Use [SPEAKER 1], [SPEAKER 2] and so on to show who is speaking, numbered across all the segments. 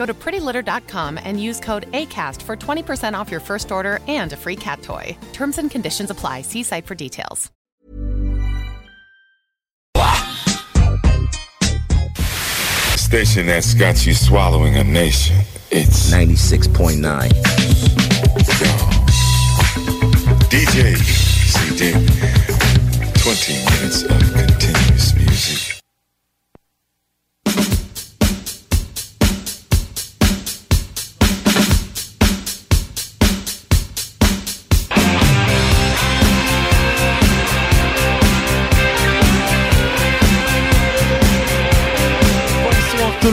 [SPEAKER 1] Go to prettylitter.com and use code ACAST for 20% off your first order and a free cat toy. Terms and conditions apply. See site for details.
[SPEAKER 2] Station that's got you swallowing a nation. It's
[SPEAKER 3] 96.9.
[SPEAKER 2] DJ CD. 20 minutes of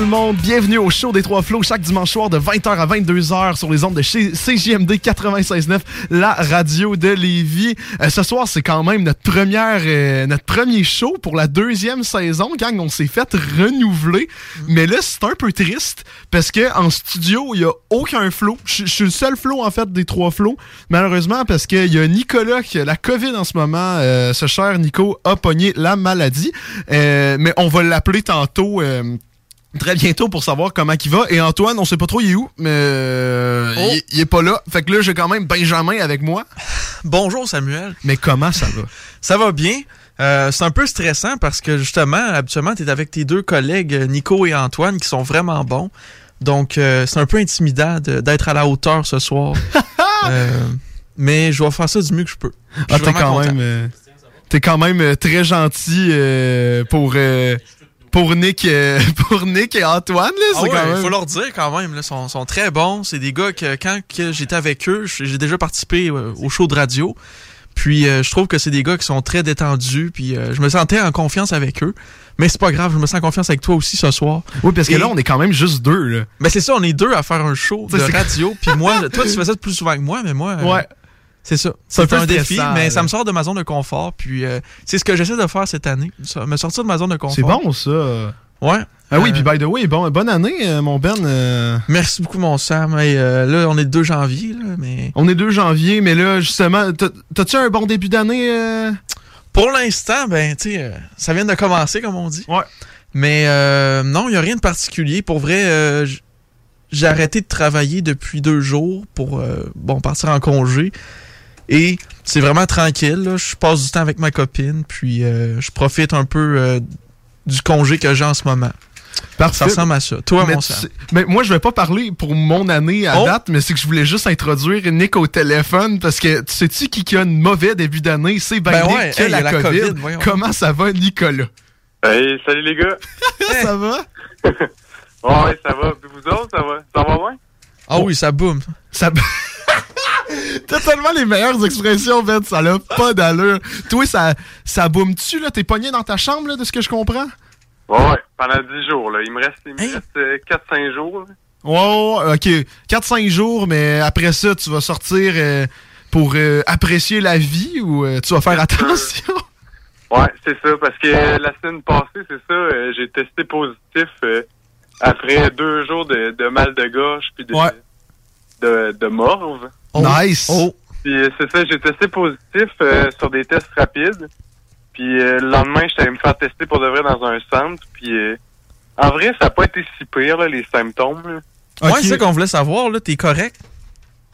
[SPEAKER 4] le monde, bienvenue au show des Trois Flots chaque dimanche soir de 20h à 22h sur les ondes de chez CJMD 96.9, la radio de Lévis. Euh, ce soir, c'est quand même notre première, euh, notre premier show pour la deuxième saison, gang. On s'est fait renouveler, mais là, c'est un peu triste parce que en studio, il y a aucun flow. Je je suis le seul flow en fait des trois flots, malheureusement parce qu'il y a Nicolas qui a la COVID en ce moment. Euh, ce cher Nico a pogné la maladie, Euh, mais on va l'appeler tantôt. Très bientôt pour savoir comment il va. Et Antoine, on sait pas trop il est où, mais euh,
[SPEAKER 5] Oh.
[SPEAKER 4] il, il est pas là. Fait que là, j'ai quand même Benjamin avec moi.
[SPEAKER 5] Bonjour Samuel.
[SPEAKER 4] Mais comment ça va?
[SPEAKER 5] Ça va bien. Euh, c'est un peu stressant parce que justement, habituellement, tu es avec tes deux collègues, Nico et Antoine, qui sont vraiment bons. Donc, euh, c'est un peu intimidant d'être à la hauteur ce soir. Mais je vais faire ça du mieux que je peux.
[SPEAKER 4] Ah, t'es quand même, t'es quand même très gentil pour pour Nick, euh, pour Nick et Antoine là.
[SPEAKER 5] Ah ouais,
[SPEAKER 4] même.
[SPEAKER 5] faut leur dire quand même, ils sont, sont très bons. C'est des gars que quand que j'étais avec eux, j'ai déjà participé euh, au show de radio. Puis euh, je trouve que c'est des gars qui sont très détendus. Puis euh, je me sentais en confiance avec eux. Mais c'est pas grave, je me sens en confiance avec toi aussi ce soir.
[SPEAKER 4] Oui, parce que
[SPEAKER 5] Et-
[SPEAKER 4] là, on est quand même juste deux là.
[SPEAKER 5] Mais c'est ça, on est deux à faire un show de radio. Puis moi, toi tu fais ça plus souvent que moi, mais moi,
[SPEAKER 4] Ouais.
[SPEAKER 5] C'est ça.
[SPEAKER 4] C'est un peu
[SPEAKER 5] un défi, mais ça me sort de ma zone de confort. Puis euh, c'est ce que j'essaie de faire cette année, ça, me sortir de ma zone de confort.
[SPEAKER 4] C'est bon ça.
[SPEAKER 5] Ouais.
[SPEAKER 4] Ah oui,
[SPEAKER 5] Euh,
[SPEAKER 4] puis by the way, bon, bonne année, euh, mon Ben. euh,
[SPEAKER 5] Merci beaucoup, mon Sam. Et, là, on est le 2 janvier, là, mais.
[SPEAKER 4] on est 2 janvier, mais là, justement, t'as- t'as-tu un bon début d'année?
[SPEAKER 5] Pour l'instant, ben, tu sais, ça vient de commencer, comme on dit.
[SPEAKER 4] Ouais.
[SPEAKER 5] Mais euh, non, il n'y a rien de particulier. Pour vrai, euh, j'ai arrêté de travailler depuis deux jours pour bon partir en congé. Et c'est vraiment tranquille. là. Je passe du temps avec ma copine, puis euh, je profite un peu euh, du congé que j'ai en ce moment.
[SPEAKER 4] Parfait.
[SPEAKER 5] Ça ressemble à ça. Toi,
[SPEAKER 4] mais,
[SPEAKER 5] mon
[SPEAKER 4] tu
[SPEAKER 5] Sam.
[SPEAKER 4] sais- mais moi, je vais pas parler pour mon année à
[SPEAKER 5] Oh.
[SPEAKER 4] date, mais c'est que je voulais juste introduire Nick au téléphone parce que tu sais-tu qui qui a un mauvais début d'année? C'est ben,
[SPEAKER 5] Ben
[SPEAKER 4] Nick
[SPEAKER 5] ouais,
[SPEAKER 4] qui a
[SPEAKER 5] hey,
[SPEAKER 4] la,
[SPEAKER 5] il y a la
[SPEAKER 4] COVID. Comment ça va, Nicolas?
[SPEAKER 6] Hey, salut les gars.
[SPEAKER 4] ça va?
[SPEAKER 6] Ouais, ça va. Puis vous autres, ça va? Ça va bien?
[SPEAKER 5] Ah oui, ça boum.
[SPEAKER 4] Ça... T'as tellement les meilleures expressions, Ben, ça n'a pas d'allure. Toi, ça, ça boum-tu, là? T'es pogné dans ta chambre, là, de ce que je comprends?
[SPEAKER 6] Ouais, ouais. Pendant 10 jours, là. Il me reste, il me reste euh, 4-5 jours. là.
[SPEAKER 4] Ouais, ouais, ok. 4-5 jours, mais après ça, tu vas sortir euh, pour euh, apprécier la vie ou euh, tu vas faire attention?
[SPEAKER 6] Ouais, c'est ça. Parce que euh, la semaine passée, c'est ça, euh, j'ai testé positif euh, après deux jours de, de mal de gorge puis de,
[SPEAKER 4] Ouais.
[SPEAKER 6] de, de morve.
[SPEAKER 4] Nice!
[SPEAKER 6] Puis euh, c'est ça, j'ai testé positif euh, sur des tests rapides. Puis euh, le lendemain, j'étais allé me faire tester pour de vrai dans un centre. Puis euh, en vrai, ça n'a pas été si pire, là, les symptômes. là.
[SPEAKER 5] Ouais, c'est ça qu'on voulait savoir, là. T'es correct?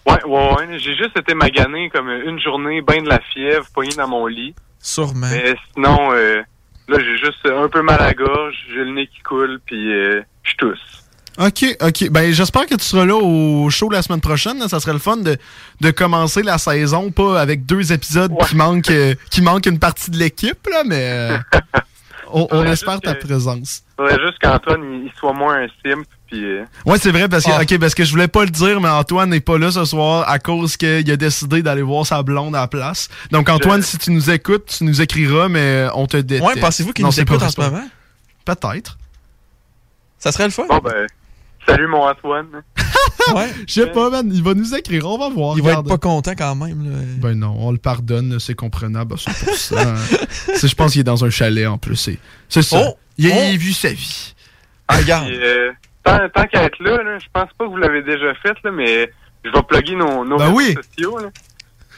[SPEAKER 6] Ouais, ouais, ouais. J'ai juste été magané comme une journée, ben de la fièvre, poigné dans mon lit.
[SPEAKER 5] Sûrement.
[SPEAKER 6] Mais sinon, euh, là, j'ai juste un peu mal à la gorge, j'ai le nez qui coule, puis euh, je tousse.
[SPEAKER 4] OK, OK. Ben, j'espère que tu seras là au show la semaine prochaine. là. Ça serait le fun de, de commencer la saison, pas avec deux épisodes qui, manquent, euh, qui manquent une partie de l'équipe, là, mais euh, on, on
[SPEAKER 6] Ouais,
[SPEAKER 4] espère ta
[SPEAKER 6] que-
[SPEAKER 4] présence.
[SPEAKER 6] Faudrait juste qu'Antoine il, soit moins un simp. Puis, euh,
[SPEAKER 4] Ouais, c'est vrai, parce que,
[SPEAKER 5] Ah.
[SPEAKER 4] ok, parce que je voulais pas le dire, mais Antoine n'est pas là ce soir à cause qu'il a décidé d'aller voir sa blonde à la place. Donc, Antoine, si tu nous écoutes, tu nous écriras, mais on te déteste.
[SPEAKER 5] Ouais, pensez-vous qu'il nous écoute en ce moment?
[SPEAKER 4] Peut-être.
[SPEAKER 5] Ça serait le fun.
[SPEAKER 6] bon, ben, salut mon Antoine.
[SPEAKER 5] Ouais.
[SPEAKER 4] Je sais pas, man. Il va nous écrire, on va voir.
[SPEAKER 5] Il va être pas content quand même. Là.
[SPEAKER 4] Ben non, on le pardonne, c'est comprenable à 100%. C'est- je pense qu'il est dans un chalet en plus. C'est c'est ça.
[SPEAKER 5] Oh!
[SPEAKER 4] Il a
[SPEAKER 5] Oh!
[SPEAKER 4] il a vu sa vie.
[SPEAKER 5] Ah, regarde.
[SPEAKER 6] Puis, euh, tant tant qu'à être là, là, je pense pas que vous l'avez déjà fait, là, mais je vais plugger nos, nos
[SPEAKER 4] Ben
[SPEAKER 6] réseaux
[SPEAKER 4] oui.
[SPEAKER 6] sociaux. Là.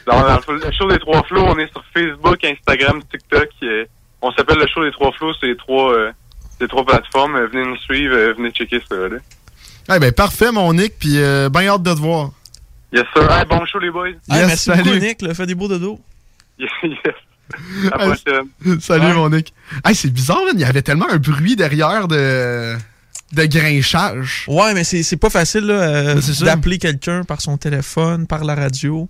[SPEAKER 6] Dans, dans le show des trois flots, on est sur Facebook, Instagram, TikTok. on s'appelle le show des trois flots, c'est les trois, euh, les trois plateformes. Euh, venez nous suivre, venez checker ça. Là.
[SPEAKER 4] Eh ben parfait, mon Nick, puis euh, ben hâte de te voir.
[SPEAKER 6] Yes, sir. Hey, bon show, les boys.
[SPEAKER 5] Hey,
[SPEAKER 4] Yes,
[SPEAKER 5] merci
[SPEAKER 4] salut.
[SPEAKER 5] beaucoup, Nick. Là. Fais des beaux dodos.
[SPEAKER 6] Yes. À la
[SPEAKER 4] Hey,
[SPEAKER 6] prochaine.
[SPEAKER 4] Salut,
[SPEAKER 5] Ouais.
[SPEAKER 4] mon Nick. Hey, c'est bizarre, man. Il y avait tellement un bruit derrière de, de grinchage.
[SPEAKER 5] Ouais, mais c'est c'est pas facile là, euh, d'appeler quelqu'un par son téléphone, par la radio.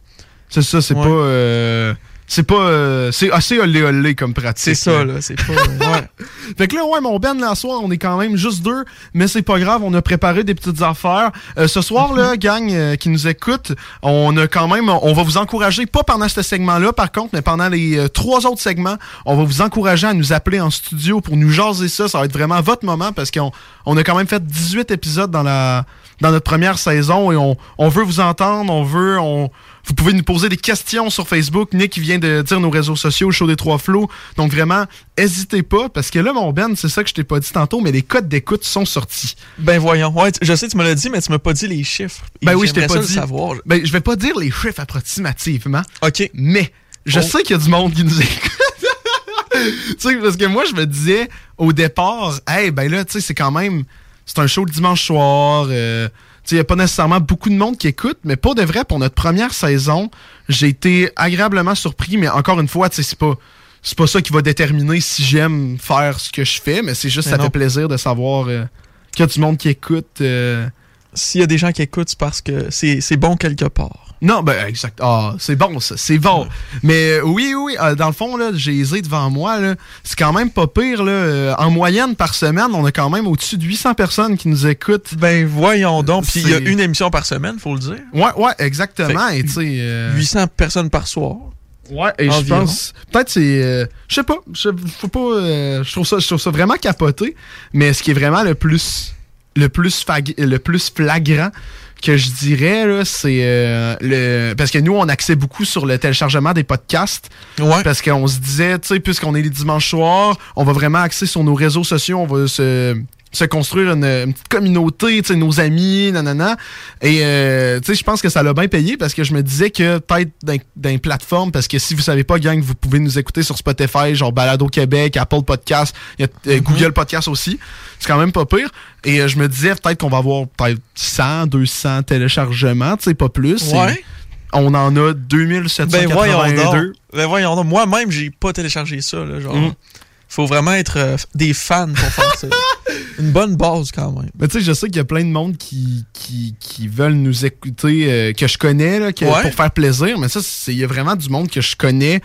[SPEAKER 4] C'est ça, c'est
[SPEAKER 5] Ouais.
[SPEAKER 4] pas. euh, c'est pas. euh, c'est assez olé olé comme pratique.
[SPEAKER 5] C'est ça, là. C'est pas. ouais.
[SPEAKER 4] Fait que là, ouais, mon Ben, là, ce soir, on est quand même juste deux, mais c'est pas grave, on a préparé des petites affaires. Euh, ce soir, là, gang euh, qui nous écoute, on a quand même, on va vous encourager, pas pendant ce segment-là, par contre, mais pendant les euh, trois autres segments, on va vous encourager à nous appeler en studio pour nous jaser ça. Ça va être vraiment votre moment parce qu'on on a quand même fait 18 épisodes dans la dans notre première saison et on, on veut vous entendre, on veut, on, vous pouvez nous poser des questions sur Facebook. Nick vient de dire nos réseaux sociaux, le show des trois flots. Donc vraiment, hésitez pas, parce que là, mon Ben, c'est ça que je t'ai pas dit tantôt, mais les codes d'écoute sont sortis.
[SPEAKER 5] Ben voyons. Ouais, je sais, tu me l'as dit, mais tu m'as pas dit les chiffres. Et
[SPEAKER 4] Ben oui, je t'ai pas dit.
[SPEAKER 5] savoir.
[SPEAKER 4] Ben, je vais pas dire les chiffres approximativement,
[SPEAKER 5] OK.
[SPEAKER 4] mais je
[SPEAKER 5] Oh.
[SPEAKER 4] sais qu'il y a du monde qui nous écoute. tu sais, parce que moi, je me disais au départ, hey, ben là, tu sais, c'est quand même, c'est un show le dimanche soir. euh, il n'y a pas nécessairement beaucoup de monde qui écoute, mais pas de vrai, pour notre première saison, j'ai été agréablement surpris, mais encore une fois, c'est pas. C'est pas ça qui va déterminer si j'aime faire ce que je fais, mais c'est juste
[SPEAKER 5] Mais
[SPEAKER 4] ça
[SPEAKER 5] non.
[SPEAKER 4] fait plaisir de savoir euh, qu'il y a du monde qui écoute. euh,
[SPEAKER 5] S'il y a des gens qui écoutent, c'est parce que c'est c'est bon quelque part.
[SPEAKER 4] Non, ben exact. Ah, c'est bon ça, c'est bon. Mais euh, oui, oui, euh, dans le fond là, j'ai les devant moi là. C'est quand même pas pire là. Euh, en moyenne par semaine, on a quand même au-dessus de 800 personnes qui nous écoutent.
[SPEAKER 5] Ben voyons donc. Puis il y a une émission par semaine, faut le dire.
[SPEAKER 4] Ouais, ouais, exactement.
[SPEAKER 5] Fait
[SPEAKER 4] Et tu sais, euh,
[SPEAKER 5] 800 personnes par soir.
[SPEAKER 4] ouais, et je pense, peut-être c'est, euh, je sais pas, je faut pas, euh, je trouve ça, je trouve ça vraiment capoté. Mais ce qui est vraiment le plus, le plus fag- le plus flagrant que je dirais là, c'est euh, le, parce que nous on axait beaucoup sur le téléchargement des podcasts.
[SPEAKER 5] Ouais.
[SPEAKER 4] Parce qu'on se disait, tu sais, puisqu'on est les dimanches soirs, on va vraiment axer sur nos réseaux sociaux, on va se, se construire une, une petite communauté, tu sais, nos amis, nanana. Et, euh, tu sais, je pense que ça l'a bien payé parce que je me disais que peut-être dans, dans les plateformes, parce que si vous savez pas, gang, vous pouvez nous écouter sur Spotify, genre Balado Québec, Apple Podcast, il y a euh, Google Podcast aussi. C'est quand même pas pire. Et euh, je me disais peut-être qu'on va avoir peut-être 100, 200 téléchargements, tu sais, pas plus. Et
[SPEAKER 5] Ouais.
[SPEAKER 4] On en a
[SPEAKER 5] Ben
[SPEAKER 4] 2782.
[SPEAKER 5] voyons donc. Ben voyons. Moi-même, j'ai pas téléchargé ça. Là, genre.
[SPEAKER 4] Mm.
[SPEAKER 5] Faut vraiment être euh, des fans pour faire ça. Une bonne base quand même.
[SPEAKER 4] Mais tu sais, je sais qu'il y a plein de monde qui, qui, qui veulent nous écouter, euh, que je connais, là, que-
[SPEAKER 5] Ouais.
[SPEAKER 4] pour faire plaisir. Mais ça, il y a vraiment du monde que je connais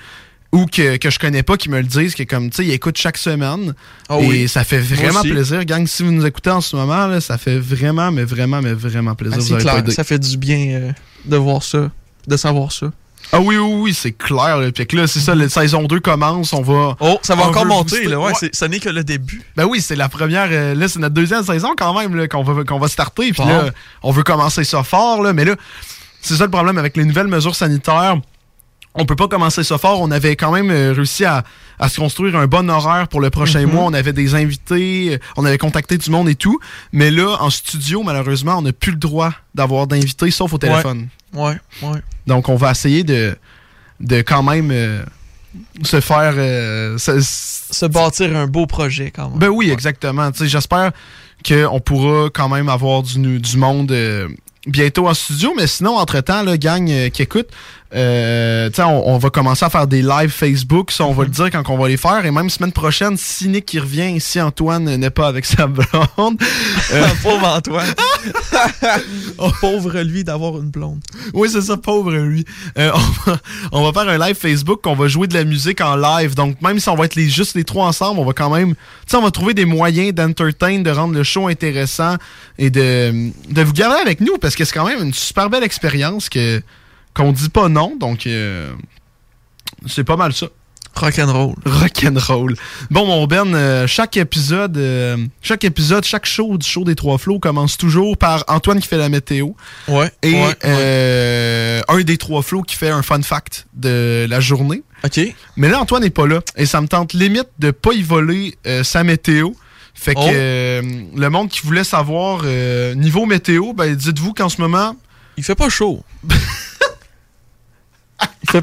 [SPEAKER 4] ou que, que je connais pas qui me le disent, qui est comme, tu sais, ils écoutent chaque semaine.
[SPEAKER 5] Ah
[SPEAKER 4] et
[SPEAKER 5] oui.
[SPEAKER 4] ça fait vraiment plaisir. Gang, si vous nous écoutez en ce moment, là, ça fait vraiment, mais vraiment, mais vraiment plaisir.
[SPEAKER 5] Ah,
[SPEAKER 4] Vous
[SPEAKER 5] clair. Ça fait du bien euh, de voir ça. De savoir ça.
[SPEAKER 4] Ah oui, oui, oui, c'est clair. Là. Puis que là, c'est ça, la saison 2 commence, on va...
[SPEAKER 5] Oh, ça va encore monter. Là, ouais,
[SPEAKER 4] Ouais.
[SPEAKER 5] c'est- Ça n'est que le début.
[SPEAKER 4] Ben oui, c'est la première. euh, là, c'est notre deuxième saison quand même là, qu'on va qu'on va starter. Puis
[SPEAKER 5] Bon.
[SPEAKER 4] là, on veut commencer ça fort là, mais là, c'est ça le problème avec les nouvelles mesures sanitaires. On peut pas commencer ça fort. On avait quand même euh, réussi à, à se construire un bon horaire pour le prochain
[SPEAKER 5] Mhm.
[SPEAKER 4] mois. On avait des invités, euh, on avait contacté du monde et tout. Mais là, en studio, malheureusement, on n'a plus le droit d'avoir d'invités, sauf au téléphone.
[SPEAKER 5] Ouais, ouais.
[SPEAKER 4] Donc, on va essayer de, de quand même euh, se faire... euh, se-
[SPEAKER 5] Se bâtir un beau projet quand même.
[SPEAKER 4] ben oui, exactement. J'espère qu'on pourra quand même avoir du, du monde euh, bientôt en studio. Mais sinon, entre-temps, gang euh, qui écoute, Euh, on, on va commencer à faire des lives Facebook, ça on
[SPEAKER 5] Mhm.
[SPEAKER 4] va le dire quand on va les faire. Et même semaine prochaine, si Nick qui revient, si Antoine n'est pas avec sa blonde, euh,
[SPEAKER 5] Pauvre Antoine. Pauvre lui d'avoir une blonde.
[SPEAKER 4] oui c'est ça, pauvre lui. Euh, on, va, on va faire un live Facebook, on va jouer de la musique en live. Donc même si on va être les, juste les trois ensemble, on va quand même, tu sais, on va trouver des moyens d'entertain, de rendre le show intéressant et de, de vous garder avec nous parce que c'est quand même une super belle expérience que qu'on dit pas non. Donc euh, c'est pas mal ça.
[SPEAKER 5] Rock'n'roll.
[SPEAKER 4] Rock'n'roll. Bon, mon Ben, euh, chaque épisode, euh, chaque épisode, chaque show du show des Trois Flots commence toujours par Antoine qui fait la météo
[SPEAKER 5] Ouais.
[SPEAKER 4] et
[SPEAKER 5] ouais,
[SPEAKER 4] euh, un des Trois Flots qui fait un fun fact de la journée.
[SPEAKER 5] OK.
[SPEAKER 4] Mais là, Antoine n'est pas là et ça me tente limite de pas y voler euh, sa météo. Fait que
[SPEAKER 5] Oh.
[SPEAKER 4] le monde qui voulait savoir niveau météo, ben dites-vous qu'en ce moment,
[SPEAKER 5] Il fait pas chaud.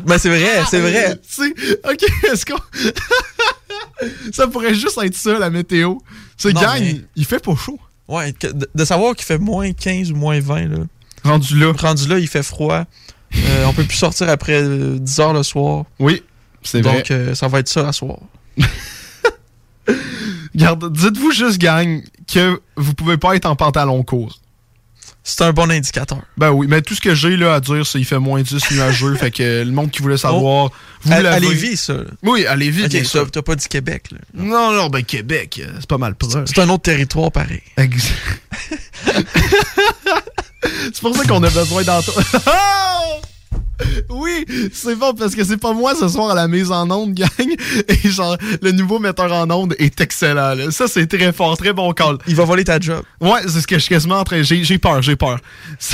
[SPEAKER 5] Mais c'est vrai, c'est vrai.
[SPEAKER 4] Ok, est-ce qu'on. ça pourrait juste être ça, la météo. C'est gang,
[SPEAKER 5] mais-
[SPEAKER 4] il fait pas chaud.
[SPEAKER 5] Ouais, de, de savoir qu'il fait moins 15 ou moins 20, là.
[SPEAKER 4] Rendu là.
[SPEAKER 5] Rendu là, il fait froid. Euh, on peut plus sortir après euh, 10 heures le soir.
[SPEAKER 4] Oui, c'est vrai.
[SPEAKER 5] Donc, euh, ça va être ça à soir.
[SPEAKER 4] Dites-vous juste, gang, que vous pouvez pas être en pantalon court.
[SPEAKER 5] C'est un bon indicateur.
[SPEAKER 4] Ben oui, mais tout ce que j'ai là à dire, c'est qu'il fait moins 10 nuageux. fait que le monde qui voulait savoir, vous
[SPEAKER 5] À, à
[SPEAKER 4] l'avez.
[SPEAKER 5] Lévis, ça. là.
[SPEAKER 4] Oui, à Lévis,
[SPEAKER 5] Ok,
[SPEAKER 4] bien
[SPEAKER 5] t'as
[SPEAKER 4] sûr.
[SPEAKER 5] t'as pas dit Québec, là.
[SPEAKER 4] Non, non, ben Québec, euh, c'est pas mal proche.
[SPEAKER 5] C'est un autre territoire pareil.
[SPEAKER 4] Ex- c'est pour ça qu'on a besoin d'entendre. oui, c'est bon parce que c'est pas moi ce soir à la mise en onde, gang. Et genre, le nouveau metteur en onde est excellent. là. Ça, c'est très fort, très bon call.
[SPEAKER 5] Il va voler ta job.
[SPEAKER 4] Ouais, c'est ce que je suis quasiment en train. J'ai j'ai peur, j'ai peur.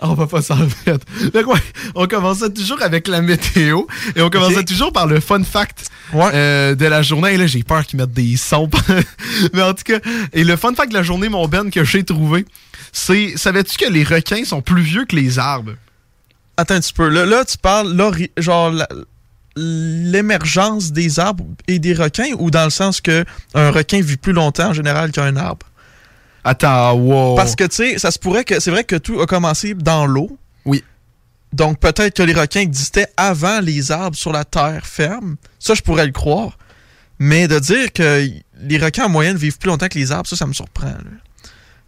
[SPEAKER 4] On va pas s'en remettre. Donc, ouais, on commençait toujours avec la météo et on commençait toujours par le fun fact
[SPEAKER 5] Ouais.
[SPEAKER 4] euh, de la journée. Et là, j'ai peur qu'ils mettent des sons. Mais en tout cas, et le fun fact de la journée, mon Ben, que j'ai trouvé, c'est savais-tu que les requins sont plus vieux que les arbres?
[SPEAKER 5] Attends un petit peu. Là, là tu parles, genre, l'émergence des arbres et des requins ou dans le sens que un requin vit plus longtemps en général qu'un arbre?
[SPEAKER 4] Attends, wow.
[SPEAKER 5] Parce que, tu sais, ça se pourrait que. C'est vrai que tout a commencé dans l'eau.
[SPEAKER 4] Oui.
[SPEAKER 5] Donc, peut-être que les requins existaient avant les arbres sur la terre ferme. Ça, je pourrais le croire. Mais de dire que les requins en moyenne vivent plus longtemps que les arbres, ça, ça me surprend. là.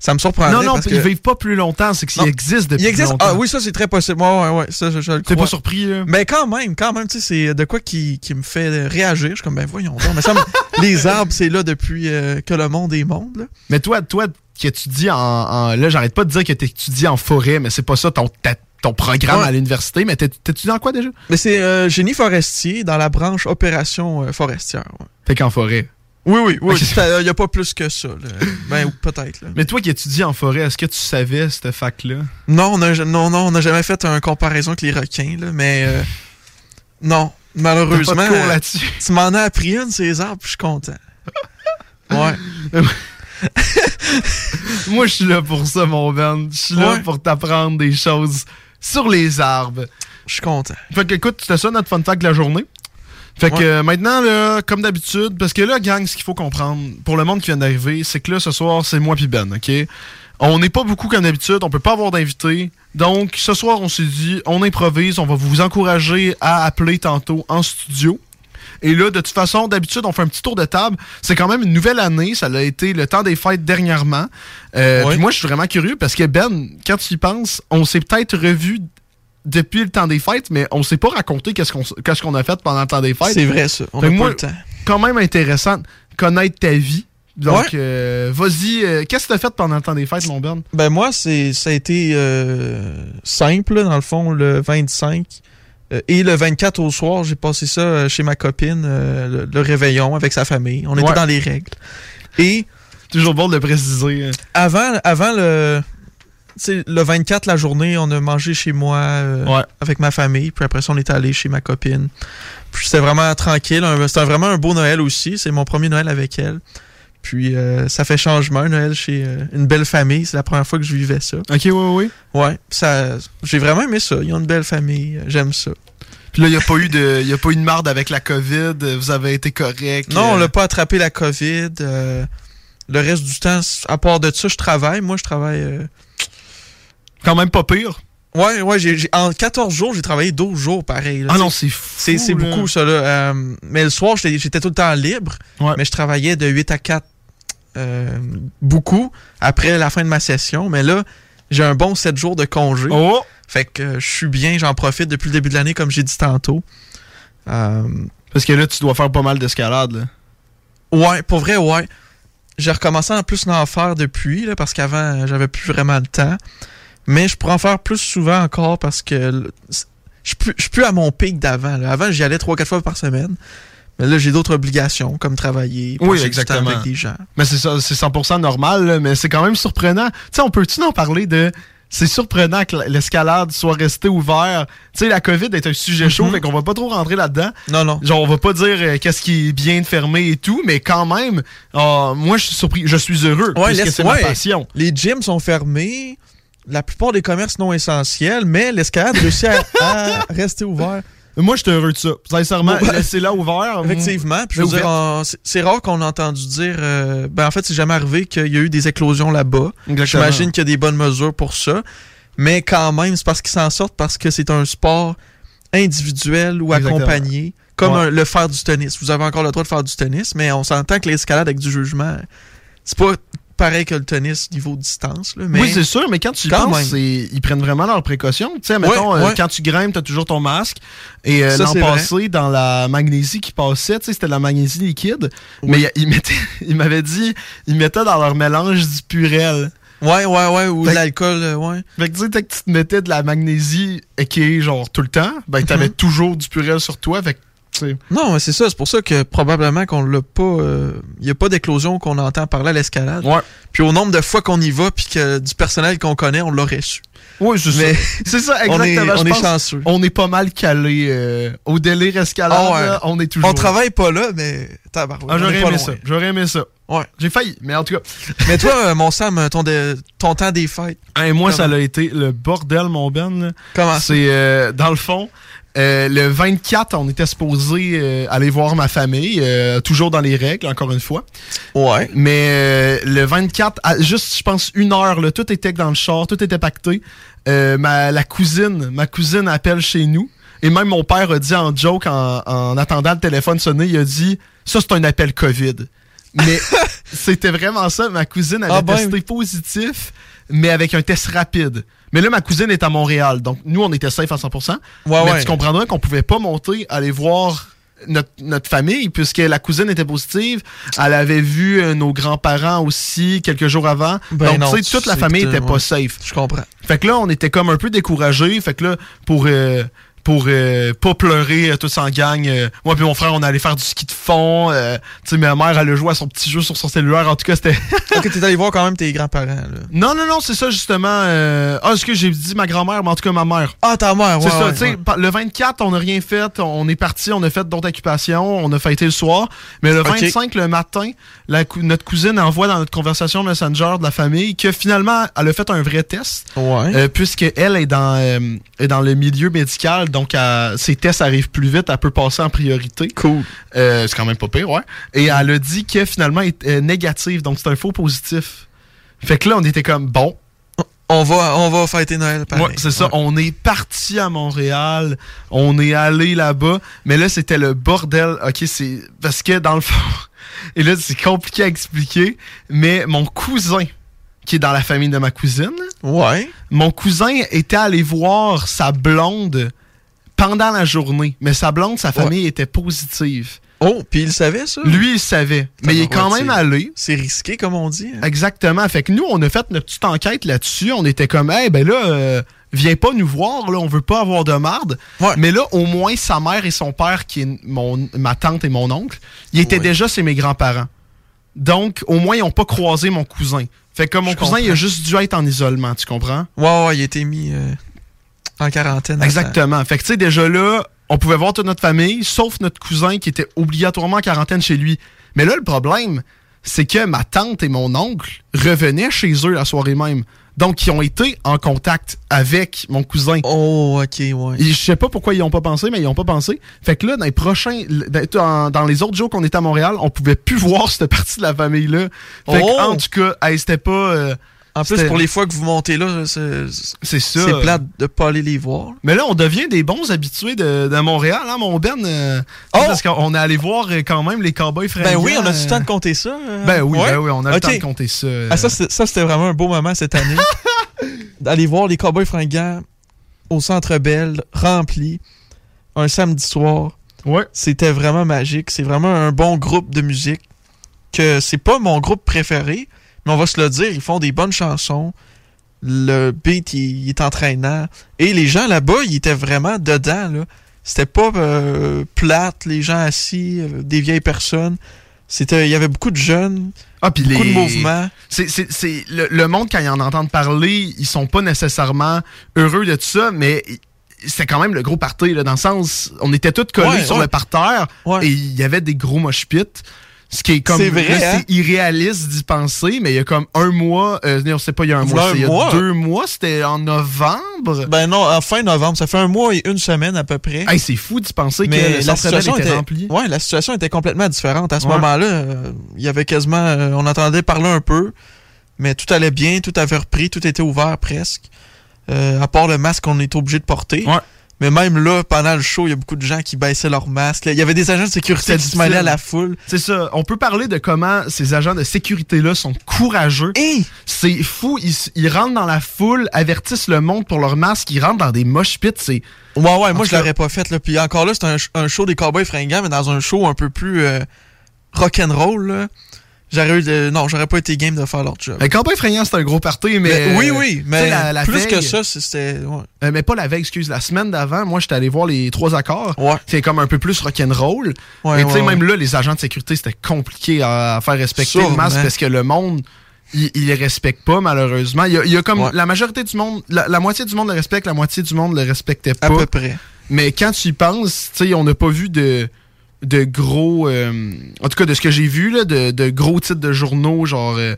[SPEAKER 5] Ça me surprend.
[SPEAKER 4] non, non,
[SPEAKER 5] parce
[SPEAKER 4] ils
[SPEAKER 5] que...
[SPEAKER 4] vivent pas plus longtemps, c'est qu'ils existent depuis
[SPEAKER 5] Il existe.
[SPEAKER 4] longtemps.
[SPEAKER 5] Ah oui, ça, c'est très possible. Ouais, ouais, ouais. Ça, je, je le
[SPEAKER 4] T'es pas surpris, là?
[SPEAKER 5] Mais quand même, quand même, tu sais, c'est de quoi qui, qui me fait réagir. Je suis comme, ben voyons donc. Mais ça, les arbres, c'est là depuis euh, que le monde est monde. là.
[SPEAKER 4] Mais toi, toi qui étudies en, en- Là, j'arrête pas de dire que tu étudies en forêt, mais c'est pas ça ton, ta- ton programme
[SPEAKER 5] Ouais.
[SPEAKER 4] à l'université. Mais t'é- t'étudies en quoi déjà?
[SPEAKER 5] Mais c'est euh, génie forestier dans la branche opération euh, forestière. ouais.
[SPEAKER 4] Fait qu'en forêt.
[SPEAKER 5] Oui, oui, oui. Il n'y a pas plus que ça. là. Ben, peut-être.
[SPEAKER 4] Mais toi qui étudies en forêt, est-ce que tu savais cette fac-là?
[SPEAKER 5] Non, on a, non, non, on n'a jamais fait un comparaison avec les requins, là, mais euh, non, malheureusement,
[SPEAKER 4] pas de cours
[SPEAKER 5] euh,
[SPEAKER 4] là-dessus.
[SPEAKER 5] tu m'en as appris une, ces arbres, puis je suis content. Ouais.
[SPEAKER 4] Moi, je suis là pour ça, mon Ben. Je suis là pour t'apprendre des choses sur les arbres.
[SPEAKER 5] Je suis content.
[SPEAKER 4] Fait que, écoute, c'était ça notre fun fact de la journée. Fait que
[SPEAKER 5] Ouais.
[SPEAKER 4] euh, maintenant, là, comme d'habitude, parce que là, gang, ce qu'il faut comprendre, pour le monde qui vient d'arriver, c'est que là, ce soir, c'est moi puis Ben, OK? On n'est pas beaucoup comme d'habitude, on peut pas avoir d'invités. Donc, ce soir, on s'est dit, on improvise, on va vous encourager à appeler tantôt en studio. Et là, de toute façon, d'habitude, on fait un petit tour de table. C'est quand même une nouvelle année. Ça a été le temps des fêtes dernièrement. Euh, puis moi, je suis vraiment curieux parce que Ben, quand tu y penses, on s'est peut-être revu depuis le temps des fêtes, mais on s'est pas raconté qu'est-ce qu'on qu'est-ce qu'on a fait pendant le temps des fêtes.
[SPEAKER 5] C'est vrai, ça. On
[SPEAKER 4] Fait
[SPEAKER 5] pas
[SPEAKER 4] moi-
[SPEAKER 5] le temps.
[SPEAKER 4] quand même intéressant de connaître ta vie. Donc,
[SPEAKER 5] Ouais.
[SPEAKER 4] euh, vas-y, euh, qu'est-ce que t'as fait pendant le temps des fêtes, mon Ben?
[SPEAKER 5] Ben moi, c'est ça a été euh, simple, dans le fond, le 25. euh, et le 24 au soir, j'ai passé ça chez ma copine, le, le réveillon avec sa famille. On était
[SPEAKER 4] Ouais.
[SPEAKER 5] dans les règles. Et
[SPEAKER 4] Toujours bon de le préciser. hein.
[SPEAKER 5] avant, avant le, le 24, la journée, on a mangé chez moi euh,
[SPEAKER 4] Ouais.
[SPEAKER 5] avec ma famille. Puis après ça, on est allé chez ma copine. Puis c'était vraiment tranquille. C'était vraiment un beau Noël aussi. C'est mon premier Noël avec elle. Puis euh, ça fait changement, Noël chez euh, une belle famille. C'est la première fois que je vivais ça.
[SPEAKER 4] Ok, oui, oui.
[SPEAKER 5] Ouais, ça, j'ai vraiment aimé ça. Ils ont une belle famille. J'aime ça.
[SPEAKER 4] Puis là, il n'y a, pas eu de- y a pas eu de marde avec la COVID. Vous avez été correct.
[SPEAKER 5] Non, on l'a pas attrapé la COVID. le reste du temps, à part de ça, je travaille. Moi, je travaille.
[SPEAKER 4] Quand même pas pire.
[SPEAKER 5] Ouais, ouais, j'ai, en 14 jours, j'ai travaillé 12 jours pareil. là,
[SPEAKER 4] Ah non, c'est fou.
[SPEAKER 5] C'est, beaucoup, ça, là. Euh, mais le soir, j'étais, tout le temps libre.
[SPEAKER 4] Ouais.
[SPEAKER 5] Mais je travaillais de 8 à 4 euh, beaucoup après la fin de ma session. Mais là, j'ai un bon 7 jours de congé.
[SPEAKER 4] Oh!
[SPEAKER 5] Fait que euh, je suis bien, j'en profite depuis le début de l'année, comme j'ai dit tantôt.
[SPEAKER 4] Parce que là, tu dois faire pas mal d'escalade. là.
[SPEAKER 5] ouais, pour vrai, ouais. J'ai recommencé en plus d'en faire depuis, là, parce qu'avant, j'avais plus vraiment le temps. Mais je pourrais en faire plus souvent encore parce que je suis plus- à mon pic d'avant. Avant, j'y allais 3-4 fois par semaine. Mais là, j'ai d'autres obligations, comme travailler,
[SPEAKER 4] Oui,
[SPEAKER 5] passer du temps
[SPEAKER 4] exactement.
[SPEAKER 5] avec des gens.
[SPEAKER 4] Mais c'est ça, c'est 100% normal, là, mais c'est quand même surprenant. Tu sais, on peut-tu en parler de... C'est surprenant que l'escalade soit restée ouverte. Tu sais, la COVID est un sujet chaud,
[SPEAKER 5] Mhm.
[SPEAKER 4] fait qu'on va pas trop rentrer là-dedans.
[SPEAKER 5] Non, non.
[SPEAKER 4] Genre, on va pas dire euh, qu'est-ce qui est bien de fermer et tout, mais quand même, euh, moi, je suis surpris, je suis heureux,
[SPEAKER 5] Ouais,
[SPEAKER 4] c'est
[SPEAKER 5] ouais.
[SPEAKER 4] ma passion.
[SPEAKER 5] Les gyms sont fermés. La plupart des commerces non essentiels, mais l'escalade réussit à, à rester ouvert.
[SPEAKER 4] Moi, je suis heureux de ça. Sincèrement,
[SPEAKER 5] ben,
[SPEAKER 4] laissez-la ouvert.
[SPEAKER 5] Effectivement. Puis je veux
[SPEAKER 4] Mais
[SPEAKER 5] dire, en- c'est- c'est rare qu'on a entendu dire. euh, ben en fait, c'est jamais arrivé qu'il y a eu des éclosions là-bas. J'imagine qu'il y a des bonnes mesures pour ça. Mais quand même, c'est parce qu'ils s'en sortent parce que c'est un sport individuel ou
[SPEAKER 4] Exactement.
[SPEAKER 5] accompagné. Comme
[SPEAKER 4] Ouais.
[SPEAKER 5] un- le faire du tennis. Vous avez encore le droit de faire du tennis, mais on s'entend que l'escalade avec du jugement, c'est pas pareil que le tennis niveau distance. Là, mais
[SPEAKER 4] Oui, c'est sûr, mais quand tu y
[SPEAKER 5] Quand
[SPEAKER 4] penses, ils prennent vraiment leurs précautions. Tu sais, mettons,
[SPEAKER 5] Ouais,
[SPEAKER 4] euh, quand tu grimpes, t'as toujours ton masque. Et euh,
[SPEAKER 5] Ça,
[SPEAKER 4] l'an
[SPEAKER 5] vrai.
[SPEAKER 4] passé, dans la magnésie qui passait, tu sais, c'était de la magnésie liquide.
[SPEAKER 5] Oui.
[SPEAKER 4] Mais ils mettaient, ils m'avaient dit, ils mettaient dans leur mélange du purel.
[SPEAKER 5] Ouais, ouais, ouais, ou de l'alcool, euh, ouais.
[SPEAKER 4] Fait que tu sais, que tu te mettais de la magnésie et qui est genre tout le temps, ben t'avais
[SPEAKER 5] Mhm.
[SPEAKER 4] toujours du purel sur toi. Fait que, tu sais,
[SPEAKER 5] Non, mais c'est ça. C'est pour ça que probablement qu'on l'a pas. Il n'y a pas d'éclosion qu'on entend parler à l'escalade.
[SPEAKER 4] Ouais.
[SPEAKER 5] Puis au nombre de fois qu'on y va, puis que du personnel qu'on connaît, on l'aurait su.
[SPEAKER 4] Oui, c'est ça. C'est ça,
[SPEAKER 5] on est,
[SPEAKER 4] exactement.
[SPEAKER 5] on est chanceux.
[SPEAKER 4] On est pas mal calé euh, au délire escalade.
[SPEAKER 5] Ah ouais.
[SPEAKER 4] là, on est toujours.
[SPEAKER 5] On travaille pas là, mais
[SPEAKER 4] Ah, j'aurais aimé
[SPEAKER 5] loin.
[SPEAKER 4] ça. J'aurais aimé ça.
[SPEAKER 5] Ouais.
[SPEAKER 4] J'ai failli, mais en tout cas.
[SPEAKER 5] Mais toi, euh, mon Sam, ton, de- ton temps des fêtes,
[SPEAKER 4] Hey, moi,
[SPEAKER 5] Comment?
[SPEAKER 4] ça a été le bordel, mon Ben. là.
[SPEAKER 5] comment?
[SPEAKER 4] C'est euh, dans le fond. Euh, le 24, on était supposé euh, aller voir ma famille, euh, toujours dans les règles, encore une fois.
[SPEAKER 5] Ouais.
[SPEAKER 4] Mais euh, le 24, à juste, je pense, une heure, là, tout était dans le char, tout était pacté. Euh, ma, la cousine, ma cousine appelle chez nous. Et même mon père a dit en joke, en, en attendant le téléphone sonner, il a dit Ça, c'est un appel COVID. Mais c'était vraiment ça. Ma cousine avait
[SPEAKER 5] Ah ben.
[SPEAKER 4] testé positif, mais avec un test rapide. Mais là, ma cousine est à Montréal. Donc, nous, on était safe à 100%.
[SPEAKER 5] Ouais,
[SPEAKER 4] mais
[SPEAKER 5] ouais.
[SPEAKER 4] tu comprendras qu'on pouvait pas monter, aller voir notre, notre famille, puisque la cousine était positive. Elle avait vu euh, nos grands-parents aussi quelques jours avant.
[SPEAKER 5] Ben
[SPEAKER 4] Donc,
[SPEAKER 5] non,
[SPEAKER 4] tu sais, toute la famille était pas
[SPEAKER 5] ouais.
[SPEAKER 4] safe.
[SPEAKER 5] Je comprends.
[SPEAKER 4] Fait que là, on était comme un peu découragés. Fait que là, pour, euh, pour euh, pas pleurer euh, tous en gang, euh, moi puis mon frère, on allait faire du ski de fond. euh, tu sais, ma mère, elle a joué à son petit jeu sur son cellulaire. En tout cas, c'était...
[SPEAKER 5] ok, t'es allé voir quand même tes grands-parents, là.
[SPEAKER 4] non, non, non, c'est ça, justement. euh, Ah, est-ce que j'ai dit ma grand-mère, mais en tout cas, ma mère.
[SPEAKER 5] Ah, ta mère, ouais.
[SPEAKER 4] C'est ça,
[SPEAKER 5] ouais,
[SPEAKER 4] tu sais,
[SPEAKER 5] ouais.
[SPEAKER 4] pa- le 24, on n'a rien fait, on est parti, on a fait d'autres occupations, on a fêté le soir, mais le
[SPEAKER 5] Ok.
[SPEAKER 4] 25, le matin, la cou- notre cousine envoie dans notre conversation Messenger de la famille que finalement, elle a fait un vrai test,
[SPEAKER 5] Ouais.
[SPEAKER 4] euh, puisqu'elle est dans, euh, est dans le milieu médical, donc elle- ses tests arrivent plus vite, elle peut passer en priorité.
[SPEAKER 5] cool.
[SPEAKER 4] Euh, c'est quand même pas pire, ouais. Et elle a dit que finalement, elle est euh, négative, donc c'est un faux positif. Fait que là, on était comme, bon,
[SPEAKER 5] On va, on va fêter Noël, pareil.
[SPEAKER 4] Ouais, c'est ça.
[SPEAKER 5] Ouais.
[SPEAKER 4] On est parti à Montréal. On est allé là-bas. Mais là, c'était le bordel. OK, c'est... Parce que, dans le fond... Et là, c'est compliqué à expliquer. Mais mon cousin, qui est dans la famille de ma cousine,
[SPEAKER 5] Ouais.
[SPEAKER 4] mon cousin était allé voir sa blonde pendant la journée. Mais sa blonde, sa famille était positive.
[SPEAKER 5] Oh, puis il savait ça?
[SPEAKER 4] Lui, il savait. Mais il est quand même allé.
[SPEAKER 5] C'est risqué, comme on dit. hein?
[SPEAKER 4] Exactement. Fait que nous, on a fait notre petite enquête là-dessus. On était comme, hey, ben là, euh, viens pas nous voir, là, on veut pas avoir de marde.
[SPEAKER 5] Ouais.
[SPEAKER 4] Mais là, au moins, sa mère et son père, qui est mon, ma tante et mon oncle, ils étaient
[SPEAKER 5] Ouais.
[SPEAKER 4] déjà chez mes grands-parents. Donc, au moins, ils ont pas croisé mon cousin. Fait que mon
[SPEAKER 5] Je
[SPEAKER 4] cousin, il a juste dû être en isolement, tu comprends?
[SPEAKER 5] Ouais, ouais, il été mis euh, en quarantaine.
[SPEAKER 4] Exactement. Fait que, tu sais, déjà là, on pouvait voir toute notre famille, sauf notre cousin qui était obligatoirement en quarantaine chez lui. Mais là, le problème, c'est que ma tante et mon oncle revenaient chez eux la soirée même. Donc, ils ont été en contact avec mon cousin.
[SPEAKER 5] Oh, ok, ouais.
[SPEAKER 4] Et je sais pas pourquoi ils ont pas pensé, mais ils ont pas pensé. Fait que là, dans les prochains, dans, dans les autres jours qu'on était à Montréal, on pouvait plus voir cette partie de la famille-là. Fait que,
[SPEAKER 5] Oh!
[SPEAKER 4] en tout cas, hey, c'était pas, euh,
[SPEAKER 5] En plus, pour les fois que vous montez là, c'est
[SPEAKER 4] C'est
[SPEAKER 5] plate de pas aller les voir.
[SPEAKER 4] Mais là, on devient des bons habitués de, de Montréal, hein, mon Ben? euh,
[SPEAKER 5] Oh!
[SPEAKER 4] Parce qu'on est allé voir euh, quand même les Cowboys fringants.
[SPEAKER 5] Ben oui, on a du
[SPEAKER 4] euh,
[SPEAKER 5] temps de compter ça. euh?
[SPEAKER 4] Ben oui,
[SPEAKER 5] Ouais?
[SPEAKER 4] ben oui, on a le
[SPEAKER 5] Ok.
[SPEAKER 4] temps de compter ça. euh.
[SPEAKER 5] Ah, ça, c'était vraiment un beau moment cette année. D'aller voir les Cowboys fringants au Centre Bell, rempli, un samedi soir.
[SPEAKER 4] Ouais.
[SPEAKER 5] C'était vraiment magique. C'est vraiment un bon groupe de musique. Que c'est pas mon groupe préféré, mais on va se le dire, ils font des bonnes chansons. Le beat, il, il est entraînant. Et les gens là-bas, ils étaient vraiment dedans. Là. C'était pas euh, plate, les gens assis, euh, des vieilles personnes. C'était, il y avait beaucoup de jeunes,
[SPEAKER 4] Ah, puis
[SPEAKER 5] beaucoup
[SPEAKER 4] les...
[SPEAKER 5] de mouvements.
[SPEAKER 4] C'est, c'est, c'est le, le monde, quand ils en entendent parler, ils sont pas nécessairement heureux de tout ça, mais c'était quand même le gros party, là, dans le sens, on était tous collés
[SPEAKER 5] Ouais,
[SPEAKER 4] sur
[SPEAKER 5] ouais.
[SPEAKER 4] le parterre
[SPEAKER 5] Ouais.
[SPEAKER 4] et il y avait des gros mosh pits. Ce qui est comme
[SPEAKER 5] C'est hein?
[SPEAKER 4] c'est irréaliste d'y penser, mais il y a comme un mois, euh, non, c'est pas il y a un mois,
[SPEAKER 5] un
[SPEAKER 4] il y a
[SPEAKER 5] mois.
[SPEAKER 4] deux mois, c'était en novembre.
[SPEAKER 5] Ben non, en fin novembre, ça fait un mois et une semaine à peu près.
[SPEAKER 4] Hey, c'est fou d'y penser que
[SPEAKER 5] mais
[SPEAKER 4] le
[SPEAKER 5] la situation
[SPEAKER 4] était,
[SPEAKER 5] était,
[SPEAKER 4] rempli.
[SPEAKER 5] ouais, la situation était complètement différente. À ce
[SPEAKER 4] Ouais.
[SPEAKER 5] moment-là, euh, il y avait quasiment, euh, on entendait parler un peu, mais tout allait bien, tout avait repris, tout était ouvert presque, Euh, à part le masque qu'on était obligé de porter.
[SPEAKER 4] Ouais.
[SPEAKER 5] Mais même là, pendant le show, il y a beaucoup de gens qui baissaient leur masque. Il y avait des agents de sécurité qui se mêlaient à la foule.
[SPEAKER 4] C'est ça. On peut parler de comment ces agents de sécurité-là sont courageux.
[SPEAKER 5] Et?
[SPEAKER 4] C'est fou. Ils, ils rentrent dans la foule, avertissent le monde pour leur masque. Ils rentrent dans des mosh pits. C'est
[SPEAKER 5] Ouais, ouais, moi je
[SPEAKER 4] cas-
[SPEAKER 5] l'aurais pas fait. Là. Puis encore là, c'est un, un show des Cowboys fringants, mais dans un show un peu plus euh, rock'n'roll. J'aurais eu de... Non, j'aurais pas été game de faire leur job.
[SPEAKER 4] Un campagne effrayant, c'est un gros party, mais.
[SPEAKER 5] Mais- oui, oui, mais
[SPEAKER 4] la- la
[SPEAKER 5] plus
[SPEAKER 4] veille-
[SPEAKER 5] que ça, c'était... ouais.
[SPEAKER 4] Euh, mais pas la veille, excuse. La semaine d'avant, moi, j'étais allé voir les trois accords.
[SPEAKER 5] Ouais.
[SPEAKER 4] C'est comme un peu plus rock'n'roll.
[SPEAKER 5] Ouais,
[SPEAKER 4] et tu sais, même là, les agents de sécurité, c'était compliqué à, à faire respecter le masque parce que le monde. Il, il les respecte pas, malheureusement. Il y a, il y a comme la majorité du monde, la, la moitié du monde le respecte, la moitié du monde le respectait pas.
[SPEAKER 5] À peu près.
[SPEAKER 4] Mais quand tu y penses, tu sais, on n'a pas vu de, de gros. euh, en tout cas, de ce que j'ai vu, là, de, de gros titres de journaux, genre euh,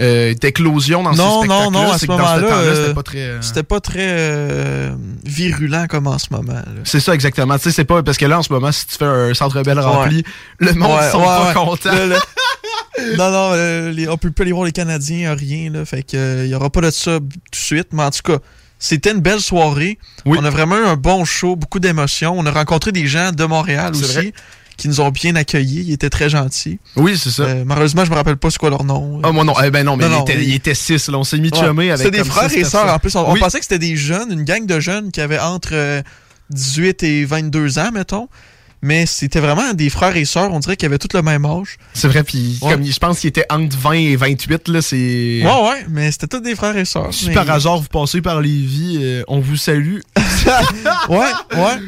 [SPEAKER 4] euh, d'éclosion dans
[SPEAKER 5] Non,
[SPEAKER 4] ce
[SPEAKER 5] non,
[SPEAKER 4] spectacle
[SPEAKER 5] non, à
[SPEAKER 4] c'est
[SPEAKER 5] ce moment-là, euh,
[SPEAKER 4] c'était pas très. euh,
[SPEAKER 5] C'était pas très euh, virulent comme en ce moment.
[SPEAKER 4] C'est ça, exactement. Tu sais, c'est pas. Parce que là, en ce moment, si tu fais un centre belle rempli, le monde
[SPEAKER 5] Ouais,
[SPEAKER 4] sont
[SPEAKER 5] ouais,
[SPEAKER 4] pas
[SPEAKER 5] ouais.
[SPEAKER 4] contents.
[SPEAKER 5] Le- le- non, non, les- on peut pas aller voir les Canadiens, rien. Là, fait que, euh, il y aura pas de ça tout de suite. Mais en tout cas, c'était une belle soirée.
[SPEAKER 4] Oui.
[SPEAKER 5] On a vraiment eu un bon show, beaucoup d'émotions. On a rencontré des gens de Montréal aussi
[SPEAKER 4] vrai.
[SPEAKER 5] Qui nous ont bien accueillis. Ils étaient très gentils.
[SPEAKER 4] Oui, c'est ça.
[SPEAKER 5] Euh, malheureusement, je me rappelle pas c'est quoi leur nom.
[SPEAKER 4] Ah, moi non. Eh ben non, mais
[SPEAKER 5] Non,
[SPEAKER 4] il,
[SPEAKER 5] non,
[SPEAKER 4] était,
[SPEAKER 5] oui.
[SPEAKER 4] il était six. Là. On s'est mis
[SPEAKER 5] Ouais.
[SPEAKER 4] chumé avec.
[SPEAKER 5] C'était des frères
[SPEAKER 4] six
[SPEAKER 5] et sœurs. En plus, on, pensait que c'était des jeunes, une gang de jeunes qui avaient entre euh, 18 et 22 ans, mettons. Mais c'était vraiment des frères et sœurs. On dirait qu'ils avaient tous le même âge.
[SPEAKER 4] C'est vrai, puis
[SPEAKER 5] Ouais.
[SPEAKER 4] comme je pense qu'il était entre 20 et 28, là, c'est.
[SPEAKER 5] Ouais, ouais, mais c'était tous des frères et sœurs.
[SPEAKER 4] Si
[SPEAKER 5] Mais-
[SPEAKER 4] par hasard vous passez par Lévis, euh, on vous salue.
[SPEAKER 5] Ouais, ouais.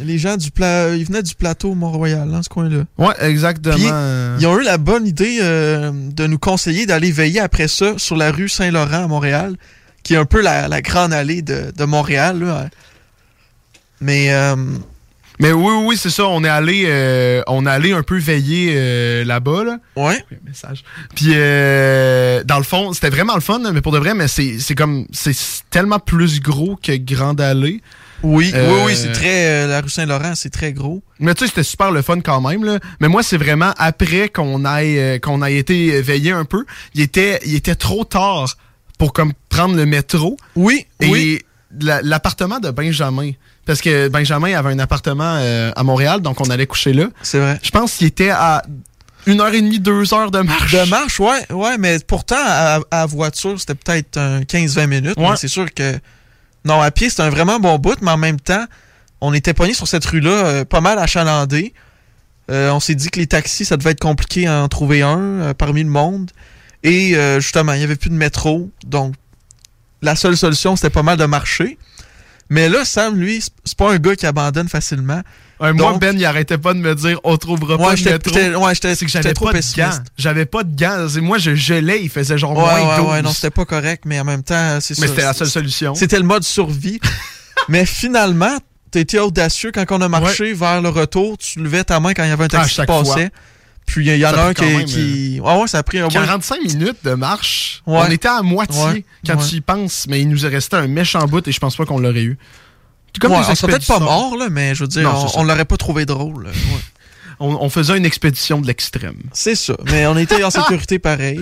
[SPEAKER 5] Les gens du pla... ils venaient du plateau Mont-Royal, dans ce coin-là.
[SPEAKER 4] Ouais, exactement.
[SPEAKER 5] Puis,
[SPEAKER 4] Euh,
[SPEAKER 5] Ils ont eu la bonne idée euh, de nous conseiller d'aller veiller après ça sur la rue Saint-Laurent à Montréal, qui est un peu la, la grande allée de, de Montréal. là. Mais euh,
[SPEAKER 4] Mais oui, oui, c'est ça. On est allé, euh, on est allé un peu veiller euh, là-bas, là.
[SPEAKER 5] ouais,
[SPEAKER 4] Oui, message. Puis euh, dans le fond, c'était vraiment le fun, mais pour de vrai, mais c'est comme c'est tellement plus gros que Grande Allée.
[SPEAKER 5] Oui,
[SPEAKER 4] Euh,
[SPEAKER 5] oui, oui, c'est très euh, la rue Saint-Laurent, c'est très gros.
[SPEAKER 4] Mais tu sais, c'était super le fun quand même, là. Mais moi, c'est vraiment après qu'on aille euh, qu'on ait été veiller un peu. Il était, il était trop tard pour comme prendre le métro.
[SPEAKER 5] Oui,
[SPEAKER 4] Et
[SPEAKER 5] oui.
[SPEAKER 4] la- l'appartement de Benjamin. Parce que Benjamin avait un appartement euh, à Montréal, donc on allait coucher là.
[SPEAKER 5] C'est vrai.
[SPEAKER 4] Je pense qu'il était à une heure et demie, deux heures de marche.
[SPEAKER 5] De marche, ouais, ouais, mais pourtant, à, à voiture, c'était peut-être un 15-20 minutes.
[SPEAKER 4] Ouais.
[SPEAKER 5] C'est sûr que. Non, à pied, c'était un vraiment bon bout, mais en même temps, on était pogné sur cette rue-là, euh, pas mal achalandé. Euh, on s'est dit que les taxis, ça devait être compliqué à en trouver un euh, parmi le monde. Et justement, il n'y avait plus de métro. Donc, la seule solution, c'était pas mal de marcher. Mais là, Sam, lui, c'est- c'est pas un gars qui abandonne facilement.
[SPEAKER 4] Un mois,
[SPEAKER 5] Donc-
[SPEAKER 4] Ben, il arrêtait pas de me dire on trouvera pas de
[SPEAKER 5] j'étais
[SPEAKER 4] métro.
[SPEAKER 5] ouais,
[SPEAKER 4] C'est que j'avais
[SPEAKER 5] trop
[SPEAKER 4] pas de gants. J'avais pas de gants. Moi, je gelais, il faisait genre
[SPEAKER 5] Ouais,
[SPEAKER 4] moins
[SPEAKER 5] ouais,
[SPEAKER 4] 12.
[SPEAKER 5] ouais, non, c'était pas correct, mais en même temps, c'est.
[SPEAKER 4] Mais c'était la seule solution.
[SPEAKER 5] C'était le mode survie. Mais finalement, été audacieux quand on a marché vers le retour. Tu levais ta main quand il y avait un
[SPEAKER 4] Ah,
[SPEAKER 5] taxi qui passait. Puis il y en a un qui. qui... Ah ouais, ça a pris un bon.
[SPEAKER 4] 45 minutes de marche.
[SPEAKER 5] Ouais.
[SPEAKER 4] On était à moitié
[SPEAKER 5] Ouais.
[SPEAKER 4] quand
[SPEAKER 5] Ouais.
[SPEAKER 4] tu y penses, mais il nous est resté un méchant bout et je pense pas qu'on l'aurait eu. Comme
[SPEAKER 5] Ouais, on serait peut-être pas mort, là, mais je veux dire,
[SPEAKER 4] Non,
[SPEAKER 5] on, l'aurait pas trouvé drôle. Ouais.
[SPEAKER 4] On, on faisait une expédition de l'extrême.
[SPEAKER 5] C'est ça. Mais on était en sécurité pareil.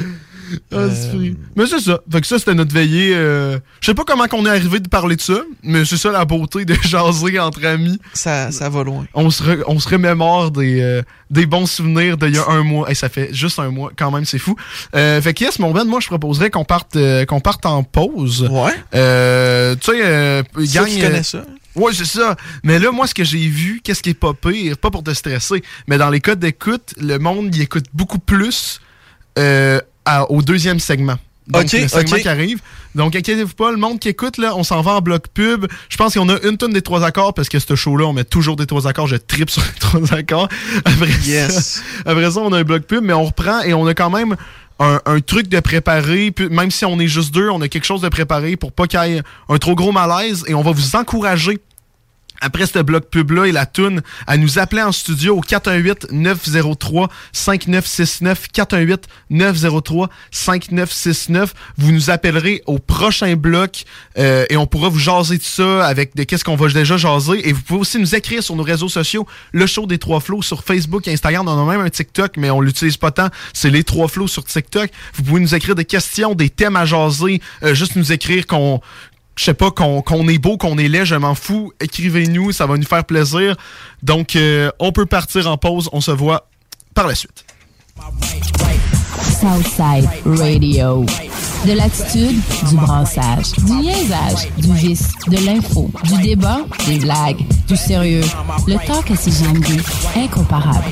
[SPEAKER 4] Ah, free. Mais c'est ça. Fait que ça, c'était notre veillée. euh, Je sais pas comment qu'on est arrivé de parler de ça, mais c'est ça la beauté de jaser entre amis.
[SPEAKER 5] Ça, ça va loin.
[SPEAKER 4] On se, re- on se remémore des, euh, des bons souvenirs d'il y a un mois. Et ça fait juste un mois, quand même, c'est fou. Euh, fait que yes, mon Ben, moi, je proposerais qu'on parte, euh, qu'on parte en pause.
[SPEAKER 5] Ouais.
[SPEAKER 4] Euh, tu sais, euh, gang,
[SPEAKER 5] tu
[SPEAKER 4] euh,
[SPEAKER 5] connais ça?
[SPEAKER 4] Ouais, c'est ça. Mais là, moi, ce que j'ai vu, qu'est-ce qui est pas pire, pas pour te stresser, mais dans les codes d'écoute, le monde y écoute beaucoup plus euh, à- au deuxième segment. Donc,
[SPEAKER 5] Ok,
[SPEAKER 4] le segment qui arrive. Donc, inquiétez-vous pas, le monde qui écoute, là, on s'en va en bloc pub. Je pense qu'on a une tonne des trois accords parce que ce show-là, on met toujours des trois accords. Je tripe sur les trois accords. Après,
[SPEAKER 5] Yes.
[SPEAKER 4] ça, après ça, on a un bloc pub, mais on reprend et on a quand même un, un truc de préparé. Puis Même si on est juste deux, on a quelque chose de préparé pour pas qu'il y ait un trop gros malaise et on va vous encourager après ce bloc pub-là et la toune, à nous appeler en studio au 418-903-5969. 418-903-5969. Vous nous appellerez au prochain bloc euh, et on pourra vous jaser de ça avec de qu'est-ce qu'on va déjà jaser. Et vous pouvez aussi nous écrire sur nos réseaux sociaux, le show des trois flots sur Facebook, Instagram. On a même un TikTok, mais on l'utilise pas tant. C'est les trois flots sur TikTok. Vous pouvez nous écrire des questions, des thèmes à jaser. euh, juste nous écrire qu'on je sais pas, qu'on est beau, qu'on est laid, je m'en fous. Écrivez-nous, ça va nous faire plaisir. Donc, euh, on peut partir en pause. On se voit par la suite.
[SPEAKER 3] Southside Radio. De l'attitude, du brassage, du niaisage, du vice, de l'info, du débat, des blagues, du sérieux. Le talk à CGMD, incomparable.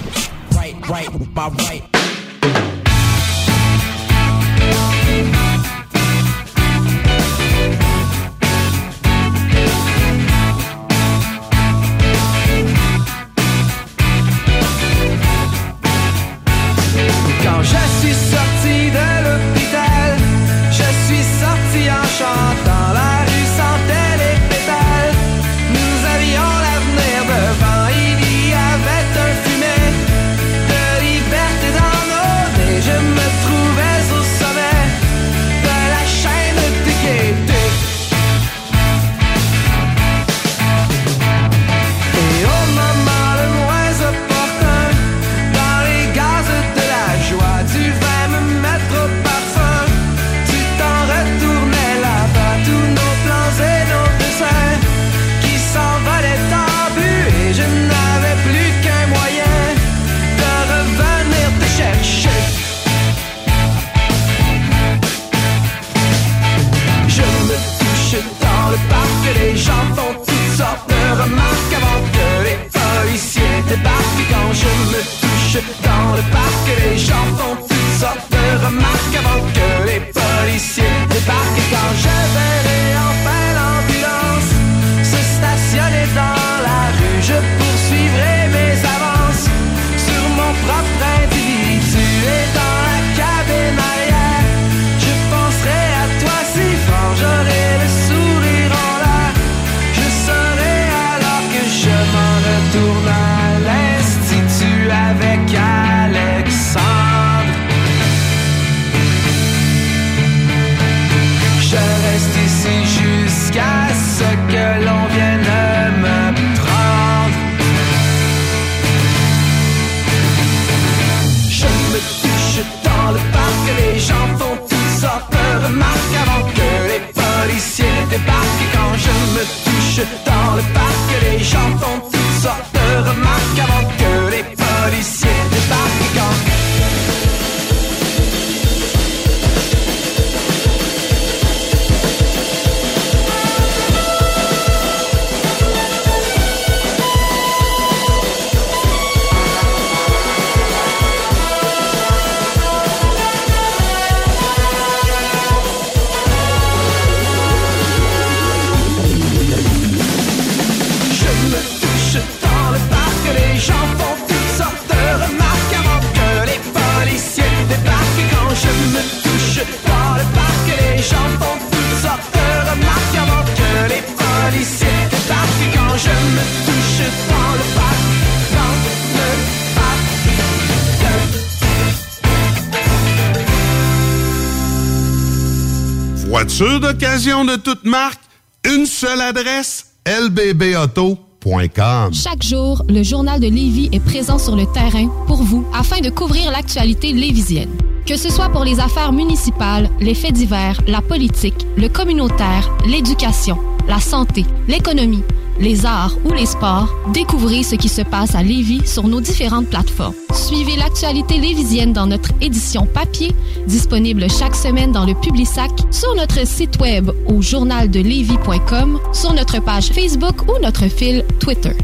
[SPEAKER 7] D'occasion de toute marque, une seule adresse, lbbauto.com.
[SPEAKER 8] Chaque jour, le journal de Lévis est présent sur le terrain pour vous afin de couvrir l'actualité lévisienne.
[SPEAKER 9] Que ce soit pour les affaires municipales, les faits divers, la politique, le communautaire, l'éducation, la santé, l'économie, les arts ou les sports, découvrez ce qui se passe à Lévis sur nos différentes plateformes. Suivez l'actualité lévisienne dans notre édition papier, disponible chaque semaine dans le Publisac, sur notre site web au journaldelevis.com, sur notre page Facebook ou notre fil Twitter.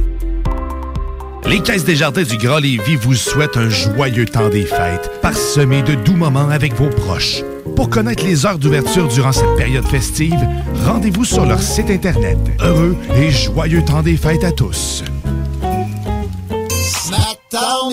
[SPEAKER 10] Les Caisses des Jardins du Grand Lévis vous souhaitent un joyeux temps des fêtes, parsemé de doux moments avec vos proches. Pour connaître les heures d'ouverture durant cette période festive, rendez-vous sur leur site Internet. Heureux et joyeux temps des fêtes à tous.
[SPEAKER 11] Snackdown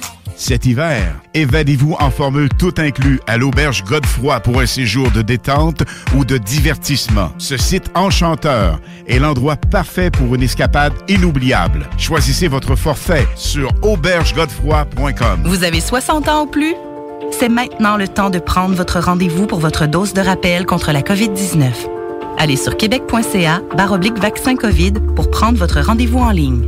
[SPEAKER 12] Cet hiver, évadez-vous en formule tout inclus à l'auberge Godefroy pour un séjour de détente ou de divertissement. Ce site enchanteur est l'endroit parfait pour une escapade inoubliable. Choisissez votre forfait sur aubergegodefroy.com.
[SPEAKER 13] Vous avez 60 ans ou plus? C'est maintenant le temps de prendre votre rendez-vous pour votre dose de rappel contre la COVID-19. Allez sur québec.ca vaccin COVID pour prendre votre rendez-vous en ligne.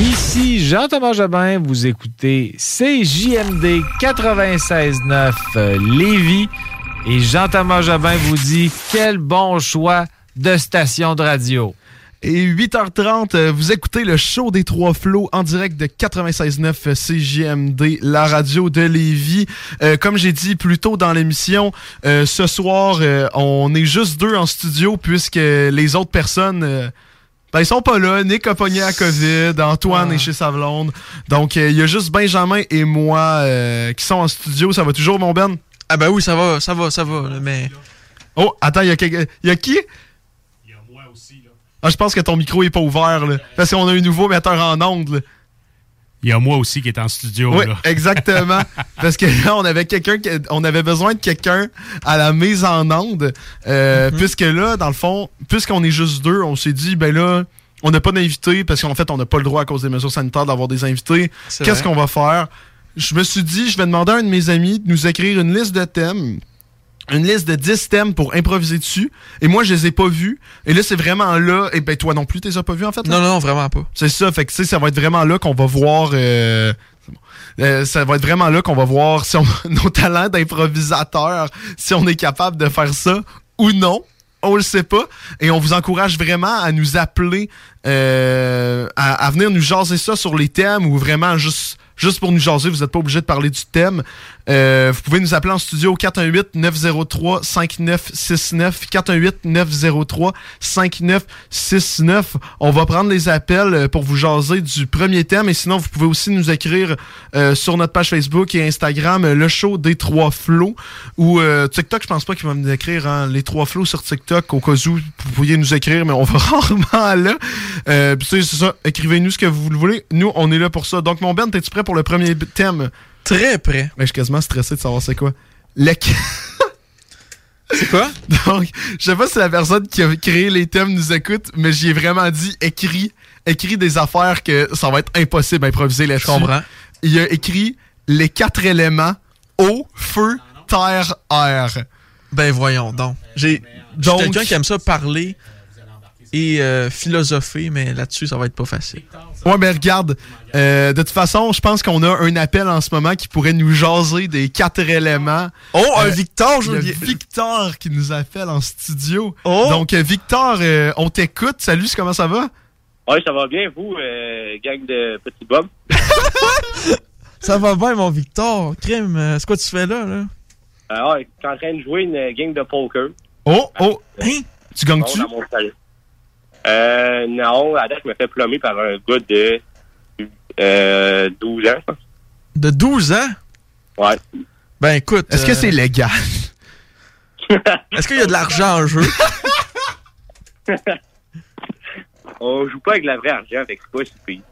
[SPEAKER 14] Ici Jean-Thomas Jobin, vous écoutez CJMD 96.9 euh, Lévis et Jean-Thomas Jobin vous dit quel bon choix de station de radio.
[SPEAKER 4] Et 8h30, euh, vous écoutez le show des Trois Flots en direct de 96.9 CJMD, la radio de Lévis. Euh, comme j'ai dit plus tôt dans l'émission, euh, ce soir, euh, on est juste deux en studio puisque les autres personnes... ben, ils sont pas là. Nick a pogné à COVID. Antoine est chez sa blonde. Donc, euh, il y a juste Benjamin et moi euh, qui sont en studio. Ça va toujours, mon Ben?
[SPEAKER 5] Ah ben oui, ça va, ça va, ça va, là, mais...
[SPEAKER 4] Oh, attends, il y a quelqu'un... Il y a qui? Il y a moi aussi, là. Ah, je pense que ton micro est pas ouvert, là. Parce qu'on a un nouveau metteur en ondes, là.
[SPEAKER 15] Il y a moi aussi qui est en studio.
[SPEAKER 4] Oui,
[SPEAKER 15] là.
[SPEAKER 4] exactement. Parce que là, on avait quelqu'un, on avait besoin de quelqu'un à la mise en onde. Euh, Puisque là, dans le fond, puisqu'on est juste deux, on s'est dit, ben là, on n'a pas d'invités parce qu'en fait, on n'a pas le droit à cause des mesures sanitaires d'avoir des invités. Qu'est-ce qu'on va faire? Je me suis dit, je vais demander à un de mes amis de nous écrire une liste de thèmes. Une liste de 10 thèmes pour improviser dessus. Et moi, je les ai pas vus. Et là, c'est vraiment là. Et ben, toi non plus, tu les as pas vus, en fait? là?
[SPEAKER 5] Non, non, vraiment pas.
[SPEAKER 4] C'est ça, fait que tu sais, ça va être vraiment là qu'on va voir. euh, bon. Euh, ça va être vraiment là qu'on va voir si on, nos talents d'improvisateur, si on est capable de faire ça ou non. On le sait pas. Et on vous encourage vraiment à nous appeler, euh, à, à venir nous jaser ça sur les thèmes ou vraiment juste, juste pour nous jaser. Vous n'êtes pas obligé de parler du thème. Euh, vous pouvez nous appeler en studio au 418-903-5969. 418-903-5969. On va prendre les appels euh, pour vous jaser du premier thème. Et sinon, vous pouvez aussi nous écrire euh, sur notre page Facebook et Instagram, euh, le show des trois flots. Ou euh, TikTok, je pense pas qu'ils vont nous écrire hein, les trois flots sur TikTok. Au cas où, vous pourriez nous écrire, mais on va rarement là. Euh, c'est ça. Écrivez-nous ce que vous voulez. Nous, on est là pour ça. Donc, mon Ben, t'es-tu prêt pour le premier thème?
[SPEAKER 5] Très prêt.
[SPEAKER 4] je suis quasiment stressé de savoir c'est quoi. Le...
[SPEAKER 5] c'est quoi?
[SPEAKER 4] Donc, je sais pas si la personne qui a créé les thèmes nous écoute, mais j'y ai vraiment dit écrit, écrit des affaires que ça va être impossible d'improviser là-dessus.
[SPEAKER 5] Je comprends.
[SPEAKER 4] Il a écrit les quatre éléments eau, feu, terre, air.
[SPEAKER 5] Ben voyons donc. J'ai
[SPEAKER 4] Donc-
[SPEAKER 5] quelqu'un qui aime ça parler et euh, philosopher, mais là-dessus, ça va être pas facile.
[SPEAKER 4] Ouais, mais regarde, euh, de toute façon, je pense qu'on a un appel en ce moment qui pourrait nous jaser des quatre éléments.
[SPEAKER 5] Oh, un
[SPEAKER 4] Euh,
[SPEAKER 5] Victor, je dire.
[SPEAKER 4] Victor qui nous appelle en studio.
[SPEAKER 5] Oh!
[SPEAKER 4] Donc, euh, Victor, euh, on t'écoute. Salut, comment ça va?
[SPEAKER 16] Oui, ça va bien, vous, euh, gang de petits bums?
[SPEAKER 5] Ça va bien, mon Victor. Crime, euh, c'est quoi tu fais là, là?
[SPEAKER 16] Ah ouais, je suis en train de jouer une game de poker.
[SPEAKER 4] Oh, oh, hein? Tu
[SPEAKER 16] Bon,
[SPEAKER 4] gagnes-tu?
[SPEAKER 16] Euh, non, à date, je me fais plomber par un gars de euh, 12 ans, je pense.
[SPEAKER 5] De 12 ans?
[SPEAKER 16] Ouais.
[SPEAKER 5] Ben écoute.
[SPEAKER 4] Est-ce que
[SPEAKER 5] euh,
[SPEAKER 4] c'est légal?
[SPEAKER 5] Est-ce qu'il y a de l'argent en jeu?
[SPEAKER 16] On joue pas avec la vraie argent, que c'est pas si.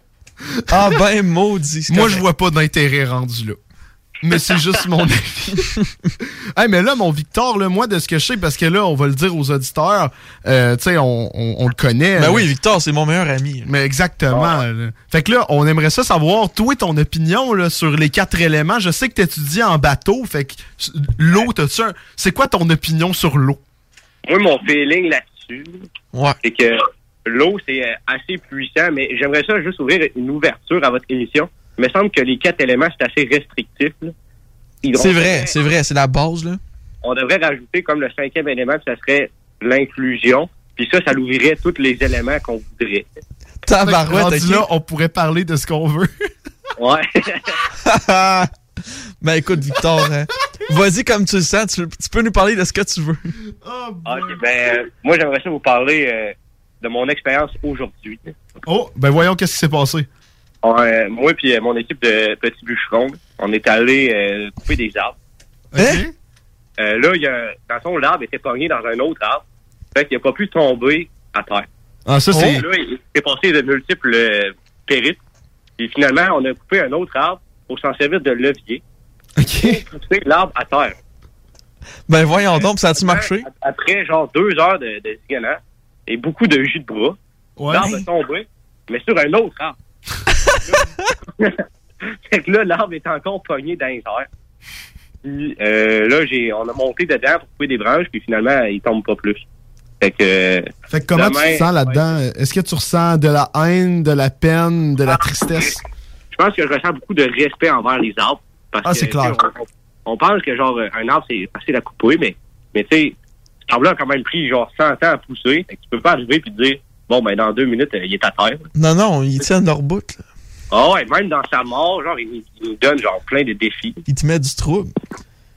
[SPEAKER 5] Ah ben maudit.
[SPEAKER 4] Moi, je vois pas d'intérêt rendu là. Mais c'est juste mon avis. hey, mais là, mon Victor, là, moi, de ce que je sais, parce que là, on va le dire aux auditeurs, euh, tu sais, on, on- on le connaît.
[SPEAKER 5] Ben
[SPEAKER 4] là.
[SPEAKER 5] oui, Victor, c'est mon meilleur ami.
[SPEAKER 4] Mais exactement. Fait que là, on aimerait ça savoir, toi, ton opinion là, sur les quatre éléments. Je sais que tu étudies en bateau, fait que l'eau, t'as-tu un- C'est quoi ton opinion sur l'eau?
[SPEAKER 16] Moi, mon feeling là-dessus,
[SPEAKER 5] Ouais.
[SPEAKER 16] c'est que l'eau, c'est euh, assez puissant, mais j'aimerais ça juste ouvrir une ouverture à votre émission. Il me semble que les quatre éléments, c'est assez restrictif.
[SPEAKER 5] C'est vrai, c'est vrai, c'est la base, là.
[SPEAKER 16] On devrait rajouter comme le cinquième élément, puis ça serait l'inclusion. Puis ça, ça l'ouvrirait tous les éléments qu'on voudrait.
[SPEAKER 5] Tabarouette,
[SPEAKER 4] Rendu là, on pourrait parler de ce qu'on veut.
[SPEAKER 16] Ouais.
[SPEAKER 5] ben écoute, Victor, hein, vas-y comme tu le sens, tu, tu peux nous parler de ce que tu veux.
[SPEAKER 16] OK, ben, euh, moi, j'aimerais ça vous parler euh, de mon expérience aujourd'hui.
[SPEAKER 4] Oh, ben voyons qu'est-ce qui s'est passé.
[SPEAKER 16] Euh, moi puis euh, mon équipe de petits bûcherons, on est allé euh, couper des arbres.
[SPEAKER 5] Hein?
[SPEAKER 16] Euh, là, il y a, dans fond, l'arbre était pogné dans un autre arbre. Fait qu'il n'a pas pu tomber à terre.
[SPEAKER 4] Ah, ça, c'est-
[SPEAKER 16] Là, il s'est passé de multiples euh, périples. Et finalement, on a coupé un autre arbre pour s'en servir de levier. Pour pousser l'arbre à terre.
[SPEAKER 5] Ben voyons donc, ça a-tu marché?
[SPEAKER 16] Après, genre, deux heures de, de et beaucoup de jus de bras, l'arbre est tombé, mais sur un autre arbre. Fait que là, l'arbre est encore pogné dans les airs. Puis, euh, là, j'ai, on a monté dedans pour couper des branches, puis finalement, il tombe pas plus. Fait que.
[SPEAKER 4] Fait que comment
[SPEAKER 16] demain-
[SPEAKER 4] tu te sens là-dedans? Est-ce que tu ressens de la haine, de la peine, de la tristesse?
[SPEAKER 16] Je pense que je ressens beaucoup de respect envers les arbres. Parce
[SPEAKER 4] Ah,
[SPEAKER 16] que,
[SPEAKER 4] c'est clair.
[SPEAKER 16] on pense que, genre, un arbre, c'est facile à couper, mais, mais tu sais, cet arbre-là a quand même pris, genre, 100 ans à pousser. Fait que tu peux pas arriver puis te dire, bon, ben, dans deux minutes, euh, il est à terre.
[SPEAKER 5] Non, non, ils tiennent leur bout.
[SPEAKER 16] Ah ouais, même dans sa mort, genre, il, il nous donne, genre, plein de défis.
[SPEAKER 5] Ils te mettent du trouble.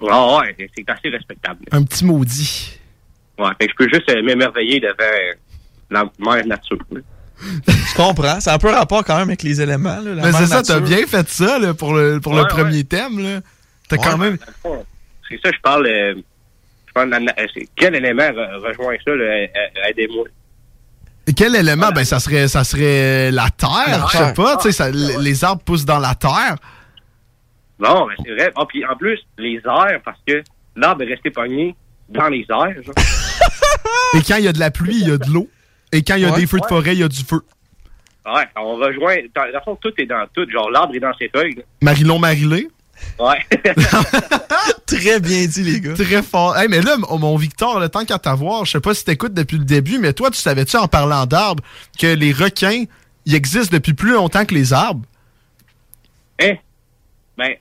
[SPEAKER 16] Ah ouais, c'est assez respectable.
[SPEAKER 4] Un petit maudit.
[SPEAKER 16] Ouais, fait que je peux juste euh, m'émerveiller devant euh, la mère nature. là.
[SPEAKER 5] Je comprends. C'est un peu rapport quand même avec les éléments, là. la
[SPEAKER 4] Mais c'est ça, t'as bien fait ça là, pour le, pour le
[SPEAKER 16] Ouais,
[SPEAKER 4] premier thème. là. T'as quand même.
[SPEAKER 16] C'est ça, je parle. euh, je parle euh, quel élément re- rejoint ça, là, aidez-moi.
[SPEAKER 4] Quel élément? Ben, ça serait, ça serait la terre, je sais pas. tu sais, ça- les arbres poussent dans la terre.
[SPEAKER 16] Non, mais c'est vrai. Ah, puis en plus, les airs, parce que l'arbre est resté pogné dans les airs. genre.
[SPEAKER 4] Et quand il y a de la pluie, il y a de l'eau. Et quand il y a
[SPEAKER 16] Ouais.
[SPEAKER 4] des feux de forêt, il y a du feu.
[SPEAKER 16] Ouais, on rejoint. Dans, dans le fond, tout est dans tout. Genre, l'arbre est dans ses feuilles. là.
[SPEAKER 4] Marilon Marilé?
[SPEAKER 16] Ouais.
[SPEAKER 5] Très bien dit, les gars.
[SPEAKER 4] Très fort. Hey, mais là, mon mon Victor, le temps qu'à t'avoir, je sais pas si t'écoutes depuis le début, mais toi, tu savais-tu en parlant d'arbres que les requins, ils existent depuis plus longtemps que les arbres?
[SPEAKER 16] Hein? Ben,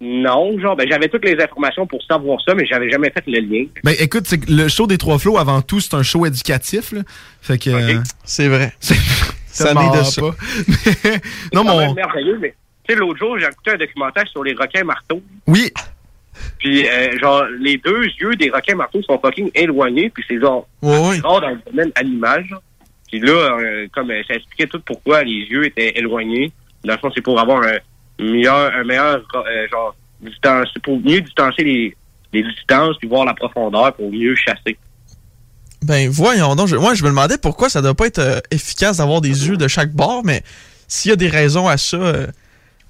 [SPEAKER 16] non. Genre, ben, j'avais toutes les informations pour savoir ça, mais j'avais jamais fait le lien.
[SPEAKER 4] Ben écoute, c'est que le show des trois flots, avant tout, c'est un show éducatif. Là. Fait que. euh,
[SPEAKER 5] C'est vrai.
[SPEAKER 4] ça
[SPEAKER 5] pas.
[SPEAKER 4] ça. Mais- non, mon.
[SPEAKER 16] merveilleux, mais tu sais, l'autre jour, j'ai écouté un documentaire sur les requins marteaux.
[SPEAKER 4] Oui.
[SPEAKER 16] Puis, euh, genre, les deux yeux des requins marteaux sont fucking éloignés, puis c'est genre rare dans le domaine animal. genre. Puis là, euh, comme euh, ça expliquait tout pourquoi les yeux étaient éloignés. Dans le fond, c'est pour avoir un meilleur, un meilleur, genre, distance, c'est pour mieux distancer les, les distances, puis voir la profondeur pour mieux chasser.
[SPEAKER 5] Ben voyons donc. Je, moi, je me demandais pourquoi ça doit pas être euh, efficace d'avoir des yeux de chaque bord, mais s'il y a des raisons à ça, euh,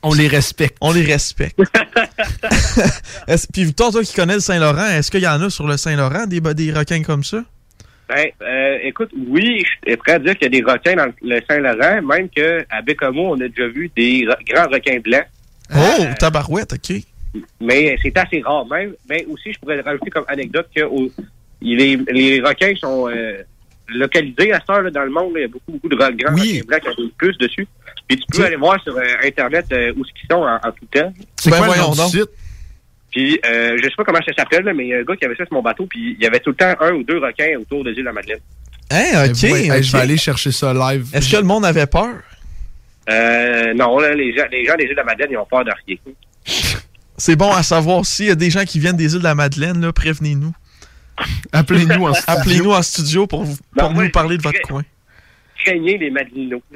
[SPEAKER 4] on les respecte.
[SPEAKER 5] On les respecte. Puis toi, toi qui connais le Saint-Laurent, est-ce qu'il y en a sur le Saint-Laurent des, des requins comme ça?
[SPEAKER 16] Ben, euh, écoute, oui, je suis prêt à dire qu'il y a des requins dans le Saint-Laurent, même qu'à Bécomo, on a déjà vu des grands requins blancs.
[SPEAKER 5] Oh, tabarouette, OK.
[SPEAKER 16] Mais c'est assez rare même. Mais aussi, je pourrais rajouter comme anecdote que est- les requins sont euh, localisés à cette heure là, dans le monde. là. Il y a beaucoup, beaucoup de grands requins blancs qui ont des puces dessus. Puis tu peux aller voir sur euh, Internet euh, où ils sont en, en tout temps.
[SPEAKER 4] C'est quoi le nom du site?
[SPEAKER 16] Puis euh, je sais pas comment ça s'appelle, là, mais il y a un gars qui avait ça sur mon bateau, puis il y avait tout le temps un ou deux requins autour de l'île de la Madeleine.
[SPEAKER 5] Hein, OK.
[SPEAKER 4] Ouais, hey,
[SPEAKER 5] ok.
[SPEAKER 4] Je vais aller chercher ça live.
[SPEAKER 5] Est-ce que le monde avait peur?
[SPEAKER 16] Euh, non, là, les gens, les gens des îles de la Madeleine, ils ont peur de rien.
[SPEAKER 5] C'est bon à savoir. S'il y a des gens qui viennent des îles de la Madeleine, là, prévenez-nous.
[SPEAKER 4] Appelez-nous en studio.
[SPEAKER 5] Appelez-nous en studio pour, vous- pour
[SPEAKER 16] moi,
[SPEAKER 5] nous parler de votre coin.
[SPEAKER 16] Craignez les Madelinots.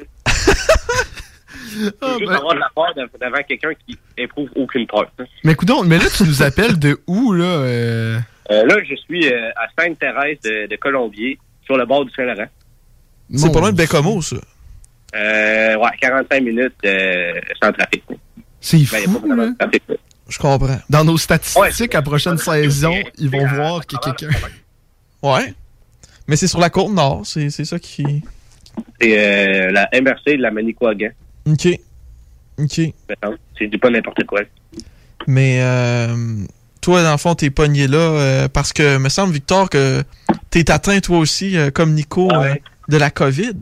[SPEAKER 4] Ah,
[SPEAKER 16] juste
[SPEAKER 4] ben-
[SPEAKER 16] avoir de la peur dev- devant quelqu'un qui éprouve aucune peur.
[SPEAKER 4] Mais coudon, mais là, tu nous appelles de où, là? euh?
[SPEAKER 16] Euh, là, je suis euh, à Sainte-Thérèse de, de Colombier, sur le bord du Saint-Laurent.
[SPEAKER 5] C'est pas loin de Bécomo, ça.
[SPEAKER 16] Euh, ouais, 45 minutes euh, sans trafic.
[SPEAKER 4] C'est
[SPEAKER 16] Ben, y a
[SPEAKER 4] fou,
[SPEAKER 16] pas vraiment
[SPEAKER 4] là.
[SPEAKER 16] de trafic, là.
[SPEAKER 5] Je comprends.
[SPEAKER 4] Dans nos statistiques, à la prochaine saison, ils vont voir qu'il y a quelqu'un.
[SPEAKER 5] Ouais. Mais c'est sur la côte nord, c'est ça qui.
[SPEAKER 16] C'est euh, la MRC de la Manicouagan.
[SPEAKER 5] Ok. Ok.
[SPEAKER 16] C'est du pas n'importe quoi.
[SPEAKER 5] Mais euh, toi, dans le fond, t'es pogné là euh, parce que me semble, Victor, que t'es atteint toi aussi, euh, comme Nico,
[SPEAKER 16] Ah
[SPEAKER 5] de la COVID.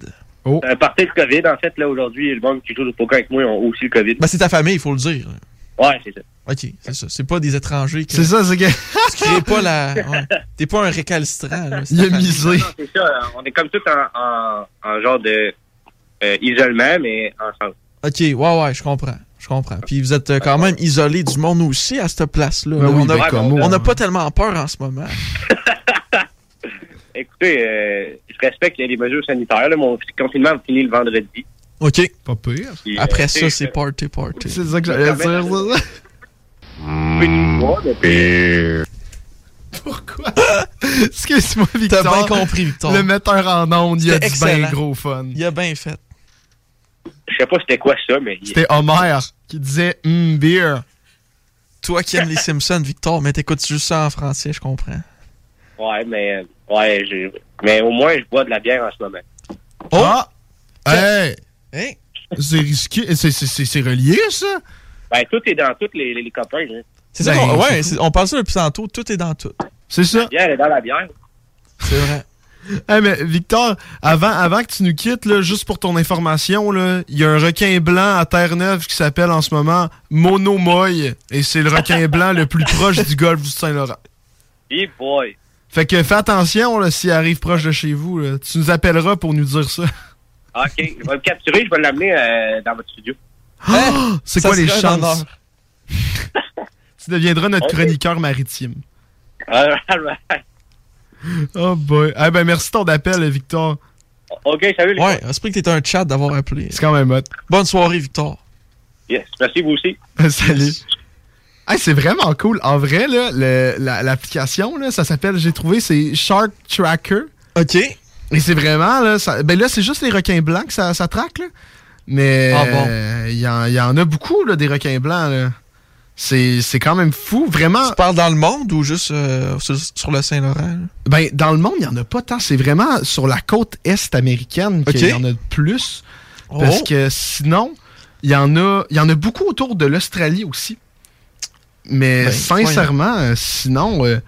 [SPEAKER 4] Oh.
[SPEAKER 16] C'est un party de COVID, en fait, là, aujourd'hui, le monde qui joue au poker avec moi ont aussi le COVID.
[SPEAKER 5] Ben, c'est ta famille, il faut le dire.
[SPEAKER 16] Ouais, c'est ça.
[SPEAKER 5] Ok, c'est ça. C'est pas des étrangers. que-
[SPEAKER 4] C'est ça, c'est que.
[SPEAKER 5] Tu crées pas la. ouais. T'es pas un récalcitrant. là, c'est
[SPEAKER 4] Il misé.
[SPEAKER 16] Non, c'est ça. euh, On est comme tout en, en, en genre de euh, isolement, mais ensemble.
[SPEAKER 5] Ok, ouais, ouais, je comprends. Je comprends. Puis vous êtes euh, quand même isolé du monde aussi à cette place-là.
[SPEAKER 4] Ben oui,
[SPEAKER 5] on a-
[SPEAKER 4] ben
[SPEAKER 5] n'a pas tellement peur en ce moment.
[SPEAKER 16] Écoutez, euh, je respecte les mesures sanitaires. Là. Mon confinement a fini le vendredi.
[SPEAKER 5] OK.
[SPEAKER 4] Pas pire.
[SPEAKER 5] Après
[SPEAKER 16] euh,
[SPEAKER 5] ça, c'est party, party.
[SPEAKER 4] C'est ça que j'allais dire. ça.
[SPEAKER 16] Puis,
[SPEAKER 4] Pourquoi? Excuse-moi, Victor.
[SPEAKER 5] T'as bien compris, Victor.
[SPEAKER 4] Le metteur en onde, il a du bien gros fun.
[SPEAKER 5] Il a bien fait.
[SPEAKER 16] je sais pas c'était quoi ça, mais...
[SPEAKER 4] C'était Homer qui disait Hum, beer.
[SPEAKER 5] Toi qui aimes les Simpsons, Victor, mais t'écoutes juste ça en français, je comprends.
[SPEAKER 16] Ouais, mais... euh, Ouais, j'ai- mais au moins, je bois de la bière en ce moment.
[SPEAKER 5] Oh!
[SPEAKER 4] Ah! Hey!
[SPEAKER 5] Hein?
[SPEAKER 4] C'est risqué. C'est- c'est- C'est c'est relié, ça?
[SPEAKER 16] Ben, tout est dans tous les, les, les copains. Hein.
[SPEAKER 5] C'est ça
[SPEAKER 4] Ben, c'est
[SPEAKER 5] ouais, c'est- on parle ça depuis tantôt, tout est dans tout.
[SPEAKER 4] C'est ça.
[SPEAKER 16] La bière est dans la bière.
[SPEAKER 5] C'est vrai.
[SPEAKER 4] Hey, mais Victor, avant, avant que tu nous quittes, là, juste pour ton information, là, il y a un requin blanc à Terre-Neuve qui s'appelle en ce moment Monomoy. Et c'est le requin blanc le plus proche du golfe du Saint-Laurent.
[SPEAKER 16] Hey boy!
[SPEAKER 4] Fait que fais attention là, s'il arrive proche de chez vous. là. Tu nous appelleras pour nous dire ça.
[SPEAKER 16] OK, je vais le capturer, je vais l'amener euh, dans votre studio.
[SPEAKER 4] Ah! c'est quoi les chances? tu deviendras notre chroniqueur maritime.
[SPEAKER 16] All right.
[SPEAKER 4] Oh boy. Ah ben merci ton appel, Victor.
[SPEAKER 16] OK, salut les
[SPEAKER 5] Ouais, esprit que t'es un chat d'avoir appelé.
[SPEAKER 4] C'est quand même hot.
[SPEAKER 5] Bonne soirée, Victor.
[SPEAKER 16] Yes, merci vous aussi.
[SPEAKER 4] Salut. Hey, c'est vraiment cool. En vrai, là, le- la- l'application, là, ça s'appelle, j'ai trouvé, c'est Shark Tracker.
[SPEAKER 5] OK.
[SPEAKER 4] Et c'est vraiment, là, ça- ben là, c'est juste les requins blancs que ça, ça traque, là. Mais
[SPEAKER 5] Ah bon?
[SPEAKER 4] euh, il y, en, il y en a beaucoup, là, des requins blancs, là. C'est c'est quand même fou, vraiment.
[SPEAKER 5] Tu parles dans le monde ou juste euh, sur, sur le Saint-Laurent? là?
[SPEAKER 4] Ben, dans le monde, il n'y en a pas tant. C'est vraiment sur la côte est américaine qu'il y en a de plus. Parce
[SPEAKER 5] Oh.
[SPEAKER 4] que sinon, il y en a, il y en a beaucoup autour de l'Australie aussi. Mais
[SPEAKER 5] Ben,
[SPEAKER 4] sincèrement, euh, sinon, euh,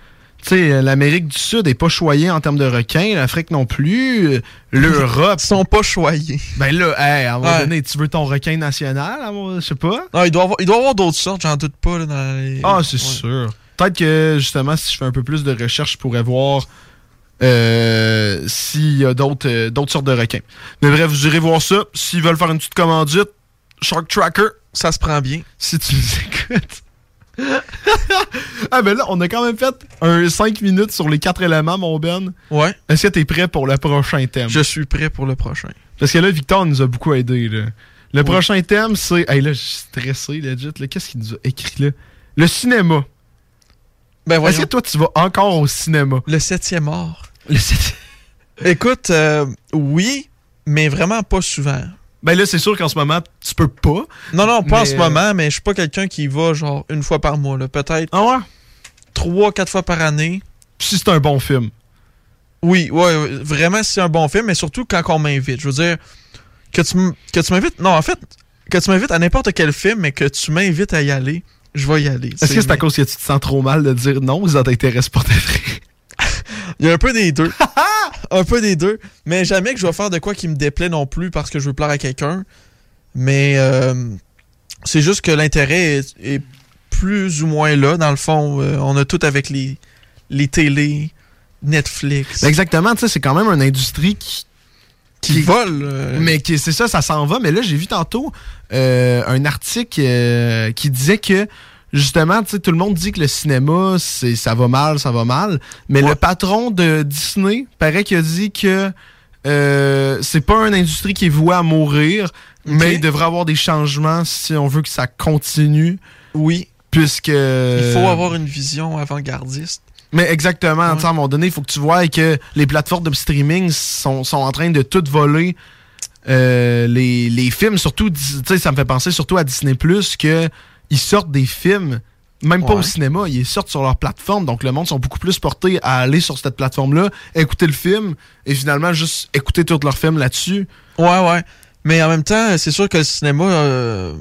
[SPEAKER 4] sais, euh, l'Amérique du Sud est pas choyée en termes de requins, l'Afrique non plus, euh, l'Europe.
[SPEAKER 5] Ils sont pas choyés.
[SPEAKER 4] Ben là, hey, à un moment
[SPEAKER 5] Ouais.
[SPEAKER 4] donné, tu veux ton requin national, je sais pas.
[SPEAKER 5] Non, il doit y avoir, il doit y avoir d'autres sortes, j'en doute pas. Là, dans les...
[SPEAKER 4] Ah, c'est
[SPEAKER 5] Ouais.
[SPEAKER 4] sûr. Peut-être que, justement, si je fais un peu plus de recherche, je pourrais voir euh, s'il y a d'autres euh, sortes de requins. Mais bref, vous irez voir ça. S'ils veulent faire une petite commandite, Shark Tracker,
[SPEAKER 5] Ça se prend bien.
[SPEAKER 4] si tu nous écoutes. ah, ben là, on a quand même fait un 5 minutes sur les quatre éléments, mon Ben.
[SPEAKER 5] Ouais.
[SPEAKER 4] Est-ce que t'es prêt pour le prochain thème?
[SPEAKER 5] Je suis prêt pour le prochain.
[SPEAKER 4] Parce que là, Victor nous a beaucoup aidé. Là. Le prochain thème, c'est. Hey, là, je suis stressé, legit. Qu'est-ce qu'il nous a écrit là? Le cinéma.
[SPEAKER 5] Ben
[SPEAKER 4] Est-ce que toi, tu vas encore au cinéma?
[SPEAKER 5] Le septième art.
[SPEAKER 4] Le septième.
[SPEAKER 5] Écoute, euh, oui, mais vraiment pas souvent.
[SPEAKER 4] Ben là, c'est sûr qu'en ce moment, tu peux pas.
[SPEAKER 5] Non, non, pas en ce
[SPEAKER 4] euh,
[SPEAKER 5] moment, mais je suis pas quelqu'un qui va genre une fois par mois. là. Peut-être
[SPEAKER 4] Ah ouais?
[SPEAKER 5] trois, quatre fois par année.
[SPEAKER 4] Si c'est un bon film.
[SPEAKER 5] Oui, ouais, vraiment si c'est un bon film, mais surtout quand on m'invite. Je veux dire, que tu que tu m'invites. Non, en fait, que tu m'invites à n'importe quel film, mais que tu m'invites à y aller, je vais y aller.
[SPEAKER 4] Est-ce que c'est à cause que tu te sens trop mal de dire non, ça t'intéresse pas d'être vrai?
[SPEAKER 5] Il y a un peu des deux. un peu des deux. Mais jamais que je vais faire de quoi qui me déplaît non plus parce que je veux plaire à quelqu'un. Mais euh, c'est juste que l'intérêt est, est plus ou moins là. Dans le fond, Euh, on a tout avec les, les télés, Netflix.
[SPEAKER 4] Ben exactement, tu sais, c'est quand même une industrie qui,
[SPEAKER 5] qui, volent. euh,
[SPEAKER 4] Mais qui- c'est ça, ça s'en va. Mais là, j'ai vu tantôt un article qui disait que justement, tu sais, tout le monde dit que le cinéma, c'est ça va mal, ça va mal. Mais le patron de Disney paraît qu'il a dit que euh, c'est pas une industrie qui est vouée à mourir, mais il devrait avoir des changements si on veut que ça continue.
[SPEAKER 5] Oui.
[SPEAKER 4] Puisque.
[SPEAKER 5] Il faut avoir une vision avant-gardiste.
[SPEAKER 4] Mais exactement, à un moment donné, il faut que tu vois que les plateformes de streaming sont, sont en train de tout voler. euh, les, les films, surtout, ça me fait penser surtout à Disney Plus que ils sortent des films, même pas
[SPEAKER 5] Ouais.
[SPEAKER 4] au cinéma, ils sortent sur leur plateforme. Donc le monde sont beaucoup plus portés à aller sur cette plateforme-là, écouter le film et finalement juste écouter tous leurs films là-dessus.
[SPEAKER 5] Ouais, ouais. Mais en même temps, c'est sûr que le cinéma, euh,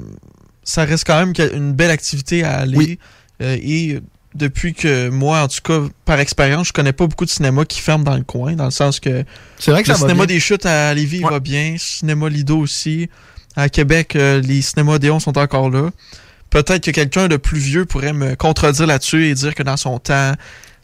[SPEAKER 5] ça reste quand même une belle activité à aller. Euh, et depuis que moi, en tout cas, par expérience, je connais pas beaucoup de cinéma qui ferment dans le coin, dans le sens que.
[SPEAKER 4] C'est vrai que
[SPEAKER 5] le
[SPEAKER 4] ça
[SPEAKER 5] cinéma des chutes à Lévis il va bien, cinéma Lido aussi. À Québec, euh, les cinémas Déon sont encore là. Peut-être que quelqu'un de plus vieux pourrait me contredire là-dessus et dire que dans son temps,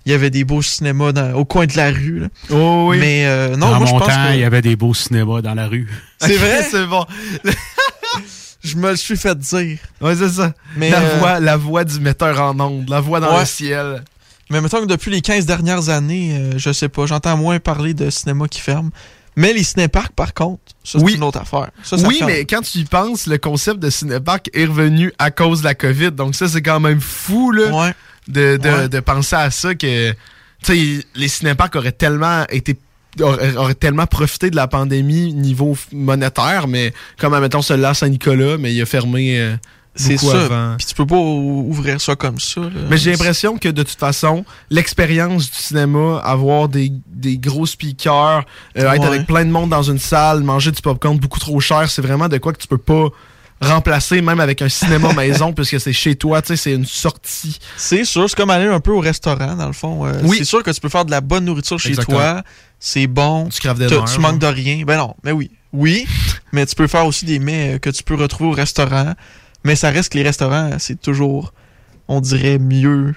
[SPEAKER 5] il y avait des beaux cinémas dans- au coin de la rue. là.
[SPEAKER 4] Oh oui.
[SPEAKER 5] Mais euh, non,
[SPEAKER 15] Dans
[SPEAKER 5] moi je
[SPEAKER 15] mon
[SPEAKER 5] pense
[SPEAKER 15] temps,
[SPEAKER 5] que
[SPEAKER 15] il y avait des beaux cinémas dans la rue.
[SPEAKER 5] c'est vrai?
[SPEAKER 4] c'est bon.
[SPEAKER 5] je me le suis fait dire.
[SPEAKER 4] Ouais, c'est ça.
[SPEAKER 5] Mais,
[SPEAKER 4] la,
[SPEAKER 5] euh,
[SPEAKER 4] voix, la voix du metteur en ondes, la voix dans
[SPEAKER 5] Ouais.
[SPEAKER 4] le ciel.
[SPEAKER 5] Mais mettons que depuis les 15 dernières années, euh, je sais pas, j'entends moins parler de cinéma qui ferme. Mais les cinéparks, par contre, ça c'est
[SPEAKER 4] Oui.
[SPEAKER 5] une autre affaire. Ça, ça
[SPEAKER 4] oui, mais quand tu y penses, le concept de cinépark est revenu à cause de la COVID. Donc ça, c'est quand même fou là, de, de-
[SPEAKER 5] Ouais.
[SPEAKER 4] de penser à ça que tu sais, les cinéparks auraient tellement été auraient, auraient tellement profité de la pandémie niveau monétaire, mais comme admettons celui-là Saint-Nicolas, mais il a fermé euh,
[SPEAKER 5] c'est ça. Puis tu peux pas ou- ouvrir ça comme ça. là.
[SPEAKER 4] Mais j'ai l'impression que de toute façon, l'expérience du cinéma, avoir des, des gros speakers, euh, être avec plein de monde dans une salle, manger du popcorn beaucoup trop cher, c'est vraiment de quoi que tu peux pas remplacer même avec un cinéma maison puisque c'est chez toi, tu sais, c'est une sortie.
[SPEAKER 5] C'est sûr, c'est comme aller un peu au restaurant, dans le fond. Euh,
[SPEAKER 4] Oui.
[SPEAKER 5] C'est sûr que tu peux faire de la bonne nourriture chez
[SPEAKER 4] Exactement.
[SPEAKER 5] toi. C'est bon.
[SPEAKER 4] Tu craves des nerfs,
[SPEAKER 5] Tu manques de rien. Ben non, mais oui. Oui, mais tu peux faire aussi des mets euh, que tu peux retrouver au restaurant. Mais ça reste que les restaurants, c'est toujours, on dirait, mieux,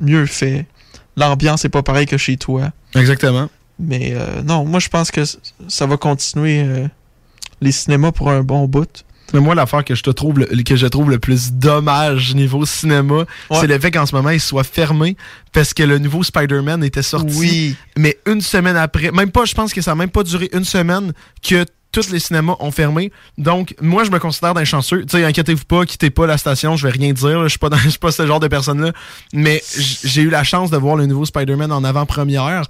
[SPEAKER 5] mieux fait. L'ambiance est pas pareille que chez toi.
[SPEAKER 4] Exactement.
[SPEAKER 5] Mais euh, non, moi je pense que ça va continuer euh, les cinémas pour un bon bout.
[SPEAKER 4] Mais moi, l'affaire que je te trouve le, que je trouve le plus dommage niveau cinéma, c'est le fait qu'en ce moment, il soit fermé parce que le nouveau Spider-Man était sorti.
[SPEAKER 5] Oui.
[SPEAKER 4] Mais une semaine après, même pas, je pense que ça n'a même pas duré une semaine que tous les cinémas ont fermé. Donc, moi, je me considère d'un chanceux. Tu sais, inquiétez-vous pas, quittez pas la station, je vais rien dire. Je suis pas, dans- je suis pas ce genre de personne-là. Mais j'ai eu la chance de voir le nouveau Spider-Man en avant-première.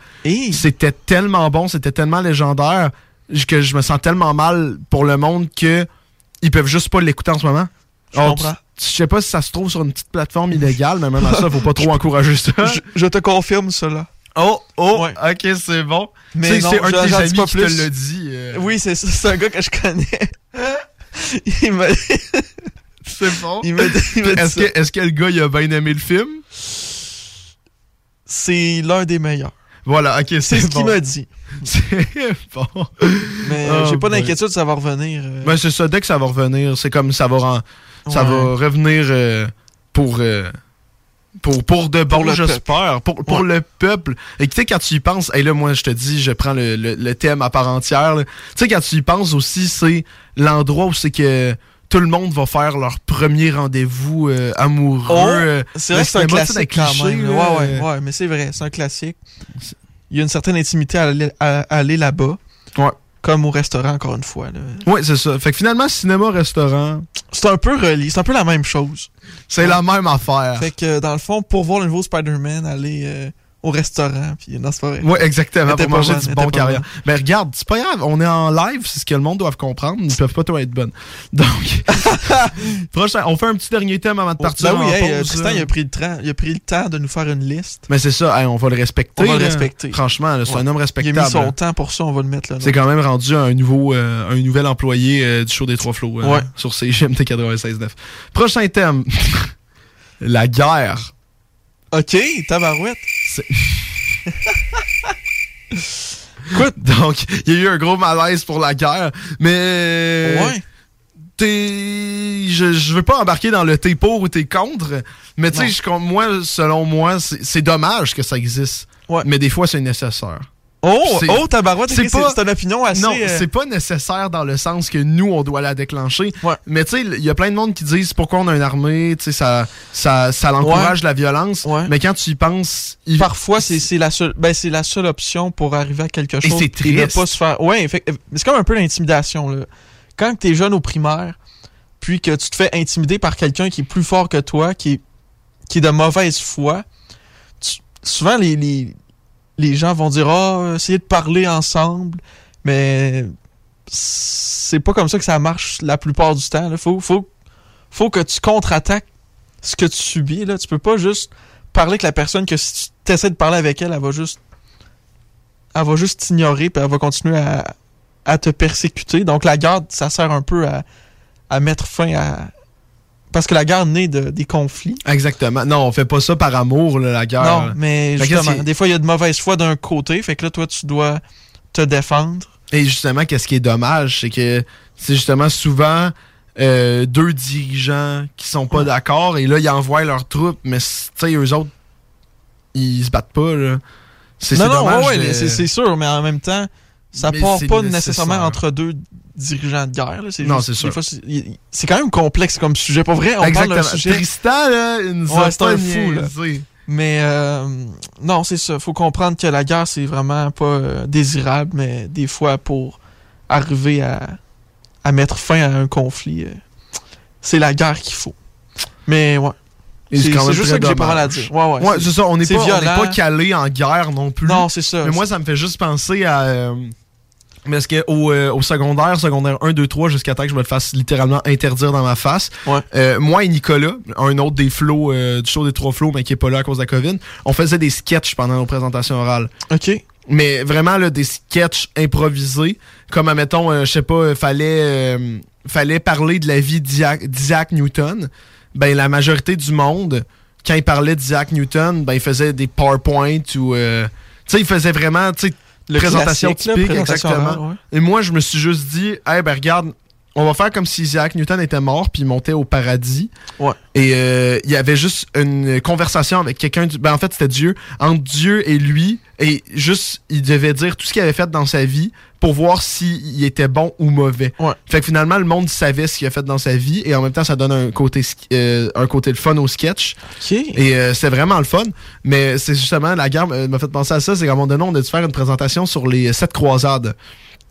[SPEAKER 4] C'était tellement bon, c'était tellement légendaire que je me sens tellement mal pour le monde que ils peuvent juste pas l'écouter en ce moment.
[SPEAKER 5] Je
[SPEAKER 4] Alors,
[SPEAKER 5] comprends.
[SPEAKER 4] Je sais pas si ça se trouve sur une petite plateforme illégale, mais même à ça, faut pas trop encourager ça.
[SPEAKER 5] Je, je te confirme cela.
[SPEAKER 4] Oh, oh, ok, c'est bon.
[SPEAKER 5] Mais
[SPEAKER 4] C'est- un de tes amis qui
[SPEAKER 5] plus.
[SPEAKER 4] te l'a dit. euh.
[SPEAKER 5] Oui, c'est ça, c'est un gars que je connais. il m'a
[SPEAKER 4] C'est bon.
[SPEAKER 5] Il m'a
[SPEAKER 4] Est-ce que, est-ce que le gars, il a bien aimé le film?
[SPEAKER 5] C'est l'un des meilleurs.
[SPEAKER 4] Voilà, ok, c'est
[SPEAKER 5] C'est ce
[SPEAKER 4] bon.
[SPEAKER 5] qu'il m'a dit.
[SPEAKER 4] C'est bon.
[SPEAKER 5] Mais
[SPEAKER 4] Oh
[SPEAKER 5] j'ai pas d'inquiétude, ça va revenir. euh.
[SPEAKER 4] Ben, c'est ça, dès que ça va revenir, c'est comme ça va, ça va revenir euh, pour, euh, pour, pour de bon, j'espère. Pour, pour
[SPEAKER 5] Ouais.
[SPEAKER 4] le peuple. Et tu sais, quand tu y penses, et là, moi, je te dis, je prends le, le- le thème à part entière. Tu sais, quand tu y penses aussi, c'est l'endroit où c'est que tout le monde va faire leur premier rendez-vous euh, amoureux.
[SPEAKER 5] Oh,
[SPEAKER 4] euh,
[SPEAKER 5] c'est vrai que c'est un classique quand même.
[SPEAKER 4] clichés,
[SPEAKER 5] Ouais, ouais, ouais, mais c'est vrai, c'est un classique. Il y a une certaine intimité à aller, à aller là-bas.
[SPEAKER 4] Ouais.
[SPEAKER 5] Comme au restaurant, encore une fois.
[SPEAKER 4] Ouais, c'est ça. Fait que finalement, cinéma-restaurant,
[SPEAKER 5] C'est un peu relié, c'est un peu la même chose.
[SPEAKER 4] c'est la même affaire.
[SPEAKER 5] Fait que dans le fond, pour voir le nouveau Spider-Man, aller euh, au restaurant, puis pas vrai.
[SPEAKER 4] Ouais, exactement, pour manger
[SPEAKER 5] bonne,
[SPEAKER 4] du bon carrière. Mais regarde, c'est pas grave, on est en live, c'est ce que le monde doit comprendre. Ils peuvent pas tout être bonnes. Donc, prochain, on fait un petit dernier thème avant de partir
[SPEAKER 5] Ben oui, hey,
[SPEAKER 4] pause,
[SPEAKER 5] Tristan, il a, pris le temps, il a pris le temps de nous faire une liste.
[SPEAKER 4] Mais c'est ça, hey, on va le respecter.
[SPEAKER 5] On va le respecter.
[SPEAKER 4] Franchement, c'est
[SPEAKER 5] Ouais.
[SPEAKER 4] un homme
[SPEAKER 5] Il a
[SPEAKER 4] respectable.
[SPEAKER 5] mis son temps pour ça, on va le mettre là.
[SPEAKER 4] C'est quand même rendu un nouveau, euh, un nouvel employé euh, du show des trois flots euh,
[SPEAKER 5] Ouais.
[SPEAKER 4] sur CGMT 96.9. Prochain thème. La guerre.
[SPEAKER 5] Ok, tabarouette.
[SPEAKER 4] C'est- Écoute, donc, il y a eu un gros malaise pour la guerre, mais.
[SPEAKER 5] Ouais.
[SPEAKER 4] T'es. Je, je veux pas embarquer dans le t'es pour ou t'es contre, mais tu sais, je- moi, selon moi, c'est c'est dommage que ça existe. Mais des fois, c'est nécessaire.
[SPEAKER 5] Oh,
[SPEAKER 4] C'est-
[SPEAKER 5] oh, tabarouette, c'est c'est une opinion assez,
[SPEAKER 4] Non,
[SPEAKER 5] euh,
[SPEAKER 4] c'est pas nécessaire dans le sens que nous, on doit la déclencher. Mais tu sais, il y a plein de monde qui disent pourquoi on a une armée, tu sais, ça, ça, ça l'encourage
[SPEAKER 5] Ouais.
[SPEAKER 4] la violence. Mais quand tu y penses. il-
[SPEAKER 5] Parfois, c'est c'est la seule, ben, c'est la seule option pour arriver à quelque
[SPEAKER 4] Et
[SPEAKER 5] chose.
[SPEAKER 4] c'est
[SPEAKER 5] ne
[SPEAKER 4] triste.
[SPEAKER 5] pas se faire. Ouais, c'est comme un peu l'intimidation là. Quand t'es jeune au primaire, puis que tu te fais intimider par quelqu'un qui est plus fort que toi, qui est, qui est de mauvaise foi, tu- souvent les, les, les gens vont dire ah, essayez de parler ensemble, mais c'est pas comme ça que ça marche la plupart du temps. Là. Faut, faut, faut que tu contre-attaques ce que tu subis. Là. Tu peux pas juste parler avec la personne que si tu essaies de parler avec elle, elle va juste. Elle va juste t'ignorer puis elle va continuer à, te persécuter. Donc la garde, ça sert un peu à mettre fin à. Parce que la guerre naît de, des conflits.
[SPEAKER 4] Exactement. Non, on fait pas ça par amour, là, la guerre.
[SPEAKER 5] Non, mais
[SPEAKER 4] Fait
[SPEAKER 5] justement, des fois, il y a de mauvaise foi d'un côté. Fait que là, toi, tu dois te défendre.
[SPEAKER 4] Et justement, qu'est-ce qui est dommage, c'est que c'est justement souvent euh, deux dirigeants qui sont pas d'accord et là, ils envoient leurs troupes, mais tu sais, eux autres, ils se battent pas, là. C'est
[SPEAKER 5] Non, non, ouais, c'est sûr, mais en même temps, ça
[SPEAKER 4] Mais
[SPEAKER 5] part pas
[SPEAKER 4] nécessaire.
[SPEAKER 5] nécessairement entre deux dirigeants de guerre. là. C'est
[SPEAKER 4] Non,
[SPEAKER 5] juste-
[SPEAKER 4] c'est sûr.
[SPEAKER 5] fois, c'est quand même complexe comme sujet. Pas vrai, on
[SPEAKER 4] Exactement.
[SPEAKER 5] parle d'un sujet...
[SPEAKER 4] Tristan, là, a
[SPEAKER 5] Ouais, c'est un fou, là. Mais euh, non, c'est ça. Faut comprendre que la guerre, c'est vraiment pas euh, désirable, mais des fois, pour arriver à, à mettre fin à un conflit, euh, c'est la guerre qu'il faut. Mais ouais.
[SPEAKER 4] Et
[SPEAKER 5] C'est juste ça que j'ai pas mal à dire. Ouais, ouais.
[SPEAKER 4] Ouais, c'est ça. On n'est pas, pas calé en guerre non plus.
[SPEAKER 5] Non, c'est ça.
[SPEAKER 4] Mais moi, ça me fait juste penser à. Parce que au, euh, au secondaire, secondaire 1, 2, 3, jusqu'à temps que je me le fasse littéralement interdire dans ma face. euh, moi et Nicolas, un autre des flots, euh, du show des trois flots, mais qui est pas là à cause de la COVID, on faisait des sketchs pendant nos présentations orales.
[SPEAKER 5] OK.
[SPEAKER 4] Mais vraiment, là, des sketchs improvisés. Comme, admettons, je sais pas, fallait, fallait parler de la vie d'Isaac Newton. Ben, la majorité du monde, quand il parlait d'Isaac Newton, ben, il faisait des PowerPoint ou. tu sais, il faisait vraiment, tu sais,
[SPEAKER 5] Le
[SPEAKER 4] présentation
[SPEAKER 5] là,
[SPEAKER 4] typique,
[SPEAKER 5] présentation
[SPEAKER 4] exactement.
[SPEAKER 5] ouais.
[SPEAKER 4] Et moi, je me suis juste dit, hey, ben, regarde, on va faire comme si Isaac Newton était mort puis il montait au paradis.
[SPEAKER 5] Ouais.
[SPEAKER 4] Et euh, il y avait juste une conversation avec quelqu'un. du- Ben, en fait, c'était Dieu. Entre Dieu et lui. Et juste, il devait dire tout ce qu'il avait fait dans sa vie pour voir s'il était bon ou mauvais. Fait que finalement, le monde savait ce qu'il a fait dans sa vie. Et en même temps, ça donne un côté, euh, un côté le fun au sketch. Et euh, c'est vraiment le fun. Mais c'est justement, la guerre euh, m'a fait penser à ça. C'est qu'à un moment donné, on a dû faire une présentation sur les sept croisades.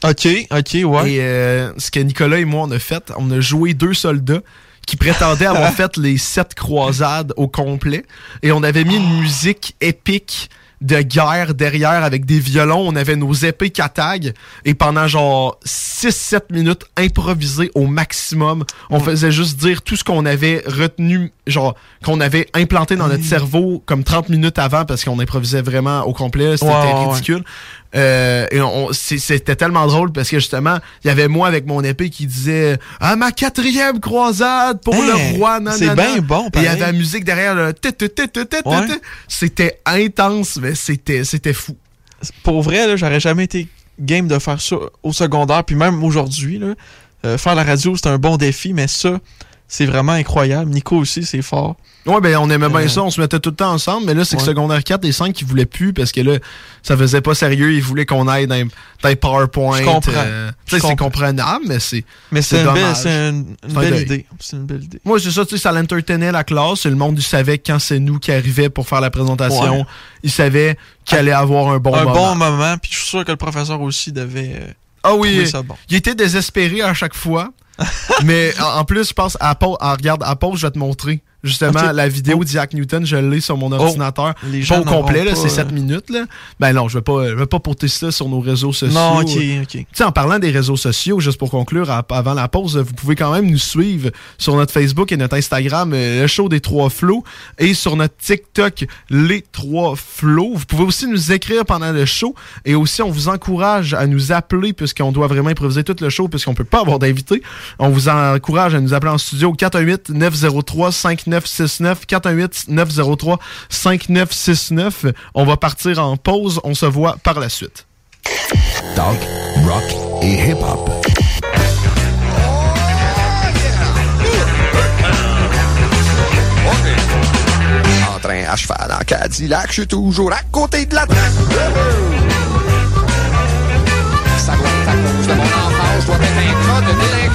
[SPEAKER 5] OK, OK, ouais.
[SPEAKER 4] Et euh, ce que Nicolas et moi, on a fait, on a joué deux soldats qui prétendaient avoir fait les sept croisades au complet. Et on avait mis une musique épique de guerre derrière avec des violons. On avait nos épées katag. Et pendant genre 6-7 minutes improvisées au maximum, on faisait juste dire tout ce qu'on avait retenu, genre qu'on avait implanté dans notre cerveau comme 30 minutes avant parce qu'on improvisait vraiment au complet. C'était
[SPEAKER 5] Ouais, ouais.
[SPEAKER 4] Euh, et c'était tellement drôle parce que justement, il y avait moi avec mon épée qui disait Ah, ma quatrième croisade pour
[SPEAKER 5] Hein,
[SPEAKER 4] le roi, non,
[SPEAKER 5] c'est bien bon,
[SPEAKER 4] Et il y avait la musique derrière, le
[SPEAKER 5] Ouais.
[SPEAKER 4] C'était intense, mais c'était c'était fou.
[SPEAKER 5] Pour vrai, là, j'aurais jamais été game de faire ça au secondaire, puis même aujourd'hui, là, euh, faire la radio, c'est un bon défi, mais ça, c'est vraiment incroyable. Nico aussi, c'est fort.
[SPEAKER 4] Ouais, ben on aimait bien
[SPEAKER 5] Euh.
[SPEAKER 4] ça, on se mettait tout le temps ensemble, mais là, c'est que
[SPEAKER 5] Ouais.
[SPEAKER 4] secondaire 4 et 5 qui voulaient plus parce que là, ça faisait pas sérieux, ils voulaient qu'on aille dans, dans PowerPoint.
[SPEAKER 5] Je comprends.
[SPEAKER 4] euh, c'est comprenable, mais c'est.
[SPEAKER 5] Mais c'est une, belle, une, une
[SPEAKER 4] un
[SPEAKER 5] idée. C'est une belle idée.
[SPEAKER 4] Moi, c'est ça, tu sais, ça l'entertainait la classe. Le monde, il savait quand c'est nous qui arrivait pour faire la présentation.
[SPEAKER 5] Ouais.
[SPEAKER 4] Il savait qu'il allait avoir un bon
[SPEAKER 5] un
[SPEAKER 4] moment.
[SPEAKER 5] bon moment, puis je suis sûr que le professeur aussi devait. euh,
[SPEAKER 4] Ah oui,
[SPEAKER 5] trouver ça bon.
[SPEAKER 4] il était désespéré à chaque fois. Mais en, plus, je pense, à à, regarde, à pause, je vais te montrer. Justement, la vidéo d'Isaac Newton, je l'ai sur mon ordinateur.
[SPEAKER 5] Les
[SPEAKER 4] pas au complet, c'est 7
[SPEAKER 5] euh,
[SPEAKER 4] minutes. Là. Ben non, je vais pas, je vais pas porter ça sur nos réseaux sociaux.
[SPEAKER 5] Non, ok, ok.
[SPEAKER 4] Tu sais, en parlant des réseaux sociaux, juste pour conclure, avant la pause, vous pouvez quand même nous suivre sur notre Facebook et notre Instagram, euh, le show des trois flots, et sur notre TikTok, les trois flots. Vous pouvez aussi nous écrire pendant le show, et aussi on vous encourage à nous appeler, puisqu'on doit vraiment improviser tout le show, puisqu'on peut pas avoir d'invités. On vous encourage à nous appeler en studio 5969 418 903 5969. On va partir en pause. On se voit par la suite.
[SPEAKER 17] Talk, rock et hip-hop. En train à cheval en Cadillac, je suis toujours à côté de la traque.
[SPEAKER 18] Ça doit être un délinquant.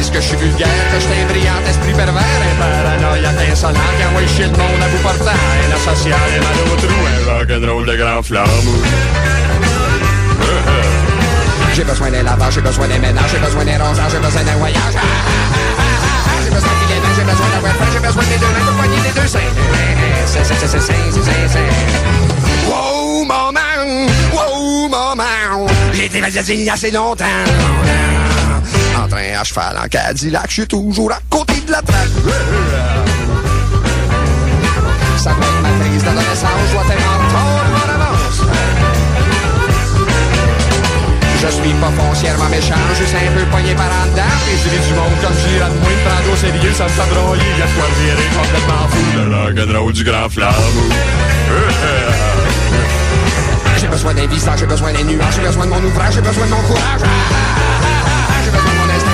[SPEAKER 18] Disent que je suis vulgaire, que je un brillant esprit pervers, un paranoïaque insolent qui envoie chier le monde à bout portant, un asocial et mal au trou, un rock'n'roll de grand flamme. J'ai besoin d'un lavage, j'ai besoin d'un ménage, j'ai besoin d'un rosage, j'ai besoin d'un voyage. Ah, ah, ah, J'ai besoin les mains, j'ai besoin d'un webframe, j'ai besoin des deux mains pour poigner les deux seins. C'est, c'est, c'est, c'est, c'est, c'est, c'est. Wow, maman, wow, maman, j'ai été magazine il y a assez longtemps. En train à cheval en Cadillac, je suis toujours à côté de la traque. Ça doit être ma crise d'adolescence, je dois être en retard ou en avance. Je suis pas foncièrement méchant, juste un peu pogné par en dedans. Et je du monde comme j'irai de moins de prendre au sérieux, ça me fait broyer. Y'a de quoi virer complètement fou. Le rock'n'roll du grand flamme. J'ai besoin d'un visage, j'ai besoin des nuages, j'ai besoin de mon ouvrage, j'ai besoin de mon courage. De mon instinct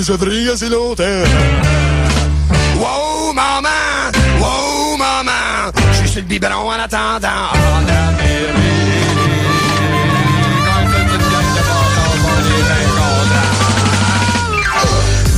[SPEAKER 18] Pas été sevré assez longtemps. Wow, maman! Wow, maman! Je suis le biberon en attendant. En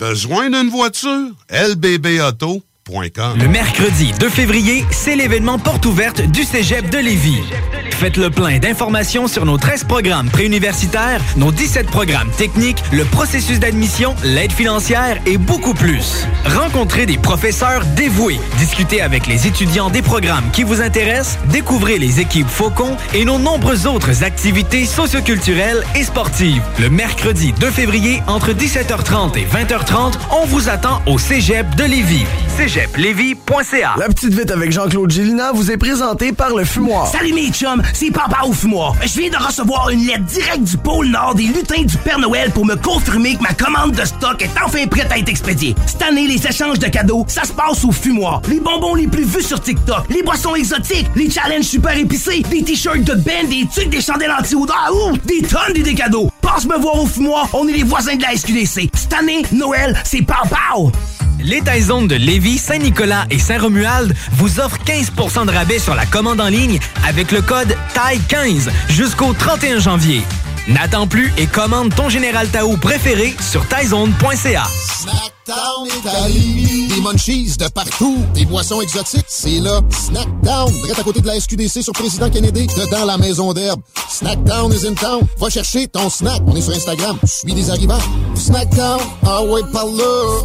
[SPEAKER 7] Besoin d'une voiture? lbbauto.com
[SPEAKER 19] Le mercredi 2 février, c'est l'événement porte ouverte du Cégep de Lévis. Faites le plein d'informations sur nos 13 programmes préuniversitaires, nos 17 programmes techniques, le processus d'admission, l'aide financière et beaucoup plus. Rencontrez des professeurs dévoués, discutez avec les étudiants des programmes qui vous intéressent, découvrez les équipes Faucon et nos nombreuses autres activités socioculturelles et sportives. Le mercredi 2 février, entre 17h30 et 20h30, on vous attend au Cégep de Lévis. cégeplevy.ca
[SPEAKER 20] La petite vite avec Jean-Claude Gélina vous est présentée par le fumoir.
[SPEAKER 21] Salut mes chums, c'est Papa au fumoir. Je viens de recevoir une lettre directe du pôle Nord des lutins du Père Noël pour me confirmer que ma commande de stock est enfin prête à être expédiée. Cette année, les échanges de cadeaux, ça se passe au fumoir. Les bonbons les plus vus sur TikTok, les boissons exotiques, les challenges super épicés, des t-shirts de band, des trucs, des chandelles anti-odeur, ouh, des tonnes d'idées cadeaux. Passe me voir au fumoir, on est les voisins de la SQDC. Cette année, Noël, c'est pow!
[SPEAKER 19] Les Taizones de Lévis, Saint-Nicolas et Saint-Romuald vous offrent 15% de rabais sur la commande en ligne avec le code TAI15 jusqu'au 31 janvier. N'attends plus et commande ton Général Tao préféré sur taizone.ca.
[SPEAKER 11] Snackdown Italie. Des munchies de partout. Des boissons exotiques. C'est là. Snackdown. Direct à côté de la SQDC sur Président Kennedy. Dedans la maison d'herbe. Snackdown is in town. Va chercher ton snack. On est sur Instagram. Suis des arrivants. Snackdown. Ah ouais, par là.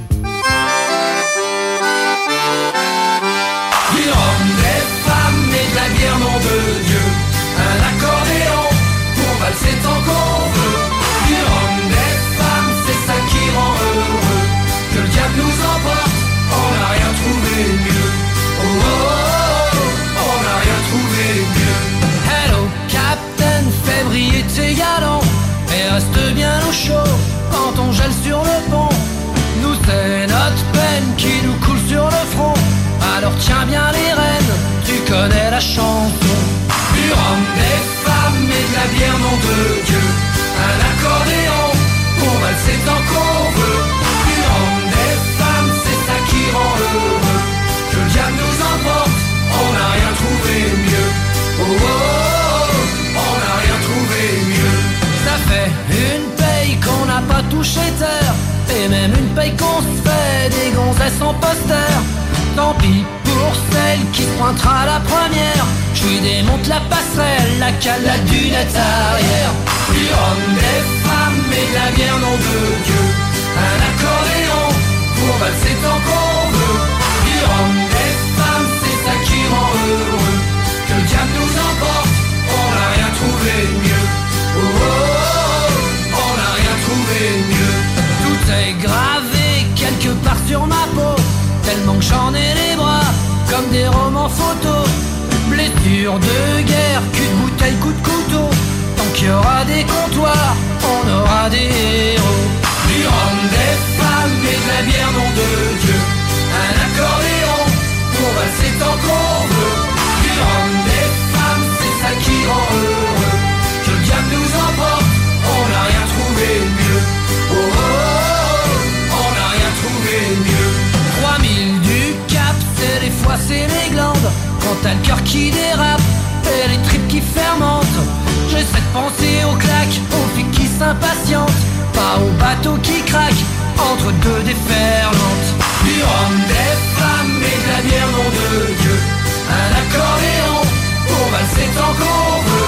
[SPEAKER 22] Du des femmes et de la bière, nom de Dieu. Un accordéon pour valser tant qu'on veut. Du des femmes, c'est ça qui rend heureux. Que le diable nous emporte, on n'a rien trouvé mieux. Oh, oh, oh, oh, on n'a rien trouvé mieux. Hello, Captain, fais briller tes galons. Et reste bien au chaud quand on gèle sur le pont. Notre peine qui nous coule sur le front. Alors tiens bien les rênes, tu connais la chanson. Du des femmes et de la bière, nom de Dieu. Un accordéon pour valser tant qu'on veut. Tant pis pour celle qui se pointera la première. Je lui démonte la passerelle, la cale, la dunette arrière. Du rhum, des femmes et de la bière, nom de Dieu. Un accordéon pour valser tant qu'on veut. Du rhum, des femmes, c'est ça qui rend heureux. Que le diable nous emporte, J'en ai les bras comme des romans photos. Blessure de guerre, cul de bouteille, coup de couteau. Tant qu'il y aura des comptoirs, on aura des héros. Du rhum, des femmes et de la bière, nom de Dieu. Un accordéon pour valser tant qu'on t'as le cœur qui dérape et les tripes qui fermentent. J'essaie de penser aux claques, aux filles qui s'impatientent. Pas aux bateaux qui craquent entre deux déferlantes. Du rhum, des femmes et de la bière, nom de Dieu. Un accordéon pour valser tant qu'on veut.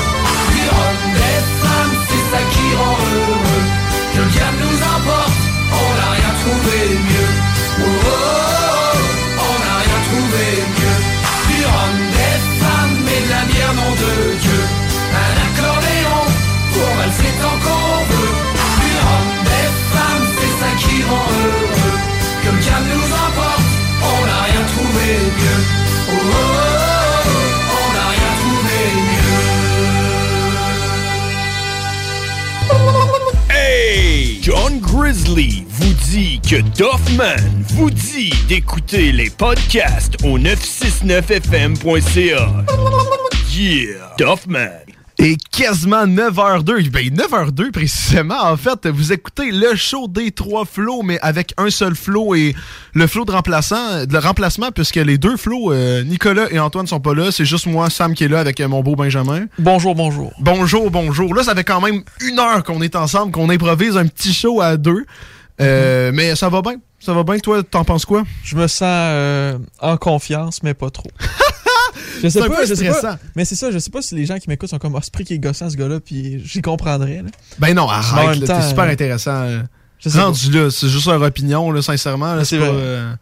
[SPEAKER 22] Heureux. Que nous emporte, on n'a rien trouvé mieux. Oh, oh, oh, oh, on n'a rien trouvé
[SPEAKER 10] Hey! John Grizzly vous dit que Doffman vous dit d'écouter les podcasts au 969fm.ca. Yeah! Doffman.
[SPEAKER 4] Et quasiment 9h02, ben 9h02 précisément, en fait, vous écoutez le show des trois flots, mais avec un seul flow et le flow de remplaçant, de remplacement, puisque les deux flots, euh, Nicolas et Antoine sont pas là, c'est juste moi, Sam, qui est là avec euh, mon beau Benjamin.
[SPEAKER 5] Bonjour, bonjour.
[SPEAKER 4] Bonjour, bonjour. Là, ça fait quand même une heure qu'on est ensemble, qu'on improvise un petit show à deux, Euh, mais ça va bien, ça va bien? Toi, t'en penses quoi?
[SPEAKER 5] Je me sens euh, en confiance, mais pas trop. Je sais pas,
[SPEAKER 4] peu
[SPEAKER 5] je sais pas. Mais c'est ça, je sais pas si les gens qui m'écoutent sont comme, ah, c'est qui est gossant ce gars-là, puis j'y comprendrais. Là.
[SPEAKER 4] Ben non, arrête, t'es super
[SPEAKER 5] euh,
[SPEAKER 4] intéressant. Rendu là, c'est juste leur opinion, là, sincèrement. là,
[SPEAKER 5] C'est
[SPEAKER 4] pas, euh,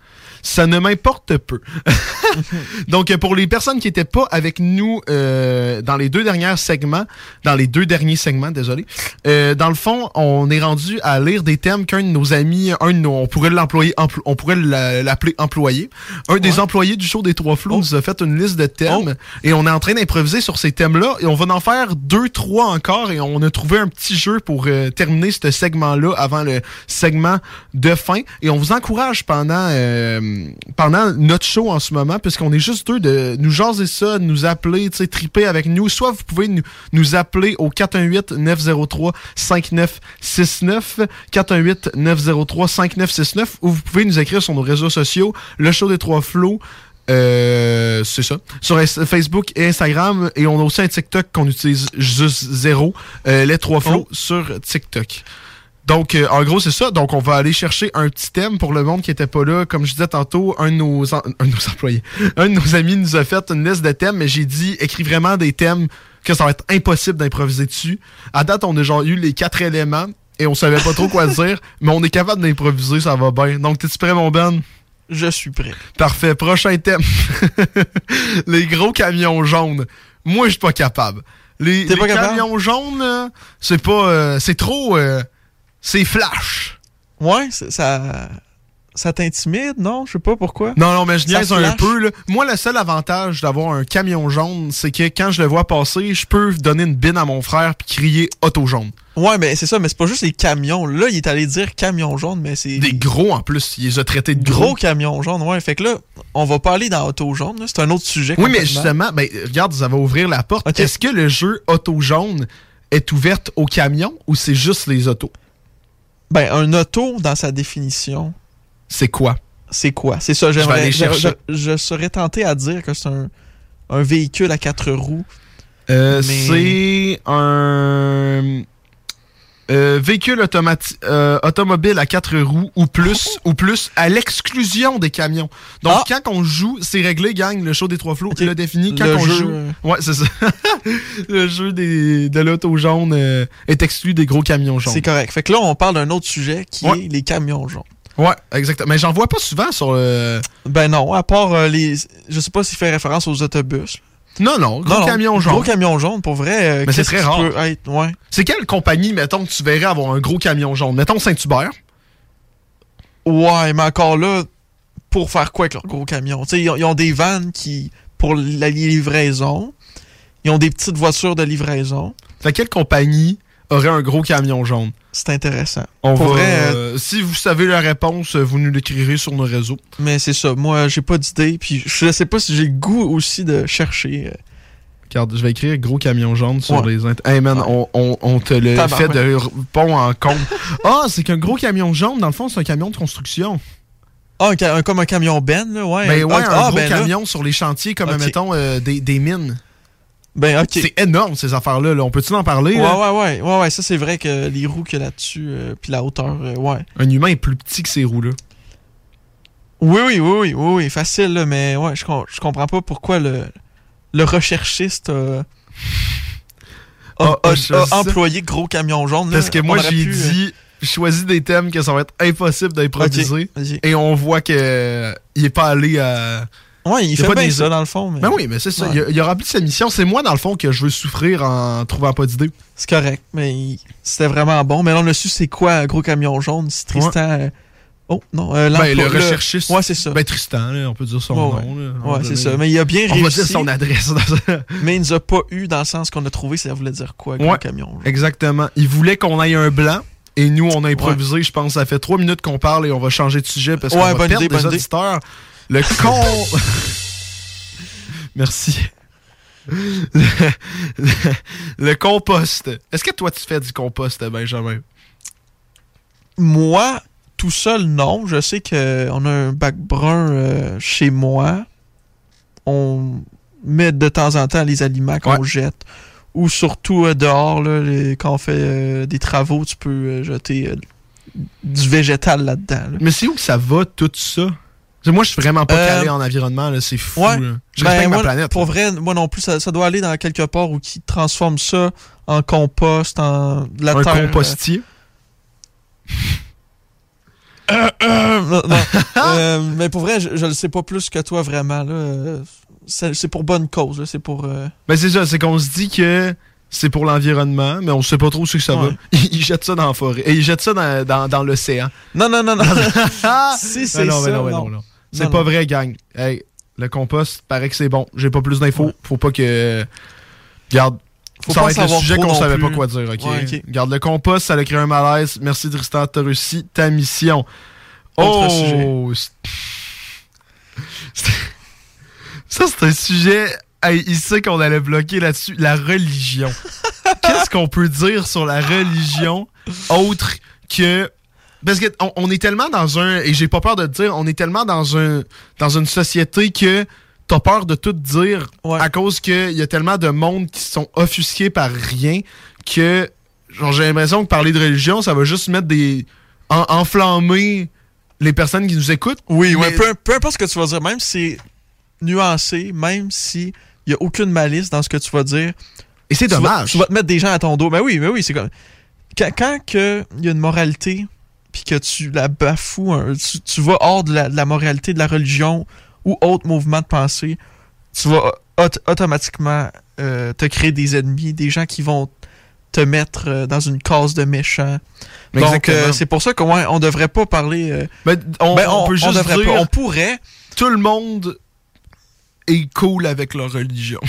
[SPEAKER 4] ça ne m'importe peu. Donc, pour les personnes qui n'étaient pas avec nous euh, dans les deux derniers segments, dans les deux derniers segments, désolé, euh, dans le fond, on est rendu à lire des thèmes qu'un de nos amis, un de nos, on pourrait l'employer, empl- on pourrait la- l'appeler employé, un des employés du show des Trois Flots nous a fait une liste de thèmes et on est en train d'improviser sur ces thèmes-là et on va en faire deux, trois encore et on a trouvé un petit jeu pour euh, terminer ce segment-là avant le segment de fin et on vous encourage pendant euh, pendant notre show en ce moment, puisqu'on est juste deux, de nous jaser ça, de nous appeler, tu sais, triper avec nous. Soit vous pouvez nous, nous appeler au 418-903-5969, 418-903-5969, ou vous pouvez nous écrire sur nos réseaux sociaux, le show des trois flots, euh, c'est ça. Sur Facebook et Instagram. Et on a aussi un TikTok qu'on utilise juste zéro. euh, les trois flots sur TikTok. Donc, euh, en gros, c'est ça. Donc, on va aller chercher un petit thème pour le monde qui était pas là. Comme je disais tantôt, un de nos, en- un de nos employés, un de nos amis nous a fait une liste de thèmes, mais j'ai dit, écris vraiment des thèmes que ça va être impossible d'improviser dessus. À date, on a genre eu les quatre éléments et on savait pas trop quoi dire, mais on est capable d'improviser, ça va bien. Donc, t'es-tu prêt, mon Ben?
[SPEAKER 5] Je suis prêt.
[SPEAKER 4] Parfait. Prochain thème. les gros camions jaunes. Moi, je suis pas capable. Les, les
[SPEAKER 5] pas capable?
[SPEAKER 4] camions jaunes, là, c'est pas. euh, c'est trop. euh, c'est flash.
[SPEAKER 5] Ouais, ça. Ça t'intimide, non? Je sais pas pourquoi.
[SPEAKER 4] Non, non, mais je niaise un peu. Là. Moi, le seul avantage d'avoir un camion jaune, c'est que quand je le vois passer, je peux donner une bine à mon frère puis crier auto jaune.
[SPEAKER 5] Ouais, mais c'est ça, mais c'est pas juste les camions. Là, il est allé dire camion jaune, mais c'est.
[SPEAKER 4] Des gros en plus. Il les a traités de
[SPEAKER 5] gros
[SPEAKER 4] gros.
[SPEAKER 5] camions jaunes, ouais. Fait que là, on va pas aller dans auto jaune, là. c'est un autre sujet.
[SPEAKER 4] Oui, mais justement, ben, regarde, ça va ouvrir la porte. Est-ce que le jeu auto jaune est ouverte aux camions ou c'est juste les autos?
[SPEAKER 5] Ben, un auto, dans sa définition.
[SPEAKER 4] C'est quoi?
[SPEAKER 5] C'est quoi? C'est ça, j'aimerais. Je, je- je serais tenté à dire que c'est un, un véhicule à quatre roues.
[SPEAKER 4] Euh,
[SPEAKER 5] Mais-
[SPEAKER 4] C'est un euh, véhicule euh, automobile à quatre roues ou plus, ou plus à l'exclusion des camions. Donc,
[SPEAKER 5] Ah!
[SPEAKER 4] quand on joue, c'est réglé, gang, le show des trois flots, l'a défini. Quand
[SPEAKER 5] Le
[SPEAKER 4] on
[SPEAKER 5] jeu,
[SPEAKER 4] joue,
[SPEAKER 5] euh.
[SPEAKER 4] ouais, c'est ça. le jeu des, de l'auto jaune euh, est exclu des gros camions jaunes.
[SPEAKER 5] C'est correct. Fait que là, on parle d'un autre sujet qui
[SPEAKER 4] Ouais.
[SPEAKER 5] est les camions jaunes.
[SPEAKER 4] Ouais, exactement. Mais j'en vois pas souvent sur le.
[SPEAKER 5] Ben non, à part les. Je sais pas s'il fait référence aux autobus.
[SPEAKER 4] Non, non, gros camion jaune.
[SPEAKER 5] Gros camion jaune, pour vrai. euh,
[SPEAKER 4] Mais c'est très rare.
[SPEAKER 5] être- ouais.
[SPEAKER 4] C'est quelle compagnie, mettons, que tu verrais avoir un gros camion jaune? Mettons Saint-Hubert.
[SPEAKER 5] Ouais, mais encore là, pour faire quoi avec leur gros camion? Tu sais, ils, ont- ils ont des vannes qui. pour la livraison. Ils ont des petites voitures de livraison.
[SPEAKER 4] Fait quelle compagnie aurait un gros camion jaune?
[SPEAKER 5] C'est intéressant.
[SPEAKER 4] On va,
[SPEAKER 5] vrai, euh,
[SPEAKER 4] euh, si vous savez la réponse, euh, vous nous l'écrirez sur nos réseaux.
[SPEAKER 5] Mais c'est ça, moi j'ai pas d'idée, puis je sais pas si j'ai le goût aussi de chercher. euh,
[SPEAKER 4] Regarde, je vais écrire gros camion jaune sur
[SPEAKER 5] Ouais.
[SPEAKER 4] les int- Hey man, on, on- on te le fait de pont en compte. Ah, c'est qu'un gros camion jaune, dans le fond, c'est un camion de construction.
[SPEAKER 5] Ah, un ca- un- comme un camion Ben, là, ouais.
[SPEAKER 4] Ben ouais, un
[SPEAKER 5] Ah,
[SPEAKER 4] gros
[SPEAKER 5] ben là.
[SPEAKER 4] camion sur les chantiers, comme, mettons, euh, des, des mines.
[SPEAKER 5] Ben.
[SPEAKER 4] C'est énorme, ces affaires-là. là. On peut-tu en parler?
[SPEAKER 5] Ouais,
[SPEAKER 4] là?
[SPEAKER 5] ouais, ouais, ouais, ouais, ça c'est vrai que les roues qu'il y a là-dessus, euh, puis la hauteur, euh, ouais.
[SPEAKER 4] Un humain est plus petit que ces roues-là.
[SPEAKER 5] Oui, oui, oui, oui, oui, oui, facile, là, mais ouais, je, com- je comprends pas pourquoi le, le recherchiste a, a-
[SPEAKER 4] Ah,
[SPEAKER 5] a- employé gros camion jaune. là.
[SPEAKER 4] Parce que moi, j'ai
[SPEAKER 5] euh,
[SPEAKER 4] dit, choisis des thèmes que ça va être impossible d'improviser. Et on voit que euh, il est pas allé à.
[SPEAKER 5] Ouais, il
[SPEAKER 4] a
[SPEAKER 5] fait
[SPEAKER 4] pas
[SPEAKER 5] bien
[SPEAKER 4] des-
[SPEAKER 5] ça, dans le fond. Mais...
[SPEAKER 4] Ben oui, mais c'est ça.
[SPEAKER 5] Ouais.
[SPEAKER 4] Il, a, il a rempli sa mission. C'est moi, dans le fond, que je veux souffrir en trouvant pas d'idée.
[SPEAKER 5] C'est correct, mais il- c'était vraiment bon. Mais là, on a su c'est quoi un gros camion jaune. Si Tristan. euh, Oh, non, euh,
[SPEAKER 4] Ben, le recherchiste.
[SPEAKER 5] Ouais, c'est ça.
[SPEAKER 4] Ben, Tristan, là, on peut dire son
[SPEAKER 5] Ouais,
[SPEAKER 4] nom.
[SPEAKER 5] ouais.
[SPEAKER 4] là.
[SPEAKER 5] Ouais,
[SPEAKER 4] On
[SPEAKER 5] c'est ça. Mais il a bien
[SPEAKER 4] On
[SPEAKER 5] réussi.
[SPEAKER 4] va dire son adresse. dans ça.
[SPEAKER 5] Mais il nous a pas eu dans le sens qu'on a trouvé, ça voulait dire quoi, gros
[SPEAKER 4] Ouais,
[SPEAKER 5] camion jaune.
[SPEAKER 4] exactement. Il voulait qu'on aille un blanc. Et nous, on a improvisé, je pense, ça fait trois minutes qu'on parle et on va changer de sujet parce qu'on va
[SPEAKER 5] bonne
[SPEAKER 4] perdre
[SPEAKER 5] idée,
[SPEAKER 4] des
[SPEAKER 5] bonne idée.
[SPEAKER 4] Le con... Merci. Le, compost. Est-ce que toi, tu fais du compost, Benjamin?
[SPEAKER 5] Moi, tout seul, non. Je sais qu'on a un bac brun euh, chez moi. On met de temps en temps les aliments qu'on jette. Ou surtout euh, dehors, là, les- quand on fait euh, des travaux, tu peux euh, jeter euh, du végétal là-dedans. là.
[SPEAKER 4] Mais c'est où que ça va, tout ça? Moi, je suis vraiment pas
[SPEAKER 5] Euh,
[SPEAKER 4] calé en environnement, là, c'est fou.
[SPEAKER 5] Ouais.
[SPEAKER 4] là. Je
[SPEAKER 5] Ben,
[SPEAKER 4] respecte ma planète.
[SPEAKER 5] Pour
[SPEAKER 4] là.
[SPEAKER 5] vrai, moi non plus, ça, ça doit aller dans quelque part où qui transforme ça en compost, en la
[SPEAKER 4] Un
[SPEAKER 5] terre. euh,
[SPEAKER 4] compostier?
[SPEAKER 5] Euh, euh, non, non. Euh, mais pour vrai, je, je le sais pas plus que toi vraiment. là. Euh, C'est c'est pour bonne cause. C'est pour. euh,
[SPEAKER 4] Ben c'est ça, c'est qu'on se dit que c'est pour l'environnement, mais on sait pas trop où c'est que ça va.
[SPEAKER 5] Ouais.
[SPEAKER 4] Ils jettent ça dans la forêt. Et ils jettent ça dans, dans, dans l'océan.
[SPEAKER 5] Non, non, non, non. si
[SPEAKER 4] Mais
[SPEAKER 5] c'est
[SPEAKER 4] non, mais
[SPEAKER 5] ça,
[SPEAKER 4] non, mais
[SPEAKER 5] non.
[SPEAKER 4] non, non. C'est pas
[SPEAKER 5] non.
[SPEAKER 4] vrai, gang. Hey, le compost, paraît que c'est bon. J'ai pas plus d'infos. Faut pas que. Garde.
[SPEAKER 5] Faut
[SPEAKER 4] ça
[SPEAKER 5] pas
[SPEAKER 4] va être le sujet qu'on savait
[SPEAKER 5] plus.
[SPEAKER 4] pas quoi dire, ok?
[SPEAKER 5] Ouais.
[SPEAKER 4] Garde le compost, ça a créé un malaise. Merci Tristan, t'as réussi ta mission.
[SPEAKER 5] Autre
[SPEAKER 4] oh! c'est- Ça, c'est un sujet. Hey, il sait qu'on allait bloquer là-dessus. La religion. Qu'est-ce qu'on peut dire sur la religion autre que. Parce qu'on on est tellement dans un. Et j'ai pas peur de le dire, on est tellement dans un dans une société que t'as peur de tout dire à cause qu'il y a tellement de monde qui sont offusqués par rien que. Genre, j'ai l'impression que parler de religion, ça va juste mettre des. en- enflammer les personnes qui nous écoutent.
[SPEAKER 5] Oui, ouais,
[SPEAKER 4] Mais-
[SPEAKER 5] peu, peu importe ce que tu vas dire, même si c'est nuancé, même si il n'y a aucune malice dans ce que tu vas dire.
[SPEAKER 4] Et c'est
[SPEAKER 5] vas-
[SPEAKER 4] dommage.
[SPEAKER 5] tu vas te mettre des gens à ton dos. Ben oui, mais oui, c'est comme. Quand, quand que il y a une moralité, puis que tu la bafoues, tu, tu vas hors de la, de la moralité de la religion ou autre mouvement de pensée, tu vas aut- automatiquement euh, te créer des ennemis, des gens qui vont te mettre euh, dans une case de méchant. Donc, euh, c'est pour ça qu'on on devrait pas parler. euh,
[SPEAKER 4] Ben, on,
[SPEAKER 5] ben,
[SPEAKER 4] on peut juste
[SPEAKER 5] devrait
[SPEAKER 4] dire,
[SPEAKER 5] pas. On pourrait.
[SPEAKER 4] Tout le monde est cool avec leur religion.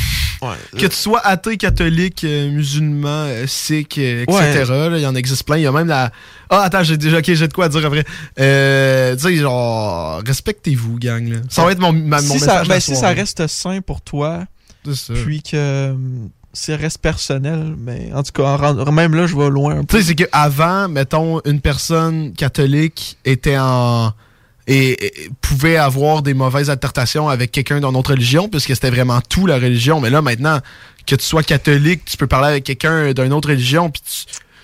[SPEAKER 4] Que tu sois athée, catholique, euh, musulman, euh, sikh, euh, etc.
[SPEAKER 5] Ouais.
[SPEAKER 4] là, Il y en existe plein. Il y a même la. Ah, attends, j'ai déjà. Ok, j'ai de quoi dire après. Euh, tu sais, genre, respectez-vous, gang. Là. Ça va être mon, ma- mon
[SPEAKER 5] si ça,
[SPEAKER 4] message.
[SPEAKER 5] ben,
[SPEAKER 4] la
[SPEAKER 5] si ça
[SPEAKER 4] soirée.
[SPEAKER 5] reste sain pour toi,
[SPEAKER 4] ça.
[SPEAKER 5] puis que ça reste personnel, mais en tout cas, même là, je vais loin un peu.
[SPEAKER 4] Tu sais, c'est qu'avant, mettons, une personne catholique était en. Et, et pouvait avoir des mauvaises altercations avec quelqu'un d'une autre religion, puisque c'était vraiment tout la religion. Mais là, maintenant, que tu sois catholique, tu peux parler avec quelqu'un d'une autre religion, puis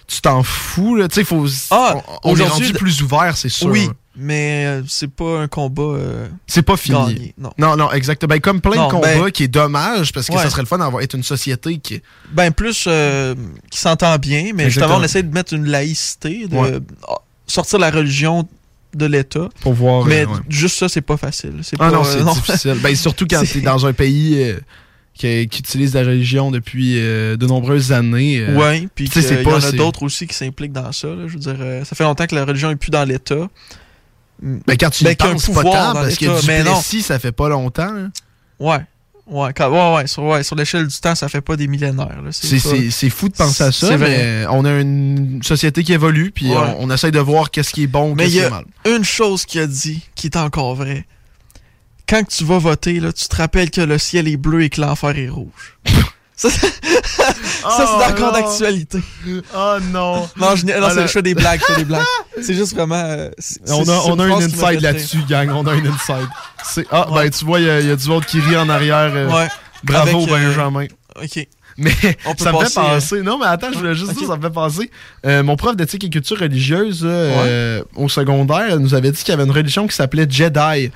[SPEAKER 4] tu t'en fous. Là. Tu sais, faut.
[SPEAKER 5] Ah,
[SPEAKER 4] on, on est
[SPEAKER 5] aujourd'hui,
[SPEAKER 4] rendu plus ouvert, c'est sûr.
[SPEAKER 5] Oui, mais euh, c'est pas un combat. euh,
[SPEAKER 4] C'est pas fini.
[SPEAKER 5] gagné, non.
[SPEAKER 4] non, non, exactement. Ben, comme plein
[SPEAKER 5] Non,
[SPEAKER 4] de combats
[SPEAKER 5] ben-
[SPEAKER 4] qui est dommage, parce que
[SPEAKER 5] Ouais.
[SPEAKER 4] ça serait le fun d'avoir être une société qui.
[SPEAKER 5] Ben, plus euh, qui s'entend bien, mais justement, on essaie de mettre une laïcité, de
[SPEAKER 4] Ouais.
[SPEAKER 5] sortir la religion de l'État.
[SPEAKER 4] Pour voir.
[SPEAKER 5] Mais
[SPEAKER 4] euh, ouais.
[SPEAKER 5] juste ça, c'est pas facile. C'est
[SPEAKER 4] Ah
[SPEAKER 5] pas,
[SPEAKER 4] non,
[SPEAKER 5] euh,
[SPEAKER 4] c'est difficile. Ben, surtout quand
[SPEAKER 5] C'est-
[SPEAKER 4] tu es dans un pays euh, qui, qui utilise la religion depuis euh, de nombreuses années. euh,
[SPEAKER 5] Ouais, puis
[SPEAKER 4] c'est
[SPEAKER 5] y en a d'autres aussi qui s'impliquent dans ça. là. Je veux dire, euh, ça fait longtemps que la religion est plus dans l'État.
[SPEAKER 4] Ben, quand tu
[SPEAKER 5] Ben,
[SPEAKER 4] y penses, pas tant, parce que du
[SPEAKER 5] mais non.
[SPEAKER 4] Plessis, ça fait pas longtemps. hein.
[SPEAKER 5] Ouais. Ouais, quand- ouais, ouais, sur, ouais, sur l'échelle du temps, ça fait pas des millénaires. là.
[SPEAKER 4] C'est fou de penser à ça, mais on a une société qui évolue, puis
[SPEAKER 5] Ouais.
[SPEAKER 4] on, on essaye de voir qu'est-ce qui est bon,
[SPEAKER 5] Mais
[SPEAKER 4] qu'est-ce qui est mal.
[SPEAKER 5] une chose qu'il a dit qui est encore vraie. Quand tu vas voter, là, tu te rappelles que le ciel est bleu et que l'enfer est rouge. ça, ça, c'est encore d'actualité.
[SPEAKER 4] Oh non.
[SPEAKER 5] Non, je, non, c'est-
[SPEAKER 4] là-
[SPEAKER 5] je fais des blagues, je fais des blagues. C'est juste vraiment. euh,
[SPEAKER 4] On a, on a une inside là-dessus, gang. On a une inside. Ah, ben tu vois, il y, a- il y a du monde qui rit en arrière. euh,
[SPEAKER 5] Ouais.
[SPEAKER 4] Bravo,
[SPEAKER 5] Avec, euh,
[SPEAKER 4] Benjamin.
[SPEAKER 5] Ok.
[SPEAKER 4] Mais
[SPEAKER 5] On peut
[SPEAKER 4] ça me fait
[SPEAKER 5] euh,
[SPEAKER 4] penser. Non, mais attends, je voulais juste dire, ça me fait penser. Euh, mon prof d'éthique et culture religieuse au secondaire nous avait dit qu'il y avait une religion qui s'appelait Jedi.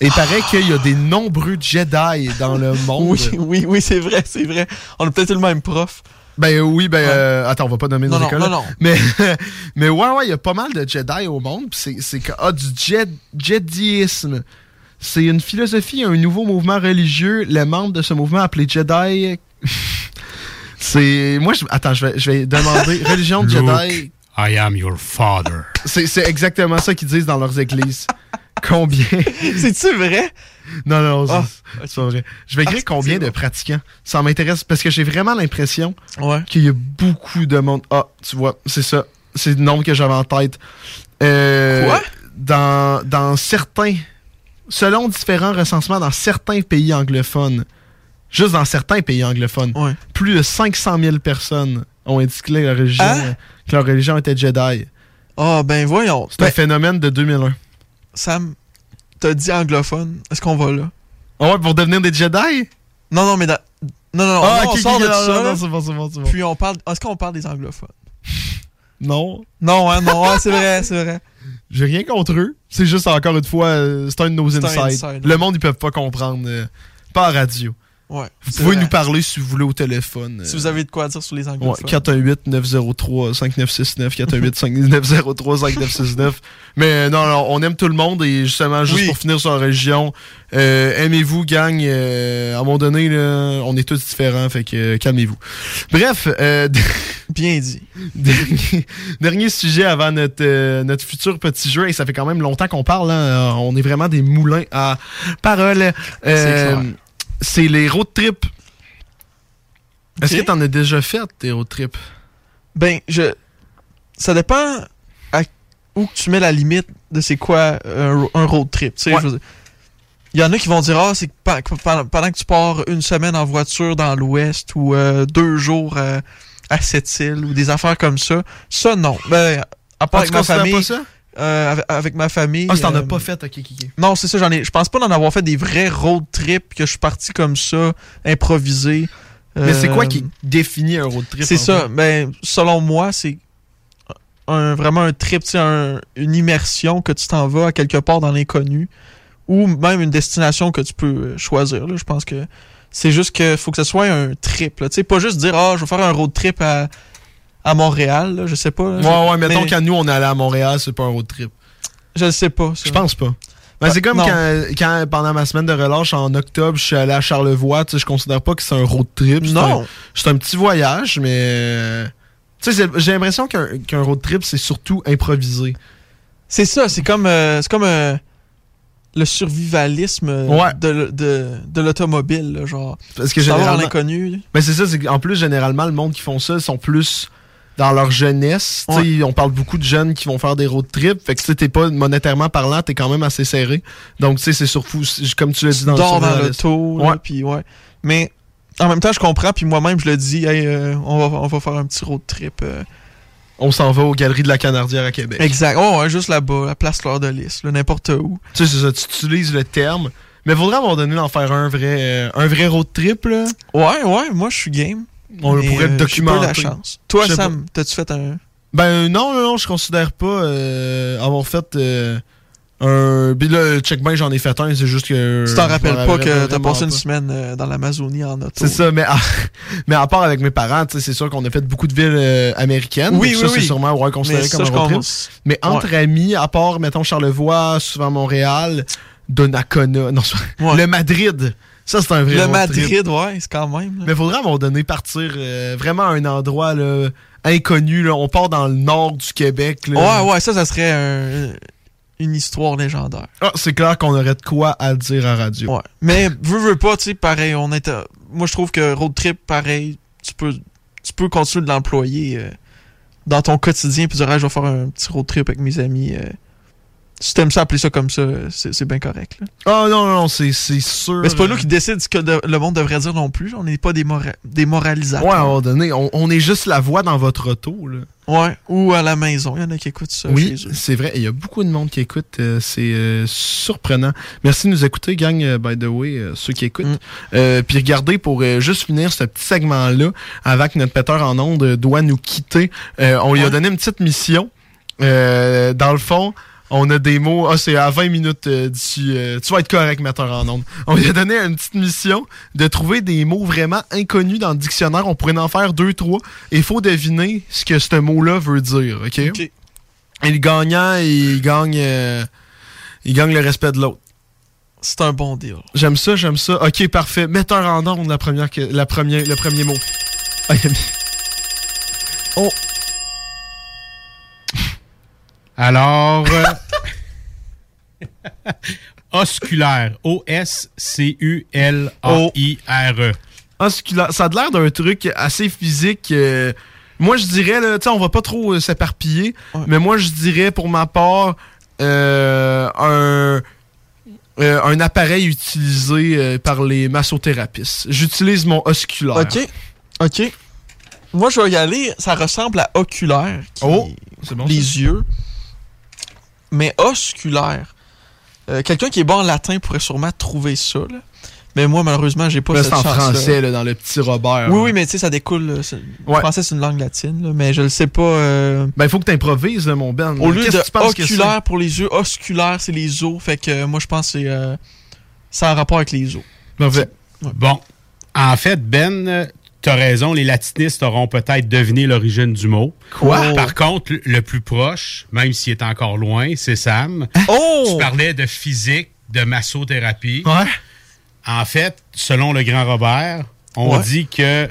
[SPEAKER 4] Et il paraît qu'il y a des nombreux Jedi dans le monde.
[SPEAKER 5] Oui, oui, oui, c'est vrai, c'est vrai. On a peut-être eu le même prof.
[SPEAKER 4] Ben oui, ben euh, attends, on va pas nommer nos
[SPEAKER 5] Non, non,
[SPEAKER 4] écoles.
[SPEAKER 5] non,
[SPEAKER 4] là.
[SPEAKER 5] non.
[SPEAKER 4] Mais, mais ouais, ouais, il y a pas mal de Jedi au monde. pis C'est, ah, du Jed, Jedisme. C'est une philosophie, un nouveau mouvement religieux. Les membres de ce mouvement appelé Jedi. c'est. Moi, je, attends, je vais, je vais demander. Religion de Jedi.
[SPEAKER 15] I am your father.
[SPEAKER 4] C'est, c'est exactement ça qu'ils disent dans leurs églises. Combien?
[SPEAKER 5] C'est-tu vrai?
[SPEAKER 4] Non, non, c'est,
[SPEAKER 5] Ah,
[SPEAKER 4] c'est pas vrai. Je vais écrire
[SPEAKER 5] Ah,
[SPEAKER 4] combien
[SPEAKER 5] c'est
[SPEAKER 4] de pratiquants? Ça m'intéresse parce que j'ai vraiment l'impression
[SPEAKER 5] Ouais.
[SPEAKER 4] qu'il y a beaucoup de monde. Ah, tu vois, c'est ça. C'est le nombre que j'avais en tête. Euh,
[SPEAKER 5] Quoi?
[SPEAKER 4] Dans, dans certains. Selon différents recensements dans certains pays anglophones, juste dans certains pays anglophones, plus de 500 000 personnes ont indiqué que leur religion,
[SPEAKER 5] Hein?
[SPEAKER 4] que leur religion était Jedi.
[SPEAKER 5] Ah, ben voyons.
[SPEAKER 4] C'est un
[SPEAKER 5] Ben,
[SPEAKER 4] phénomène de 2001.
[SPEAKER 5] Sam, t'as dit anglophone. Est-ce qu'on va là?
[SPEAKER 4] Ah ouais, pour devenir des Jedi?
[SPEAKER 5] Non, non, mais dans- Non, non, non,
[SPEAKER 4] Ah,
[SPEAKER 5] on sort de
[SPEAKER 4] non,
[SPEAKER 5] ça.
[SPEAKER 4] non,
[SPEAKER 5] là.
[SPEAKER 4] non, c'est bon, c'est bon.
[SPEAKER 5] Puis on parle. Est-ce qu'on parle des anglophones?
[SPEAKER 4] Non.
[SPEAKER 5] Non, hein, non, ouais, c'est vrai, c'est vrai.
[SPEAKER 4] J'ai rien contre eux. C'est juste, encore une fois, euh, c'est un de nos insights.
[SPEAKER 5] inside,
[SPEAKER 4] Le monde, ils peuvent pas comprendre. euh, pas à radio.
[SPEAKER 5] Ouais.
[SPEAKER 4] Vous pouvez
[SPEAKER 5] vrai.
[SPEAKER 4] nous parler si vous voulez au téléphone.
[SPEAKER 5] Si vous avez de quoi dire sur les
[SPEAKER 4] Ouais,
[SPEAKER 5] anglophones.
[SPEAKER 4] 418-903-5969, 418-903-5969. Mais euh, non, non, on aime tout le monde et justement, juste
[SPEAKER 5] Oui.
[SPEAKER 4] pour finir sur la région, euh, aimez-vous, gang. euh, à un moment donné, là, on est tous différents, fait que euh, calmez-vous. Bref, euh,
[SPEAKER 5] Bien dit.
[SPEAKER 4] dernier, dernier sujet avant notre, euh, notre futur petit jeu. Et ça fait quand même longtemps qu'on parle. hein. On est vraiment des moulins à parole. Euh,
[SPEAKER 5] clair.
[SPEAKER 4] C'est les road trips. Est-ce que t'en as déjà fait, tes road trips?
[SPEAKER 5] Ben, je. Ça dépend à où tu mets la limite de c'est quoi un, ro- un road trip. Tu sais,
[SPEAKER 4] Ouais.
[SPEAKER 5] je veux dire. Il y en a qui vont dire Ah, c'est pendant, que tu pars une semaine en voiture dans l'Ouest ou euh, deux jours euh, à cette île ou des affaires comme ça. Ça, non. Ben, à part
[SPEAKER 4] Ah,
[SPEAKER 5] avec
[SPEAKER 4] tu
[SPEAKER 5] ma famille.
[SPEAKER 4] pas ça?
[SPEAKER 5] Euh, avec, avec ma famille.
[SPEAKER 4] Ah, t'en as
[SPEAKER 5] euh,
[SPEAKER 4] pas fait, ok.
[SPEAKER 5] Non, c'est ça, j'en ai. Je pense pas d'en avoir fait des vrais road trips que je suis parti comme ça, improvisé.
[SPEAKER 4] Mais c'est quoi
[SPEAKER 5] Euh,
[SPEAKER 4] qui définit un road trip?
[SPEAKER 5] C'est ça. Ben, selon moi, c'est un, vraiment un trip, un- une immersion que tu t'en vas à quelque part dans l'inconnu ou même une destination que tu peux choisir. là. Je pense que c'est juste que faut que ce soit un trip. là. Tu sais, pas juste dire ah, je vais faire un road trip à, à Montréal. là. Je sais pas. là.
[SPEAKER 4] Ouais, ouais, mettons
[SPEAKER 5] Mais
[SPEAKER 4] quand nous on est allé à Montréal, c'est pas un road trip.
[SPEAKER 5] Je le sais pas.
[SPEAKER 4] Je pense pas. Ben, c'est comme
[SPEAKER 5] non.
[SPEAKER 4] quand, quand, pendant ma semaine de relâche en octobre, je suis allé à Charlevoix, tu sais, je considère pas que c'est un road trip.
[SPEAKER 5] Non.
[SPEAKER 4] C'est un, petit voyage, mais. euh, Tu sais, c'est- j'ai l'impression qu'un road trip, c'est surtout improvisé.
[SPEAKER 5] C'est ça, c'est comme, euh, c'est comme euh, le survivalisme
[SPEAKER 4] Ouais.
[SPEAKER 5] de, de, de l'automobile, genre.
[SPEAKER 4] Parce que généralement.
[SPEAKER 5] l'inconnu.
[SPEAKER 4] Mais c'est ça, c'est qu'en plus, généralement, le monde qui font ça, sont plus dans leur jeunesse. On parle beaucoup de jeunes qui vont faire des road trips. Fait que t'es pas monétairement parlant, t'es quand même assez serré. Donc, tu sais, c'est surtout, comme tu l'as dit dans
[SPEAKER 5] dors
[SPEAKER 4] le
[SPEAKER 5] dans
[SPEAKER 4] Ouais.
[SPEAKER 5] puis ouais. Mais en même temps, je comprends, puis moi-même, je le dis, hey, euh, on, va, on va faire un petit road trip. euh.
[SPEAKER 4] On s'en va aux Galeries de la Canardière à Québec.
[SPEAKER 5] Exact. Oh, ouais, juste là-bas, à Place Fleur de Lys, n'importe où.
[SPEAKER 4] Tu sais, c'est ça, tu utilises le terme. Mais faudrait à un moment donné en faire un vrai, euh, un vrai road trip, là.
[SPEAKER 5] Ouais, ouais, moi, je suis game.
[SPEAKER 4] On
[SPEAKER 5] Mais,
[SPEAKER 4] pourrait
[SPEAKER 5] euh,
[SPEAKER 4] documenter.
[SPEAKER 5] la chance. Toi, Sam, t'as-tu fait un?
[SPEAKER 4] Ben non, non, non, je considère pas euh, avoir fait euh, un. Puis là, check bien, j'en ai fait un, c'est juste que.
[SPEAKER 5] Tu t'en rappelles pas que t'as passé une
[SPEAKER 4] pas.
[SPEAKER 5] semaine euh, dans l'Amazonie en auto?
[SPEAKER 4] C'est ça, mais à, mais à part avec mes parents, c'est sûr qu'on a fait beaucoup de villes américaines.
[SPEAKER 5] Oui, oui,
[SPEAKER 4] ça,
[SPEAKER 5] oui.
[SPEAKER 4] c'est sûrement ouais, considéré
[SPEAKER 5] Mais
[SPEAKER 4] comme
[SPEAKER 5] ça,
[SPEAKER 4] un road Mais entre
[SPEAKER 5] Ouais.
[SPEAKER 4] amis, à part, mettons, Charlevoix, souvent Montréal, Donnacona, non, le Madrid. Ça, c'est un vrai
[SPEAKER 5] Le Madrid,
[SPEAKER 4] trip.
[SPEAKER 5] ouais, c'est quand même. là.
[SPEAKER 4] Mais faudrait à un moment donné partir euh, vraiment à un endroit là, inconnu. Là. On part dans le nord du Québec. là.
[SPEAKER 5] Ouais, ouais, ça, ça serait un- une histoire légendaire.
[SPEAKER 4] Ah, c'est clair qu'on aurait de quoi à dire à radio.
[SPEAKER 5] Ouais. Mais veux, veux pas, tu sais, pareil, on est. à- Moi, je trouve que road trip, pareil, tu peux, tu peux continuer de l'employer euh, dans ton quotidien, puis je vais faire un petit road trip avec mes amis. euh. Si t'aimes ça, appeler ça comme ça, c'est c'est bien correct. là.
[SPEAKER 4] Ah non, non, non, c'est c'est sûr.
[SPEAKER 5] Mais c'est pas nous qui décident ce que de- le monde devrait dire non plus. On n'est pas des, mora- des moralisateurs.
[SPEAKER 4] Ouais, à un moment donné, on, on est juste la voix dans votre auto. Là.
[SPEAKER 5] Ouais, ou à la maison. Il y en a qui écoutent ça
[SPEAKER 4] oui, c'est vrai. Il y a beaucoup de monde qui écoute. euh, c'est euh, surprenant. Merci de nous écouter, gang, euh, by the way, euh, ceux qui écoutent.
[SPEAKER 5] Mm.
[SPEAKER 4] Euh, Puis regardez, pour juste finir ce petit segment-là, avant que notre péteur en ondes doit nous quitter, euh, on lui a donné une petite mission. Euh, dans le fond, on a des mots. Ah, c'est à 20 minutes euh, d'ici. euh, tu vas être correct, metteur en ondes. On lui a donné une petite mission de trouver des mots vraiment inconnus dans le dictionnaire. On pourrait en faire deux, trois. Et il faut deviner ce que ce mot-là veut dire, OK? Et le gagnant, il gagne, euh, il gagne le respect de l'autre.
[SPEAKER 5] C'est un bon deal.
[SPEAKER 4] J'aime ça, j'aime ça. Ok, parfait. Metteur en onde, la première, la première, le premier mot. Ah, Oh.
[SPEAKER 15] Alors, euh, osculaire. O-S-C-U-L-A-I-R-E.
[SPEAKER 4] Osculaire. Ça a l'air d'un truc assez physique. euh, moi, je dirais, là, tu sais, on va pas trop euh, s'éparpiller, mais moi, je dirais, pour ma part, euh, un, euh, un appareil utilisé euh, par les massothérapistes. J'utilise mon osculaire.
[SPEAKER 5] Ok, ok. Moi, je vais y aller. Ça ressemble à oculaire. qui-
[SPEAKER 4] Oh, c'est bon,
[SPEAKER 5] Les
[SPEAKER 4] ça.
[SPEAKER 5] yeux. Mais osculaire. Euh, Quelqu'un qui est bon en latin pourrait sûrement trouver ça. là. Mais moi, malheureusement, j'ai pas
[SPEAKER 4] Là,
[SPEAKER 5] cette
[SPEAKER 4] c'est en
[SPEAKER 5] chance
[SPEAKER 4] français, là, dans le petit Robert.
[SPEAKER 5] Oui,
[SPEAKER 4] là.
[SPEAKER 5] oui, mais tu sais, ça découle. Le
[SPEAKER 4] Ouais.
[SPEAKER 5] français, c'est une langue latine, là, mais je le sais pas. euh,
[SPEAKER 4] Ben, il faut que tu improvises, mon Ben.
[SPEAKER 5] Au lieu de
[SPEAKER 4] que tu penses que
[SPEAKER 5] oculaire pour les yeux, osculaire, c'est les os. Fait que euh, moi, je pense que c'est euh, c'est en rapport avec les os.
[SPEAKER 15] Bon. En fait, Ben, t'as raison, les latinistes auront peut-être deviné l'origine du mot.
[SPEAKER 5] Quoi?
[SPEAKER 15] Par contre, le- plus proche, même s'il est encore loin, c'est Sam.
[SPEAKER 5] Oh!
[SPEAKER 15] Tu parlais de physique, de massothérapie.
[SPEAKER 4] Ouais.
[SPEAKER 15] En fait, selon le grand Robert, on
[SPEAKER 5] Ouais.
[SPEAKER 15] dit que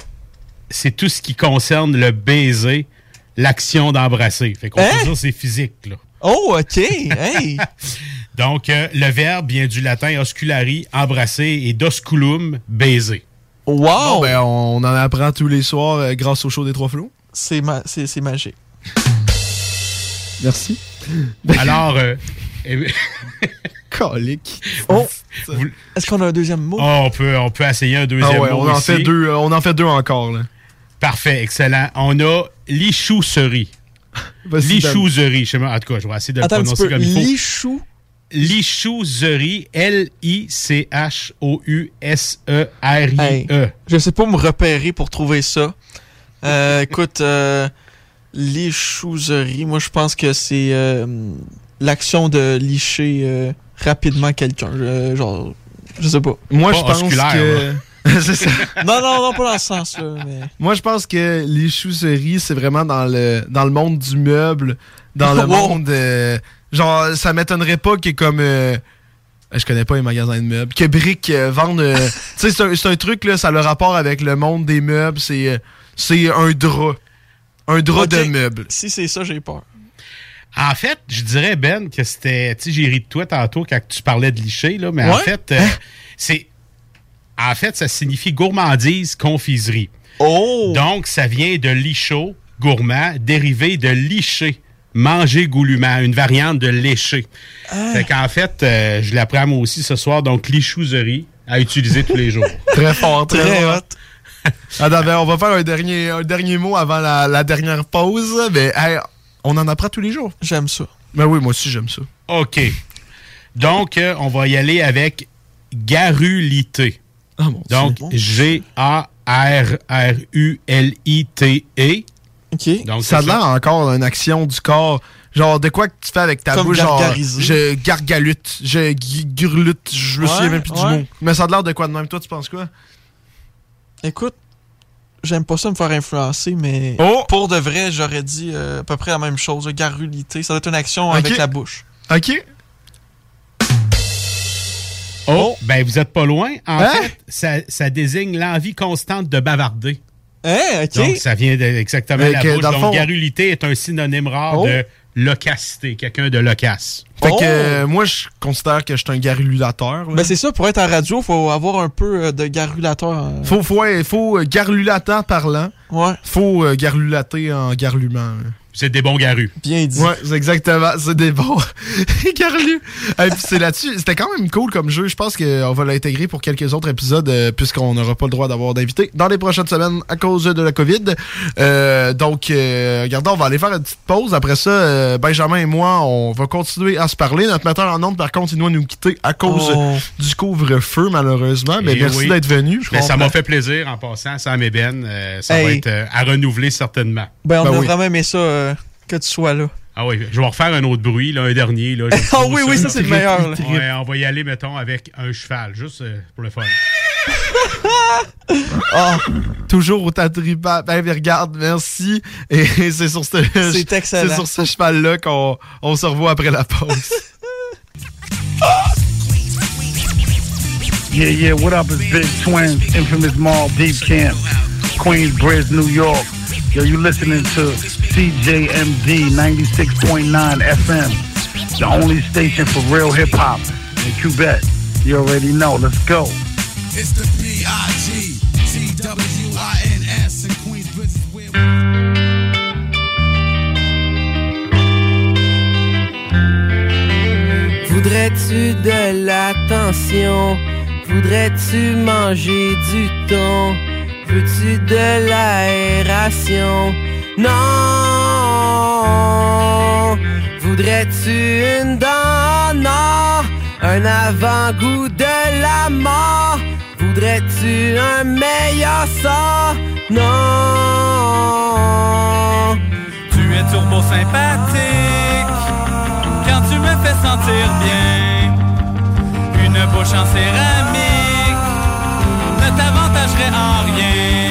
[SPEAKER 15] c'est tout ce qui concerne le baiser, l'action d'embrasser. Fait qu'on
[SPEAKER 5] Hein?
[SPEAKER 15] peut dire c'est physique, là.
[SPEAKER 5] Oh, OK. Hey!
[SPEAKER 15] Donc, euh, le verbe vient du latin osculari, embrasser, et d'osculum, baiser.
[SPEAKER 5] Wow!
[SPEAKER 4] Bon, ben, on en apprend tous les soirs euh, grâce au show des Trois Flots.
[SPEAKER 5] C'est ma- c'est c'est magique.
[SPEAKER 4] Merci.
[SPEAKER 15] Alors, euh, eh-
[SPEAKER 4] Colique.
[SPEAKER 5] Oh! Est-ce qu'on a un deuxième mot?
[SPEAKER 15] Ah, on, peut, on peut essayer un deuxième
[SPEAKER 4] Ah ouais,
[SPEAKER 15] mot
[SPEAKER 4] on en,
[SPEAKER 15] ici.
[SPEAKER 4] fait deux, euh, on en fait deux encore. Là.
[SPEAKER 15] Parfait, excellent. On a lichouserie. Lichouserie. Je sais pas, en tout cas, je vais essayer de le
[SPEAKER 5] Attends
[SPEAKER 15] prononcer comme il faut.
[SPEAKER 5] Lichou?
[SPEAKER 15] Lichouserie. L-I-C-H-O-U-S-E-R-I-E.
[SPEAKER 5] Hey, je sais pas me repérer pour trouver ça. Euh, écoute, euh, moi je pense que c'est euh, l'action de licher euh, rapidement quelqu'un. Euh, genre, je sais pas.
[SPEAKER 4] Moi, je pense que. ça.
[SPEAKER 5] Non, non, non, pas dans ce sens-là. Mais...
[SPEAKER 4] Moi, je pense que les chousseries, c'est vraiment dans le, dans le monde du meuble, dans le
[SPEAKER 5] Wow.
[SPEAKER 4] monde. euh, genre, ça m'étonnerait pas que comme. euh, je connais pas les magasins de meubles. Que Brick euh, vendent. euh, tu sais, c'est un, c'est un truc, là, ça a le rapport avec le monde des meubles. C'est euh, c'est un drap. Un drap de
[SPEAKER 5] Ok.
[SPEAKER 4] meubles.
[SPEAKER 5] Si c'est ça, j'ai peur.
[SPEAKER 15] En fait, je dirais, Ben, que c'était. Tu sais, j'ai ri de toi tantôt quand tu parlais de licher, là, mais en fait, euh, c'est. En fait, ça signifie gourmandise, confiserie.
[SPEAKER 5] Oh!
[SPEAKER 15] Donc, ça vient de lichot, gourmand, dérivé de licher, manger goulûment, une variante de lécher.
[SPEAKER 5] Ah.
[SPEAKER 15] Fait qu'en fait, euh, je l'apprends moi aussi ce soir, donc lichouserie à utiliser tous les jours.
[SPEAKER 4] Très fort, très,
[SPEAKER 5] Très
[SPEAKER 4] fort.
[SPEAKER 5] hot.
[SPEAKER 4] Attends, ben, on va faire un dernier, un dernier mot avant la, la dernière pause. Mais hey, on en apprend tous les jours.
[SPEAKER 5] J'aime ça.
[SPEAKER 4] Ben oui, moi aussi, j'aime ça.
[SPEAKER 15] OK. Donc, euh, on va y aller avec garulité.
[SPEAKER 4] Ah, mon
[SPEAKER 15] Donc, G-A-R-R-U-L-I-T-E.
[SPEAKER 5] OK.
[SPEAKER 15] Donc,
[SPEAKER 4] ça a l'air encore d'une action du corps. Genre, de quoi que tu fais avec ta
[SPEAKER 5] Comme
[SPEAKER 4] bouche, genre, je gargalute, je gu- gurlute, je me
[SPEAKER 5] Ouais,
[SPEAKER 4] souviens même plus du mot. Mais ça a l'air de quoi de même? Toi, tu penses quoi?
[SPEAKER 5] Écoute, j'aime pas ça me faire influencer, mais
[SPEAKER 4] Oh!
[SPEAKER 5] pour de vrai, j'aurais dit euh, à peu près la même chose. Garulité, ça doit être une action avec la bouche.
[SPEAKER 4] OK.
[SPEAKER 15] Oh, ben vous êtes pas loin. En
[SPEAKER 4] Hein?
[SPEAKER 15] fait, ça, ça désigne l'envie constante de bavarder.
[SPEAKER 5] Hein, OK.
[SPEAKER 15] Donc, ça vient de, exactement
[SPEAKER 4] Mais
[SPEAKER 15] la
[SPEAKER 4] que,
[SPEAKER 15] bouche.
[SPEAKER 4] dans le
[SPEAKER 15] Donc,
[SPEAKER 4] fond-
[SPEAKER 15] garulité est un synonyme rare
[SPEAKER 4] Oh.
[SPEAKER 15] de locacité, quelqu'un de loquace.
[SPEAKER 4] Fait
[SPEAKER 5] Oh!
[SPEAKER 4] que euh, moi, je considère que je suis un garululateur. là.
[SPEAKER 5] Ben c'est ça, pour être en radio, faut avoir un peu euh, de garulateur. euh.
[SPEAKER 4] Faut, faut, ouais, faut garlulatant parlant.
[SPEAKER 5] Ouais.
[SPEAKER 4] Faut euh, garlulater en garlument. là.
[SPEAKER 15] C'est des bons garus.
[SPEAKER 5] Bien dit.
[SPEAKER 4] Ouais, c'est exactement. C'est des bons. Et puis c'est là-dessus. C'était quand même cool comme jeu. Je pense qu'on va l'intégrer pour quelques autres épisodes euh, puisqu'on n'aura pas le droit d'avoir d'invités dans les prochaines semaines à cause de la COVID. Euh, donc, euh, regardons, on va aller faire une petite pause. Après ça, euh, Benjamin et moi, on va continuer à se parler. Notre metteur en ondes, par contre, il doit nous quitter à cause
[SPEAKER 5] Oh.
[SPEAKER 4] du couvre-feu, malheureusement. Mais
[SPEAKER 15] Eh
[SPEAKER 4] merci
[SPEAKER 15] oui.
[SPEAKER 4] d'être venu. Je
[SPEAKER 15] Mais ça m'a fait plaisir en passant, Sam et Ben. Euh, ça va être euh, à renouveler certainement.
[SPEAKER 5] Ben on
[SPEAKER 4] Ben
[SPEAKER 5] a
[SPEAKER 4] oui.
[SPEAKER 5] vraiment aimé ça euh, que tu sois là.
[SPEAKER 15] Ah oui, je vais refaire un autre bruit, là, un dernier. Là,
[SPEAKER 5] Ah oui, oui, ça, c'est le meilleur, là.
[SPEAKER 15] Ouais, on va y aller, mettons, avec un cheval, juste euh, pour le fun.
[SPEAKER 4] Ah, toujours au tatripa. Ben, mais regarde, merci. Et c'est sur ce,
[SPEAKER 5] C'est excellent.
[SPEAKER 4] c'est sur ce cheval-là qu'on on se revoit après la pause.
[SPEAKER 23] Yeah, yeah, what up? It's Big Twins, Infamous Mall, Deep Camp, Queensbridge, New York. Yo, you listening to CJMD 96.9 FM, the only station for real hip hop in Quebec. You already know. Let's go.
[SPEAKER 22] It's the B-I-G-T-W-I-N-S in Queensbridge
[SPEAKER 24] Voudrais-tu de l'attention? Voudrais-tu manger du thon? Veux-tu de l'aération? Non! Voudrais-tu une dent? Non! Un avant-goût de la mort? Voudrais-tu un meilleur sort? Non!
[SPEAKER 25] Tu es turbo sympathique quand tu me fais sentir bien. Une bouche en céramique ne t'avantagerait en rien.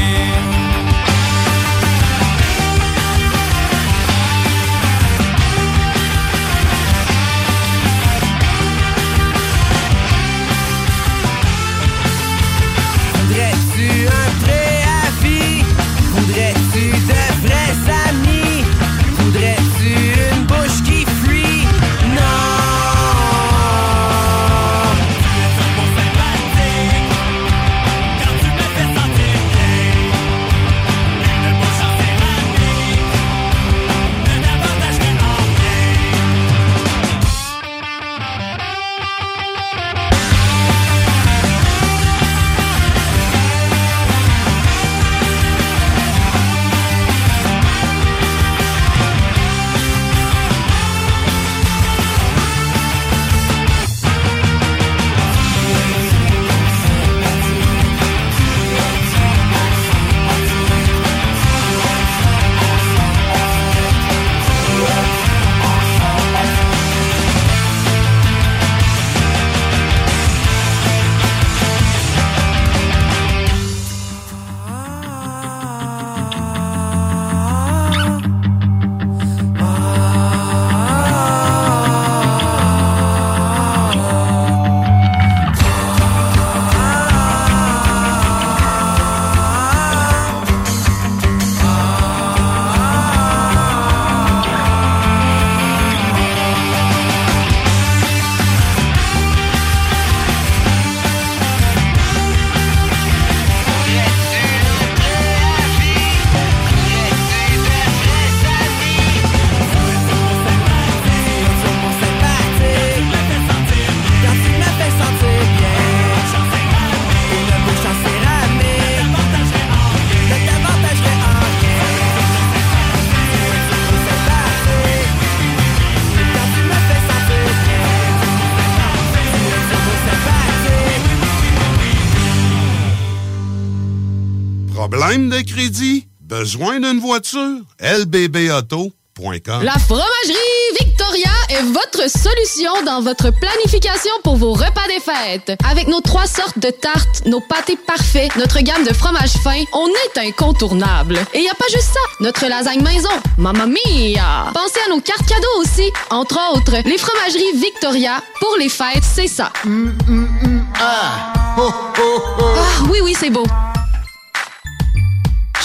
[SPEAKER 7] Besoin d'une voiture? lbbauto.com
[SPEAKER 9] La fromagerie Victoria est votre solution dans votre planification pour vos repas des fêtes. Avec nos trois sortes de tartes, nos pâtés parfaits, notre gamme de fromages fins, on est incontournable. Et y a pas juste ça, notre lasagne maison, mamma mia! Pensez à nos cartes cadeaux aussi, entre autres, les fromageries Victoria, pour les fêtes, c'est ça. Ah, oui, oui, c'est beau.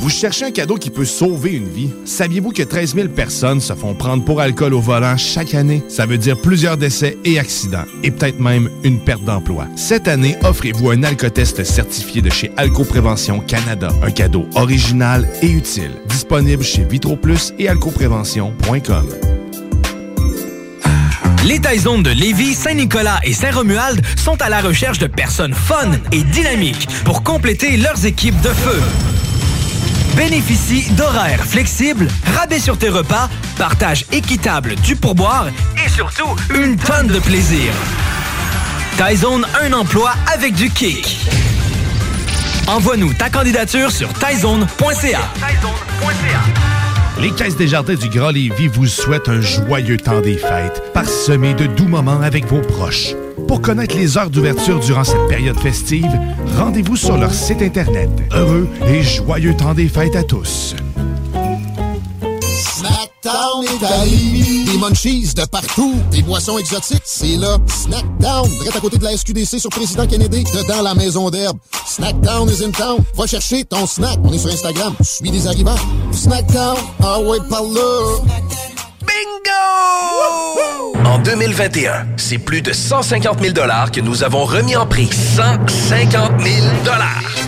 [SPEAKER 10] Vous cherchez un cadeau qui peut sauver une vie? Saviez-vous que 13 000 personnes se font prendre pour alcool au volant chaque année? Ça veut dire plusieurs décès et accidents, et peut-être même une perte d'emploi. Cette année, offrez-vous un alcotest certifié de chez Alcoprévention Canada. Un cadeau original et utile. Disponible chez VitroPlus et alcoprévention.com.
[SPEAKER 19] Les Taizones de Lévis, Saint-Nicolas et Saint-Romuald sont à la recherche de personnes fun et dynamiques pour compléter leurs équipes de feu. Bénéficie d'horaires flexibles, rabais sur tes repas, partage équitable du pourboire et surtout une tonne de plaisir. Taizone, un emploi avec du kick. Envoie-nous ta candidature sur taizone.ca.
[SPEAKER 10] Les Caisses des Jardins du Grand Lévis vous souhaitent un joyeux temps des fêtes, parsemé de doux moments avec vos proches. Pour connaître les heures d'ouverture durant cette période festive, rendez-vous sur leur site Internet. Heureux et joyeux temps des fêtes à tous.
[SPEAKER 11] Snackdown Lévis. Des munchies de partout. Des boissons exotiques, c'est là. Snackdown, direct à côté de la SQDC sur Président Kennedy, dedans la maison d'herbe. Snackdown is in town. Va chercher ton snack. On est sur Instagram. Suis des arrivants. Snackdown, ah ouais, par là.
[SPEAKER 26] En 2021, c'est plus de 150 000 que nous avons remis en prix. 150 000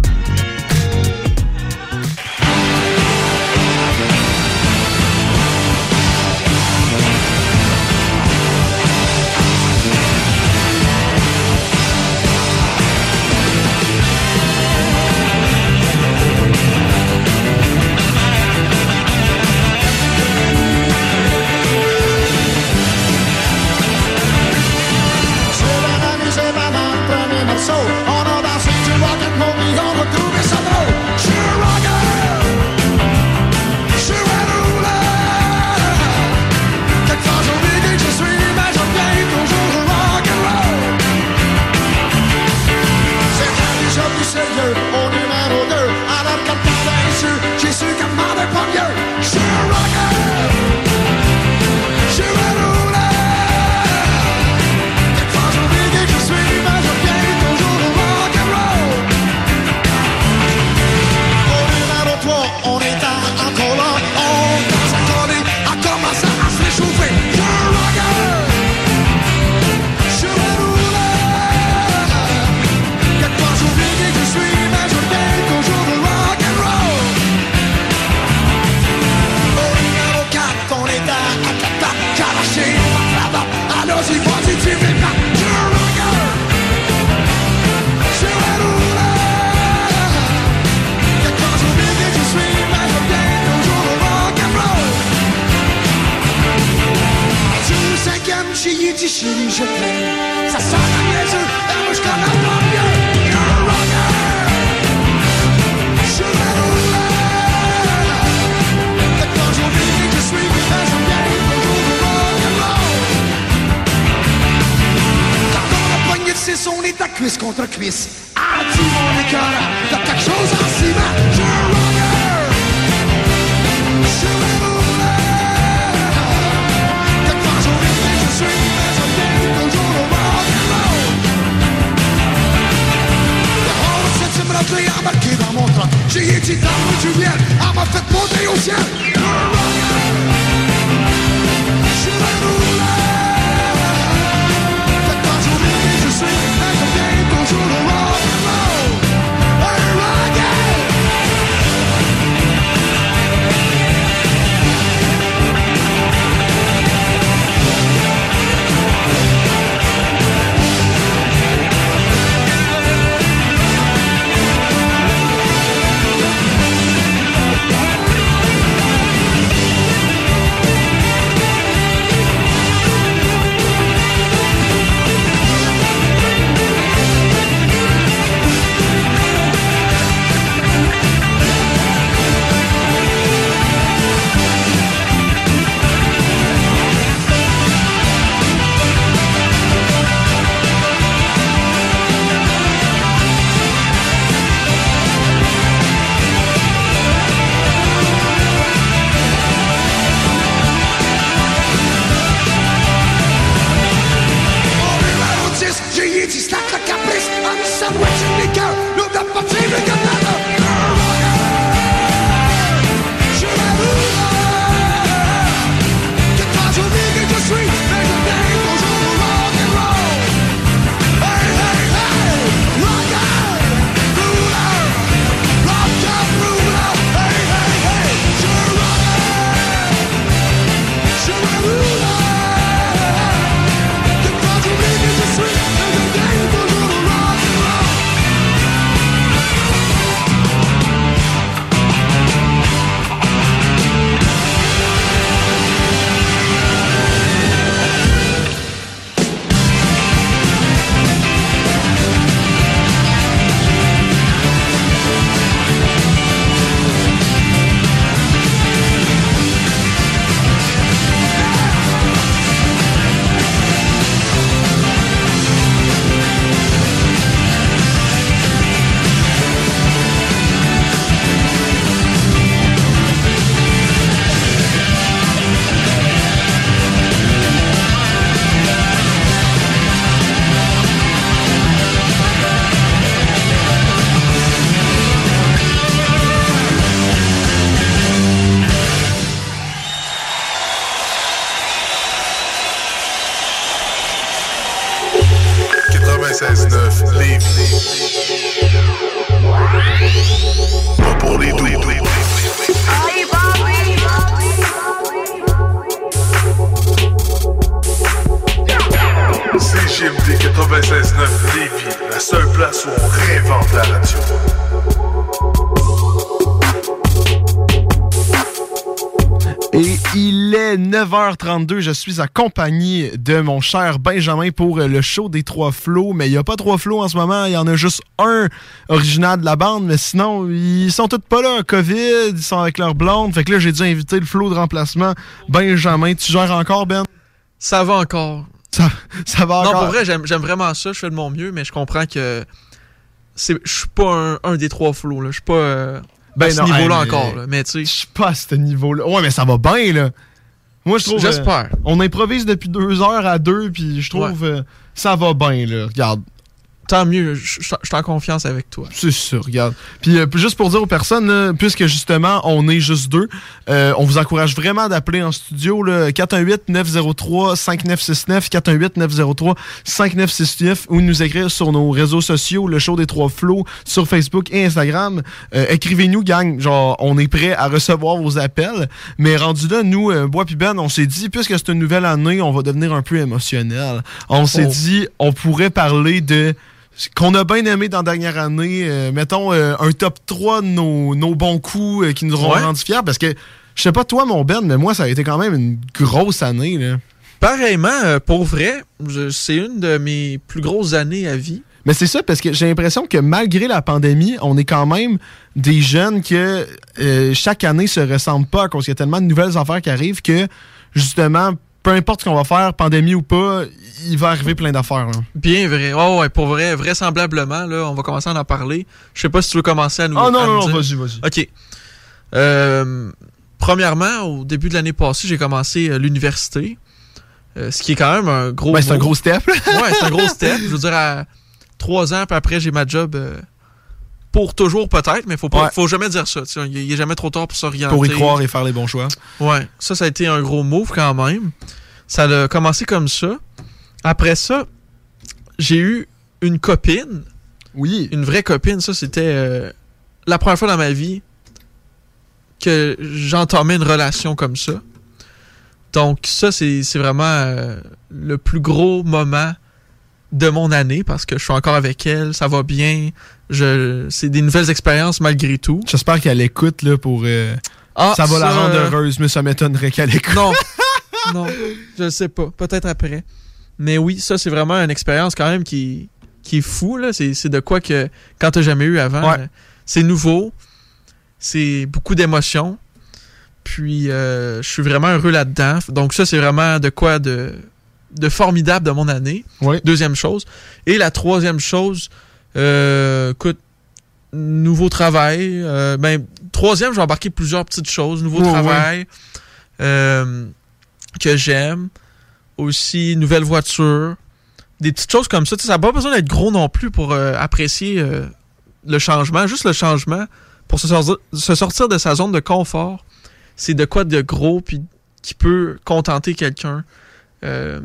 [SPEAKER 4] 9h32. Je suis accompagné de mon cher Benjamin pour le show des trois flots. Mais il n'y a pas trois flots en ce moment. Il y en a juste un original de la bande. Mais sinon, ils sont tous pas là. COVID, ils sont avec leur blonde. Fait que là, j'ai dû inviter le flow de remplacement. Benjamin, tu gères encore, Ben?
[SPEAKER 5] Ça va encore.
[SPEAKER 4] Ça, ça va
[SPEAKER 5] Non,
[SPEAKER 4] encore.
[SPEAKER 5] pour vrai, j'aime vraiment ça. Je fais de mon mieux, mais je comprends que je suis pas un, un des trois flots. Je suis pas euh, à ce
[SPEAKER 4] non,
[SPEAKER 5] niveau-là encore. là. Mais tu sais.
[SPEAKER 4] Je suis pas à ce niveau-là. Ouais, mais ça va bien, là. Moi, je trouve.
[SPEAKER 5] J'espère.
[SPEAKER 4] euh, on improvise depuis deux heures à deux, puis je trouve euh, ça va bien, là. Regarde.
[SPEAKER 5] Tant mieux, je suis en confiance avec toi.
[SPEAKER 4] C'est ça, regarde. Puis euh, juste pour dire aux personnes, là, puisque justement on est juste deux, euh, on vous encourage vraiment d'appeler en studio le 418-903-5969, 418-903-5969 ou nous écrire sur nos réseaux sociaux, le show des trois flots, sur Facebook et Instagram. Euh, Écrivez-nous, gang, genre on est prêt à recevoir vos appels. Mais rendu là, nous, Bois puis Ben, on s'est dit, puisque c'est une nouvelle année, on va devenir un peu émotionnel. On s'est
[SPEAKER 5] Oh.
[SPEAKER 4] dit, on pourrait parler de qu'on a bien aimé dans la dernière année, euh, mettons euh, un top 3 de nos, nos bons coups euh, qui nous auront
[SPEAKER 5] Ouais.
[SPEAKER 4] rendu fiers parce que je sais pas toi mon Ben mais moi ça a été quand même une grosse année là.
[SPEAKER 5] Pareillement, pour vrai, c'est une de mes plus grosses années à vie.
[SPEAKER 4] Mais c'est ça parce que j'ai l'impression que malgré la pandémie, on est quand même des jeunes que chaque année se ressemble pas cause qu'il y a tellement de nouvelles affaires qui arrivent que justement peu importe ce qu'on va faire, pandémie ou pas, il va arriver plein d'affaires. là.
[SPEAKER 5] Bien vrai. Oh, ouais, pour vrai, vraisemblablement, là, on va commencer à en parler. Je sais pas si tu veux commencer à nous.
[SPEAKER 4] Ah non,
[SPEAKER 5] à
[SPEAKER 4] non, non,
[SPEAKER 5] dire.
[SPEAKER 4] vas-y, vas-y.
[SPEAKER 5] OK. Euh, premièrement, au début de l'année passée, j'ai commencé euh, l'université. Euh, ce qui est quand même un gros.
[SPEAKER 4] Ben, c'est un gros step.
[SPEAKER 5] ouais, c'est un gros step. Je veux dire, à trois ans, puis après, j'ai ma job pour toujours peut-être, mais faut pas,
[SPEAKER 4] Ouais.
[SPEAKER 5] faut jamais dire ça. Il il est jamais trop tard pour s'orienter.
[SPEAKER 4] Pour y croire et faire les bons choix.
[SPEAKER 5] Ouais, ça, ça a été un gros move quand même. Ça a commencé comme ça. Après ça, j'ai eu une copine.
[SPEAKER 4] Oui.
[SPEAKER 5] Une vraie copine. Ça, c'était euh, la première fois dans ma vie que j'entamais une relation comme ça. Donc, ça, c'est c'est vraiment euh, le plus gros moment de mon année parce que je suis encore avec elle, ça va bien. Je, c'est des nouvelles expériences malgré tout.
[SPEAKER 4] J'espère qu'elle écoute là, pour. euh,
[SPEAKER 5] Ah,
[SPEAKER 4] ça va la rendre
[SPEAKER 5] euh,
[SPEAKER 4] heureuse, mais ça m'étonnerait qu'elle écoute.
[SPEAKER 5] Non. non, je sais pas. Peut-être après. Mais oui, ça, c'est vraiment une expérience quand même qui, qui est fou. Là. C'est, c'est de quoi que quand t'as jamais eu avant.
[SPEAKER 4] Ouais.
[SPEAKER 5] euh, C'est nouveau. C'est beaucoup d'émotions. Puis, euh, je suis vraiment heureux là-dedans. Donc, ça, c'est vraiment de quoi de, de formidable de mon année. Deuxième chose. Et la troisième chose, euh, écoute, nouveau travail. euh, ben, troisième, j'ai embarqué plusieurs petites choses. Nouveau travail euh, que j'aime. Aussi, nouvelle voiture. Des petites choses comme ça. Ça n'a pas besoin d'être gros non plus pour apprécier le changement. Juste le changement, pour se sortir, se sortir de sa zone de confort, c'est de quoi de gros puis qui peut contenter quelqu'un. Euh,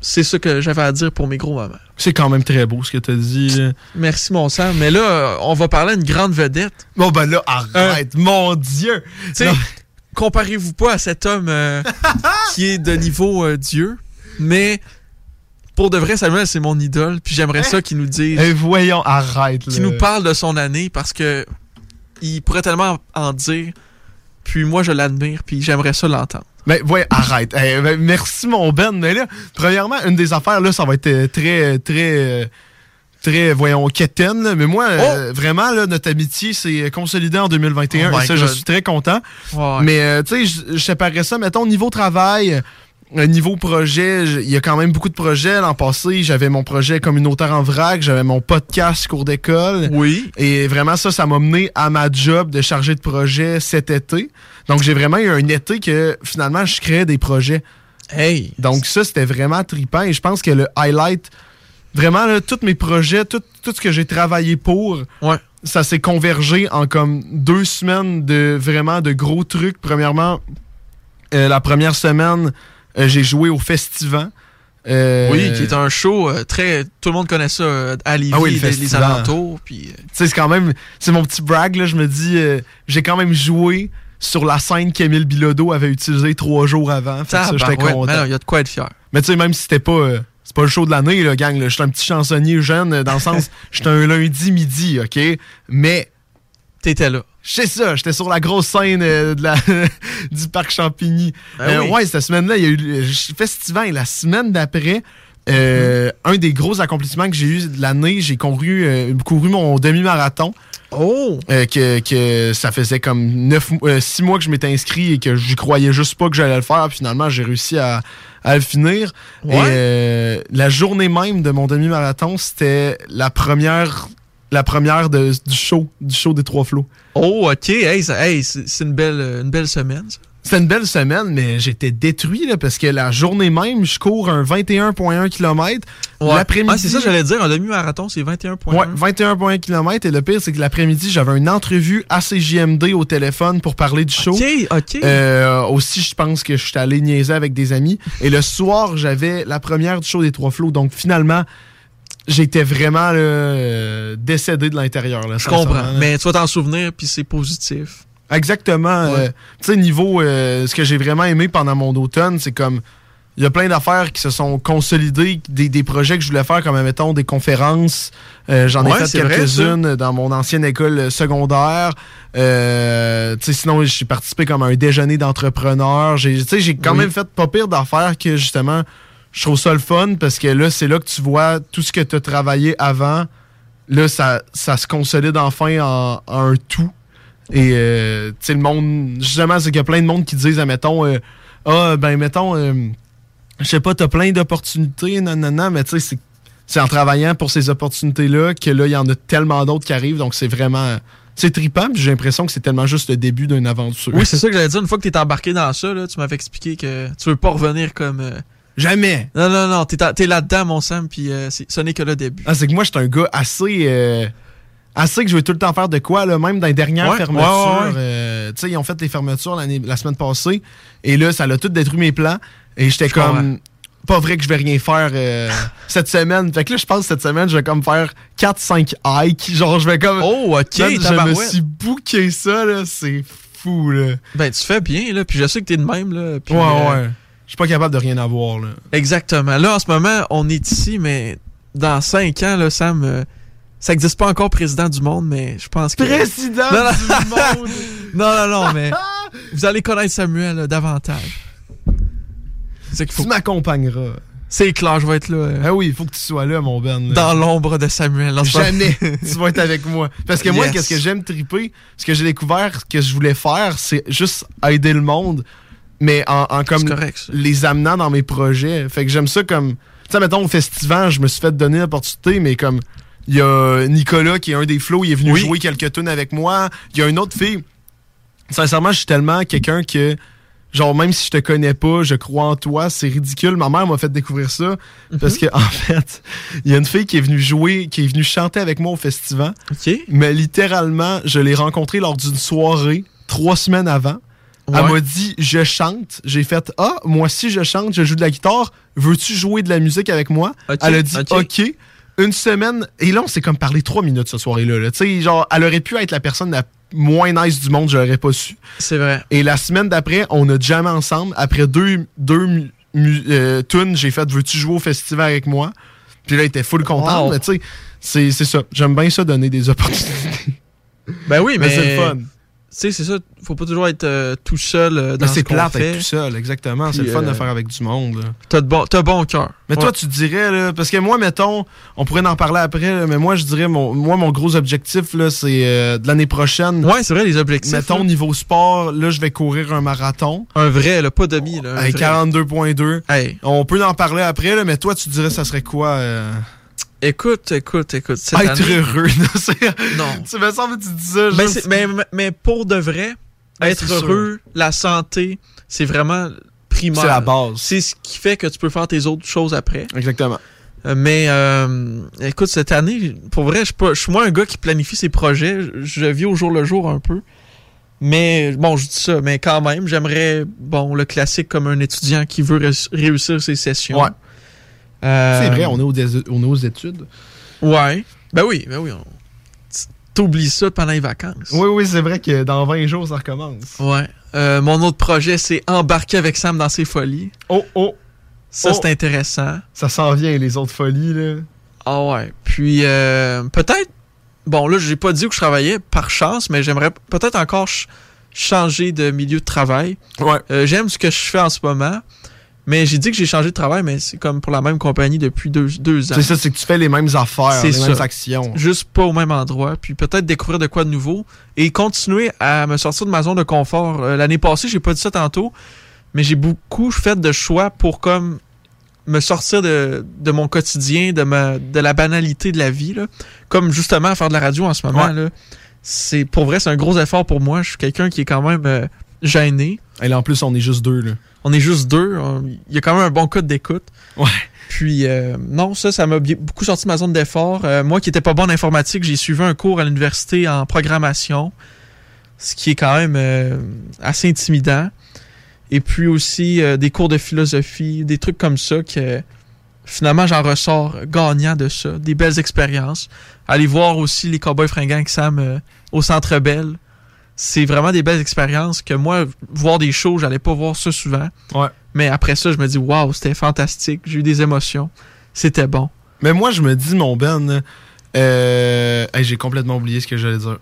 [SPEAKER 5] c'est ça que j'avais à dire pour mes gros moments.
[SPEAKER 4] C'est quand même très beau ce que t'as dit. là.
[SPEAKER 5] Merci, mon sang. Mais là, on va parler à une grande vedette.
[SPEAKER 4] Bon, ben là, arrête, mon Dieu!
[SPEAKER 5] Tu sais, comparez-vous pas à cet homme euh, qui est de niveau euh, Dieu, mais pour de vrai, Samuel, c'est mon idole, puis j'aimerais ça qu'il nous dise.
[SPEAKER 4] Eh, voyons, arrête.
[SPEAKER 5] Qu'il nous parle de son année, parce que il pourrait tellement en dire, puis moi, je l'admire, puis j'aimerais ça l'entendre.
[SPEAKER 4] Mais ouais, arrête. Ben, merci mon Ben. Mais là, premièrement, une des affaires, là, ça va être euh, très, très, euh, très, voyons, quétaine. là. Mais moi, euh, vraiment, là, notre amitié s'est consolidée en 2021.
[SPEAKER 5] Oh my
[SPEAKER 4] et ça, je suis très content.
[SPEAKER 5] Ouais.
[SPEAKER 4] Mais, euh, tu sais, je- je séparerais ça, mettons, niveau travail. Euh, Niveau projet, je- il y a quand même beaucoup de projets. L'an passé, j'avais mon projet communautaire en vrac, j'avais mon podcast cours d'école.
[SPEAKER 5] Oui.
[SPEAKER 4] Et vraiment, ça, ça m'a mené à ma job de chargé de projet cet été. Donc, j'ai vraiment eu un été que finalement, je créais des projets.
[SPEAKER 5] Hey!
[SPEAKER 4] Donc, ça, c'était vraiment trippant. Et je pense que le highlight, vraiment, là, tous mes projets, tout, tout ce que j'ai travaillé pour, ça s'est convergé en comme deux semaines de vraiment de gros trucs. Premièrement, euh, la première semaine, j'ai joué au Festival.
[SPEAKER 5] Oui, qui est un show euh, très. Tout le monde connaît ça euh, à Lévis,
[SPEAKER 4] Ah oui, le
[SPEAKER 5] les- les, alentours. Puis, euh,
[SPEAKER 4] Tu sais, c'est quand même. C'est mon petit brag, là. Je me dis, euh, j'ai quand même joué sur la scène qu'Émile Bilodeau avait utilisée trois jours avant. Fait ça, j'étais content.
[SPEAKER 5] mais non, il y a de quoi être fier.
[SPEAKER 4] Mais tu sais, même si c'était pas. euh, c'est pas le show de l'année, là, gang. là. J'étais un petit chansonnier jeune, euh, dans le sens. J'étais un lundi midi, OK? Mais.
[SPEAKER 5] T'étais là.
[SPEAKER 4] C'est ça, j'étais sur la grosse scène euh, de la, du parc Champigny.
[SPEAKER 5] Ben
[SPEAKER 4] Euh,
[SPEAKER 5] oui.
[SPEAKER 4] Ouais, cette semaine-là, il y a eu le festival et la semaine d'après. euh, Un des gros accomplissements que j'ai eu de l'année, j'ai couru, euh, couru mon demi-marathon.
[SPEAKER 5] Oh!
[SPEAKER 4] que, que ça faisait comme neuf, euh, six mois que je m'étais inscrit et que j'y croyais juste pas que j'allais le faire. Puis finalement, j'ai réussi à, à le finir.
[SPEAKER 5] Ouais.
[SPEAKER 4] Et euh, la journée même de mon demi-marathon, c'était la première, la première de- du show, du show des Trois Flots.
[SPEAKER 5] Oh, ok. Hey, ça- hey, c'est une belle, euh, une belle semaine, ça.
[SPEAKER 4] C'était une belle semaine, mais j'étais détruit là, parce que la journée même, je cours un 21,1 km.
[SPEAKER 5] Ouais.
[SPEAKER 4] L'après-midi.
[SPEAKER 5] Ah, c'est ça, j'allais dire. Un demi-marathon, c'est 21 points.
[SPEAKER 4] Ouais, 21,1 km. Et le pire, c'est que l'après-midi, j'avais une entrevue à CJMD au téléphone pour parler du show.
[SPEAKER 5] Ok, ok.
[SPEAKER 4] Euh, aussi, je pense que je suis allé niaiser avec des amis. Et le soir, j'avais la première du show des Trois Flots. Donc, finalement, j'étais vraiment là, euh, décédé de l'intérieur.
[SPEAKER 5] Je comprends. Mais tu vas t'en souvenir, puis c'est positif.
[SPEAKER 4] Exactement. euh, tu sais, niveau, euh, ce que j'ai vraiment aimé pendant mon automne, c'est comme. Il y a plein d'affaires qui se sont consolidées, des, des projets que je voulais faire, comme, mettons, des conférences. Euh, J'en ai fait quelques-unes dans mon ancienne école secondaire. Euh, sinon, j'ai participé comme à un déjeuner d'entrepreneurs. J'ai tu sais, j'ai quand
[SPEAKER 5] Oui.
[SPEAKER 4] même fait pas pire d'affaires que, justement, je trouve ça le fun parce que là, c'est là que tu vois tout ce que tu as travaillé avant. Là, ça, ça se consolide enfin en, un tout. Et, euh, tu sais, le monde, justement, c'est qu'il y a plein de monde qui disent, mettons, euh, ah, ben, mettons, euh, je sais pas, t'as plein d'opportunités, non, non, non, mais tu sais, c'est- en travaillant pour ces opportunités-là que là, il y en a tellement d'autres qui arrivent, donc c'est vraiment, c'est trippant, puis j'ai l'impression que c'est tellement juste le début d'une aventure.
[SPEAKER 5] Oui, c'est ça que j'allais dire. Une fois que t'es embarqué dans ça, tu m'avais expliqué que tu veux pas revenir comme.
[SPEAKER 4] Jamais.
[SPEAKER 5] Non, non, non. T'es, t'es là-dedans, mon Sam, puis euh, ce n'est que le début.
[SPEAKER 4] Ah, c'est que moi, je suis un gars assez. euh, sait que je vais tout le temps faire de quoi, là, même dans les dernières
[SPEAKER 5] Ouais,
[SPEAKER 4] fermetures.
[SPEAKER 5] ouais, ouais.
[SPEAKER 4] euh, tu sais, ils ont fait les fermetures la semaine passée. Et là, ça l'a tout détruit mes plans. Et j'étais comme. Pas vrai que je vais rien faire cette semaine. Fait que là, je pense que cette semaine, je vais comme faire 4-5 hikes. Genre, je vais comme.
[SPEAKER 5] Oh, ok,
[SPEAKER 4] Je me suis booké ça, là. C'est fou, là.
[SPEAKER 5] Ben, tu fais bien, là. Puis je sais que t'es de même, là. puis,
[SPEAKER 4] ouais, ouais. Je suis pas capable de rien avoir, là.
[SPEAKER 5] Exactement. Là, en ce moment, on est ici, mais dans cinq ans, là, Sam, euh, ça n'existe pas encore président du monde, mais je pense que.
[SPEAKER 4] Président
[SPEAKER 5] Non, non.
[SPEAKER 4] du monde!
[SPEAKER 5] Non, non, non, mais vous allez connaître Samuel là, davantage. C'est qu'il faut.
[SPEAKER 4] Tu m'accompagneras.
[SPEAKER 5] C'est clair, je vais être là. euh,
[SPEAKER 4] Ah oui, il faut que tu sois là, mon Ben. là.
[SPEAKER 5] Dans l'ombre de Samuel.
[SPEAKER 4] Jamais tu vas être avec moi. Parce que moi, qu'est-ce que j'aime triper, ce que j'ai découvert que je voulais faire, c'est juste aider le monde, mais en, en comme les amenant dans mes projets. Fait que j'aime ça comme. Tu sais, mettons, au festival, je me suis fait donner l'opportunité, mais comme. Il y a Nicolas qui est un des flots, il est venu
[SPEAKER 5] Oui.
[SPEAKER 4] jouer quelques tunes avec moi. Il y a une autre fille. Sincèrement, je suis tellement quelqu'un que. Genre, même si je te connais pas, je crois en toi, c'est ridicule. Ma mère m'a fait découvrir ça. Parce que, en fait, il y a une fille qui est venue jouer, qui est venue chanter avec moi au festival. Mais littéralement, je l'ai rencontrée lors d'une soirée, trois semaines avant. Elle m'a dit, je chante. J'ai fait, ah, moi aussi je chante, je joue de la guitare. Veux-tu jouer de la musique avec moi? Elle a dit,
[SPEAKER 5] ok.
[SPEAKER 4] Une semaine. Et là, on s'est comme parlé trois minutes ce soirée-là. là. Tu sais, genre, elle aurait pu être la personne la moins nice du monde, je l'aurais pas su.
[SPEAKER 5] C'est vrai.
[SPEAKER 4] Et la semaine d'après, on a jamais ensemble. Après deux, deux euh, tunes, j'ai fait Veux-tu jouer au festival avec moi? Puis là, il était full content.
[SPEAKER 5] Wow.
[SPEAKER 4] Mais tu sais, c'est c'est ça. J'aime bien ça donner des opportunités.
[SPEAKER 5] Ben oui,
[SPEAKER 4] Mais
[SPEAKER 5] mais.
[SPEAKER 4] c'est le fun.
[SPEAKER 5] Tu sais, c'est ça. Faut pas toujours être euh, tout seul euh, dans
[SPEAKER 4] Mais
[SPEAKER 5] ce
[SPEAKER 4] c'est
[SPEAKER 5] qu'on
[SPEAKER 4] plate
[SPEAKER 5] fait.
[SPEAKER 4] être tout seul, exactement. C'est le fun de
[SPEAKER 5] euh,
[SPEAKER 4] faire avec du monde. là.
[SPEAKER 5] T'as de bon, t'as bon cœur.
[SPEAKER 4] Mais toi, tu dirais, là, parce que moi, mettons, on pourrait en parler après, là, mais moi, je dirais, mon, moi, mon gros objectif, là, c'est euh, de l'année prochaine.
[SPEAKER 5] Ouais, c'est vrai, les objectifs.
[SPEAKER 4] Mettons,
[SPEAKER 5] là.
[SPEAKER 4] niveau sport, là, je vais courir un marathon.
[SPEAKER 5] Un vrai, là, pas demi. Là, un
[SPEAKER 4] Avec
[SPEAKER 5] vrai.
[SPEAKER 4] 42.2.
[SPEAKER 5] Hey.
[SPEAKER 4] On peut en parler après, là, mais toi, tu dirais, ça serait quoi? euh,
[SPEAKER 5] Écoute, écoute, écoute. cette
[SPEAKER 4] Être
[SPEAKER 5] année-
[SPEAKER 4] heureux. c'est-
[SPEAKER 5] Non.
[SPEAKER 4] Tu me semble que tu dis ça.
[SPEAKER 5] Mais,
[SPEAKER 4] juste-
[SPEAKER 5] mais, mais- pour de vrai,
[SPEAKER 4] Ben,
[SPEAKER 5] être
[SPEAKER 4] sûr.
[SPEAKER 5] heureux, la santé, c'est vraiment primaire.
[SPEAKER 4] C'est la base.
[SPEAKER 5] C'est ce qui fait que tu peux faire tes autres choses après.
[SPEAKER 4] Exactement.
[SPEAKER 5] Euh, Mais euh, écoute, cette année, pour vrai, je suis moins un gars qui planifie ses projets. Je, je vis au jour le jour un peu. Mais bon, je dis ça, mais quand même, j'aimerais, bon, le classique comme un étudiant qui veut réuss- réussir ses sessions.
[SPEAKER 4] Ouais.
[SPEAKER 5] Euh,
[SPEAKER 4] C'est vrai, on est, aux, on est aux études.
[SPEAKER 5] Ouais. Ben oui, ben oui. on- T'oublies ça pendant les vacances.
[SPEAKER 4] Oui, oui, c'est vrai que dans 20 jours, ça recommence.
[SPEAKER 5] Ouais. Euh, mon autre projet, c'est embarquer avec Sam dans ses folies.
[SPEAKER 4] Oh, oh.
[SPEAKER 5] Ça,
[SPEAKER 4] Oh.
[SPEAKER 5] c'est intéressant.
[SPEAKER 4] Ça s'en vient, les autres folies, là.
[SPEAKER 5] Ah ouais. Puis, euh, peut-être. Bon, là, j'ai pas dit où je travaillais par chance, mais j'aimerais peut-être encore ch- changer de milieu de travail.
[SPEAKER 4] Ouais.
[SPEAKER 5] Euh, J'aime ce que je fais en ce moment, mais j'ai dit que j'ai changé de travail, mais c'est comme pour la même compagnie depuis deux, deux ans.
[SPEAKER 4] C'est ça, c'est que tu fais les mêmes affaires, les
[SPEAKER 5] ça.
[SPEAKER 4] mêmes actions.
[SPEAKER 5] Juste pas au même endroit. Puis peut-être découvrir de quoi de nouveau et continuer à me sortir de ma zone de confort. Euh, L'année passée, j'ai pas dit ça tantôt, mais j'ai beaucoup fait de choix pour comme me sortir de, de mon quotidien, de, ma, de la banalité de la vie. là. Comme justement faire de la radio en ce moment.
[SPEAKER 4] Ouais.
[SPEAKER 5] là. C'est Pour vrai, c'est un gros effort pour moi. Je suis quelqu'un qui est quand même euh, gêné.
[SPEAKER 4] Et là, en plus, on est juste deux, là.
[SPEAKER 5] On est juste deux. On- Il y a quand même un bon code d'écoute.
[SPEAKER 4] Ouais.
[SPEAKER 5] Puis, euh, non, ça, ça m'a beaucoup sorti de ma zone d'effort. Euh, moi qui n'étais pas bon en informatique, j'ai suivi un cours à l'université en programmation, ce qui est quand même euh, assez intimidant. Et puis aussi des cours de philosophie, des trucs comme ça que finalement j'en ressors gagnant de ça. Des belles expériences. Aller voir aussi les Cowboys fringants avec Sam au Centre Bell. C'est vraiment des belles expériences que moi, voir des shows, j'allais pas voir ça souvent.
[SPEAKER 4] Ouais.
[SPEAKER 5] Mais après ça, je me dis, waouh, c'était fantastique. J'ai eu des émotions. C'était bon.
[SPEAKER 4] Mais moi, je me dis, mon Ben, euh, hey, j'ai complètement oublié ce que j'allais dire.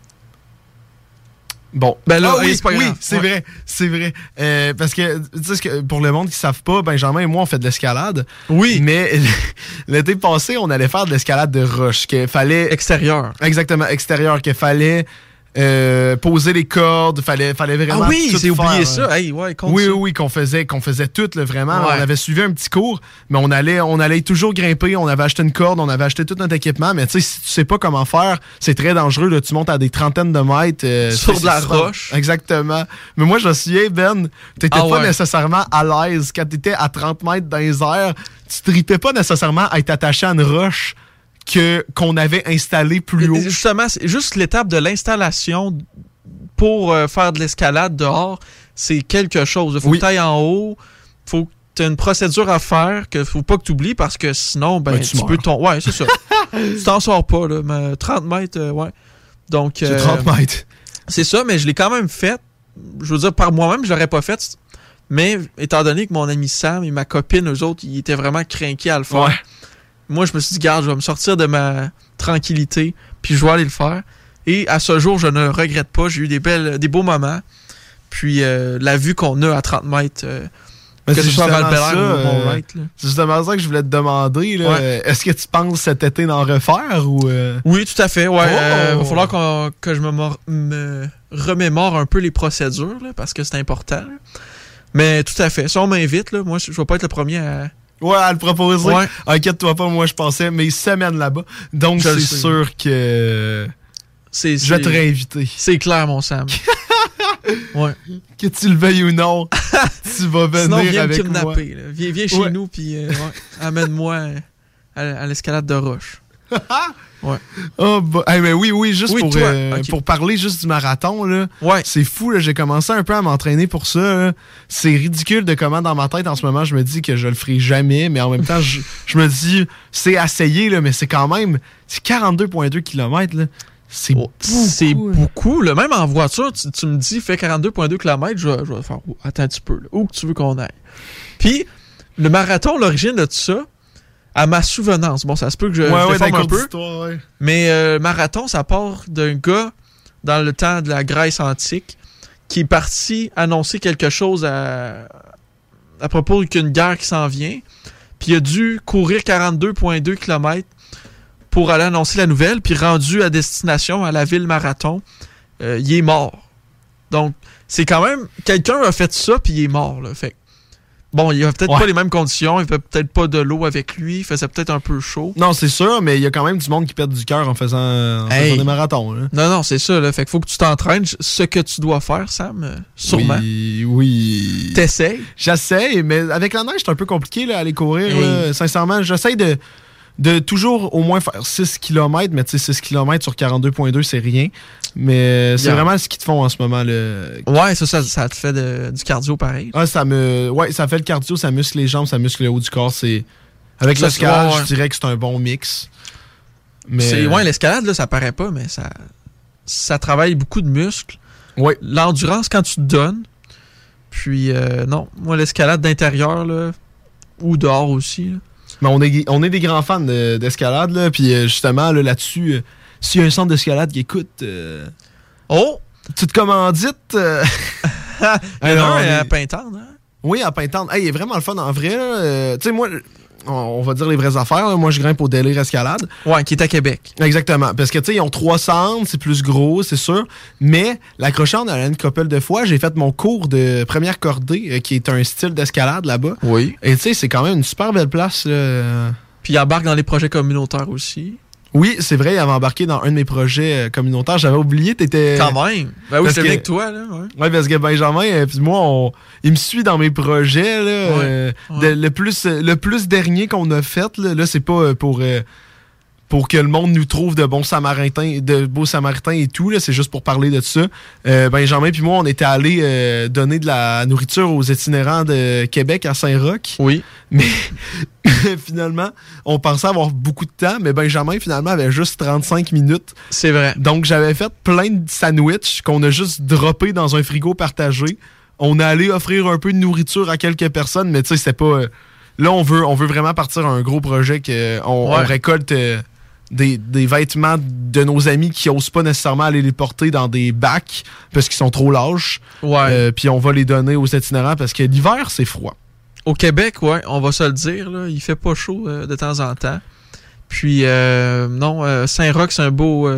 [SPEAKER 4] Bon.
[SPEAKER 5] Ben là,
[SPEAKER 4] Ah oui,
[SPEAKER 5] c'est
[SPEAKER 4] oui,
[SPEAKER 5] Ouais.
[SPEAKER 4] vrai, c'est vrai. Euh, parce que, tu sais, ce que- pour le monde qui ne savent pas, Benjamin et moi, on fait de l'escalade.
[SPEAKER 5] Oui.
[SPEAKER 4] Mais l'été passé, on allait faire de l'escalade de roche. Qu'il fallait.
[SPEAKER 5] Extérieur.
[SPEAKER 4] Exactement, extérieur. Qu'il fallait euh, poser les cordes. Fallait, fallait vraiment.
[SPEAKER 5] Ah oui, j'ai oublié ça. Hey, ouais,
[SPEAKER 4] Oui,
[SPEAKER 5] ça.
[SPEAKER 4] oui, oui, qu'on faisait, qu'on faisait tout, là, vraiment.
[SPEAKER 5] Ouais.
[SPEAKER 4] On avait suivi un petit cours, mais on allait, on allait toujours grimper. On avait acheté une corde, on avait acheté tout notre équipement. Mais tu sais, si tu sais pas comment faire, c'est très dangereux. Là. Tu montes à des trentaines de mètres. euh,
[SPEAKER 5] Sur de la roche.
[SPEAKER 4] Exactement. Mais moi, je me souviens, Ben, t'étais
[SPEAKER 5] Ah
[SPEAKER 4] pas
[SPEAKER 5] ouais.
[SPEAKER 4] nécessairement à l'aise. Quand t'étais à 30 mètres dans les airs, tu tripais pas nécessairement à être attaché à une roche que qu'on avait installé plus haut.
[SPEAKER 5] Justement, juste l'étape de l'installation pour euh, faire de l'escalade dehors, c'est quelque chose. Il faut que tu ailles en haut, faut que tu une procédure à faire que faut pas que tu oublies parce que sinon, ben,
[SPEAKER 4] Ben, tu
[SPEAKER 5] tu, peux ton. Ouais, c'est ça. tu t'en sors pas, là. Mais 30 mètres, euh, ouais. Donc.
[SPEAKER 4] C'est
[SPEAKER 5] euh,
[SPEAKER 4] 30 mètres.
[SPEAKER 5] C'est ça, mais je l'ai quand même fait. Je veux dire, par moi-même, je l'aurais pas fait. Mais étant donné que mon ami Sam et ma copine, eux autres, ils étaient vraiment craqués à le faire.
[SPEAKER 4] Ouais.
[SPEAKER 5] Moi, je me suis dit, garde, je vais me sortir de ma tranquillité, puis je vais aller le faire. Et à ce jour, je ne regrette pas. J'ai eu des belles, des beaux moments. Puis euh, la vue qu'on a à 30 mètres, euh,
[SPEAKER 4] c'est
[SPEAKER 5] ce soit à
[SPEAKER 4] justement euh, justement ça que je voulais te demander.
[SPEAKER 5] Ouais.
[SPEAKER 4] Est-ce que tu penses cet été d'en refaire ou. euh?
[SPEAKER 5] Oui, tout à fait. Ouais,
[SPEAKER 4] Oh!
[SPEAKER 5] Euh, va falloir que je me, mor- me remémore un peu les procédures là, parce que c'est important. là. Mais tout à fait. Si on m'invite, moi, je je vais pas être le premier à.
[SPEAKER 4] Ouais, à le proposer.
[SPEAKER 5] Ouais.
[SPEAKER 4] Inquiète-toi pas, moi je pensais mes semaines là-bas. Donc c'est sûr que.
[SPEAKER 5] C'est,
[SPEAKER 4] Je vais te réinviter.
[SPEAKER 5] C'est clair, mon Sam. ouais.
[SPEAKER 4] Que tu le veuilles ou non, tu vas venir
[SPEAKER 5] Sinon, viens me
[SPEAKER 4] avec
[SPEAKER 5] kidnapper.
[SPEAKER 4] moi.
[SPEAKER 5] là. Viens, viens chez
[SPEAKER 4] Ouais.
[SPEAKER 5] nous, puis euh, ouais, amène-moi à, à l'escalade de roche. ouais.
[SPEAKER 4] Oh, bah, hey, mais oui, oui, juste
[SPEAKER 5] Oui,
[SPEAKER 4] pour,
[SPEAKER 5] toi,
[SPEAKER 4] euh, pour parler juste du marathon, là.
[SPEAKER 5] Ouais.
[SPEAKER 4] C'est fou, là. J'ai commencé un peu à m'entraîner pour ça. C'est ridicule de comment dans ma tête en ce moment je me dis que je le ferai jamais, mais en même temps, je, je me dis c'est essayé, là, mais c'est quand même. C'est 42,2 km, là. C'est beaucoup.
[SPEAKER 5] C'est beaucoup. là. Même en voiture, tu, tu me dis, fais 42,2 km, je vais, je vais faire, oh, attends un petit peu, là. où que tu veux qu'on aille? Puis, le marathon, l'origine de tout ça, à ma souvenance, bon, ça se peut que je,
[SPEAKER 4] Ouais,
[SPEAKER 5] je
[SPEAKER 4] ouais,
[SPEAKER 5] déforme
[SPEAKER 4] dans
[SPEAKER 5] un peu,
[SPEAKER 4] ouais.
[SPEAKER 5] mais euh, marathon, ça part d'un gars dans le temps de la Grèce antique qui est parti annoncer quelque chose à, à propos qu'une guerre qui s'en vient. Puis il a dû courir 42,2 km pour aller annoncer la nouvelle. Puis rendu à destination, à la ville Marathon, euh, il est mort. Donc, c'est quand même... Quelqu'un a fait ça, puis il est mort. Là. Fait que, bon, il a peut-être
[SPEAKER 4] Ouais.
[SPEAKER 5] pas les mêmes conditions. Il avait peut-être pas de l'eau avec lui. Il faisait peut-être un peu chaud.
[SPEAKER 4] Non, c'est sûr, mais il y a quand même du monde qui perd du cœur en faisant, en
[SPEAKER 5] Hey.
[SPEAKER 4] faisant des marathons. Là.
[SPEAKER 5] Non, non, c'est ça. Là. Fait qu'il faut que tu t'entraînes. Ce que tu dois faire, Sam, euh, sûrement.
[SPEAKER 4] Oui, oui.
[SPEAKER 5] T'essayes?
[SPEAKER 4] J'essaye, mais avec la neige, c'est un peu compliqué là, à aller courir.
[SPEAKER 5] Hey.
[SPEAKER 4] là. Sincèrement, j'essaye de, de toujours au moins faire 6 km, mais tu sais, 6 km sur 42,2, c'est rien. Mais c'est
[SPEAKER 5] Yeah.
[SPEAKER 4] vraiment ce qu'ils te font en ce moment. Là.
[SPEAKER 5] Ouais, ça, ça, ça te fait de- du cardio pareil.
[SPEAKER 4] Ah, ça me. Ouais, ça fait le cardio, ça muscle les jambes, ça muscle le haut du corps. C'est. Avec l'escalade,
[SPEAKER 5] ouais,
[SPEAKER 4] je dirais que c'est un bon mix. Mais.
[SPEAKER 5] C'est ouais, l'escalade là, ça paraît pas, mais ça ça travaille beaucoup de muscles.
[SPEAKER 4] Ouais.
[SPEAKER 5] L'endurance quand tu te donnes. Puis euh, non, moi l'escalade d'intérieur là ou dehors aussi. là.
[SPEAKER 4] Mais on est, on est des grands fans de- d'escalade, là. Puis euh, justement, là, là-dessus, euh, s'il y a un centre d'escalade qui écoute. euh,
[SPEAKER 5] oh!
[SPEAKER 4] Tu te commandites. euh,
[SPEAKER 5] Il y en a
[SPEAKER 4] Alors,
[SPEAKER 5] un à Pintendre, hein?
[SPEAKER 4] Oui, à Pintante. Hey, il est vraiment le fun en vrai. là. Euh, tu sais, moi, on, va dire les vraies affaires. là. Moi, je grimpe au délire escalade.
[SPEAKER 5] Ouais, qui est à Québec.
[SPEAKER 4] Exactement. Parce que, tu sais, ils ont trois centres, c'est plus gros, c'est sûr. Mais l'accrocheur, on a une couple de fois. J'ai fait mon cours de première cordée, euh, qui est un style d'escalade là-bas.
[SPEAKER 5] Oui.
[SPEAKER 4] Et tu sais, c'est quand même une super belle place. là.
[SPEAKER 5] Puis il embarque dans les projets communautaires aussi.
[SPEAKER 4] Oui, c'est vrai, il avait embarqué dans un de mes projets euh, communautaires. J'avais oublié, t'étais.
[SPEAKER 5] Quand même. Ben oui, c'est
[SPEAKER 4] que-
[SPEAKER 5] avec toi, là. Ouais.
[SPEAKER 4] Ouais, parce que Benjamin, euh, puis moi, on- il me suit dans mes projets. Là, euh,
[SPEAKER 5] ouais.
[SPEAKER 4] de- le, plus, le plus dernier qu'on a fait, là, là, c'est pas pour, euh, pour que le monde nous trouve de bons samaritains, de beaux samaritains et tout. là, C'est juste pour parler de ça. Euh, Benjamin puis moi, on était allés euh, donner de la nourriture aux itinérants de Québec à Saint-Roch.
[SPEAKER 5] Oui.
[SPEAKER 4] Mais finalement, on pensait avoir beaucoup de temps, mais Benjamin, finalement, avait juste 35 minutes.
[SPEAKER 5] C'est vrai.
[SPEAKER 4] Donc, j'avais fait plein de sandwichs qu'on a juste droppés dans un frigo partagé. On est allé offrir un peu de nourriture à quelques personnes, mais tu sais, c'était pas. euh, Là, on veut, on veut vraiment partir à un gros projet qu'on on
[SPEAKER 5] Ouais.
[SPEAKER 4] récolte des, des vêtements de nos amis qui osent pas nécessairement aller les porter dans des bacs parce qu'ils sont trop lâches.
[SPEAKER 5] Ouais.
[SPEAKER 4] Euh, Puis on va les donner aux itinérants parce que l'hiver, c'est froid.
[SPEAKER 5] Au Québec, ouais, on va se le dire, là, il fait pas chaud euh, de temps en temps. Puis, euh, non, Saint-Roch, c'est un beau.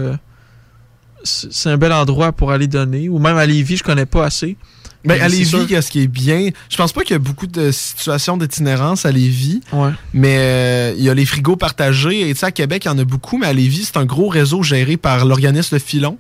[SPEAKER 5] c'est c'est un bel endroit pour aller donner. Ou même à Lévis, je connais pas assez.
[SPEAKER 4] Ben,
[SPEAKER 5] Mais
[SPEAKER 4] à
[SPEAKER 5] c'est
[SPEAKER 4] Lévis,
[SPEAKER 5] sûr-
[SPEAKER 4] qu'est-ce qui est bien, je pense pas qu'il y a beaucoup de situations d'itinérance à Lévis,
[SPEAKER 5] Ouais.
[SPEAKER 4] mais euh, il y a les frigos partagés. Et tu sais, à Québec, il y en a beaucoup, mais à Lévis, c'est un gros réseau géré par l'organisme Le Filon.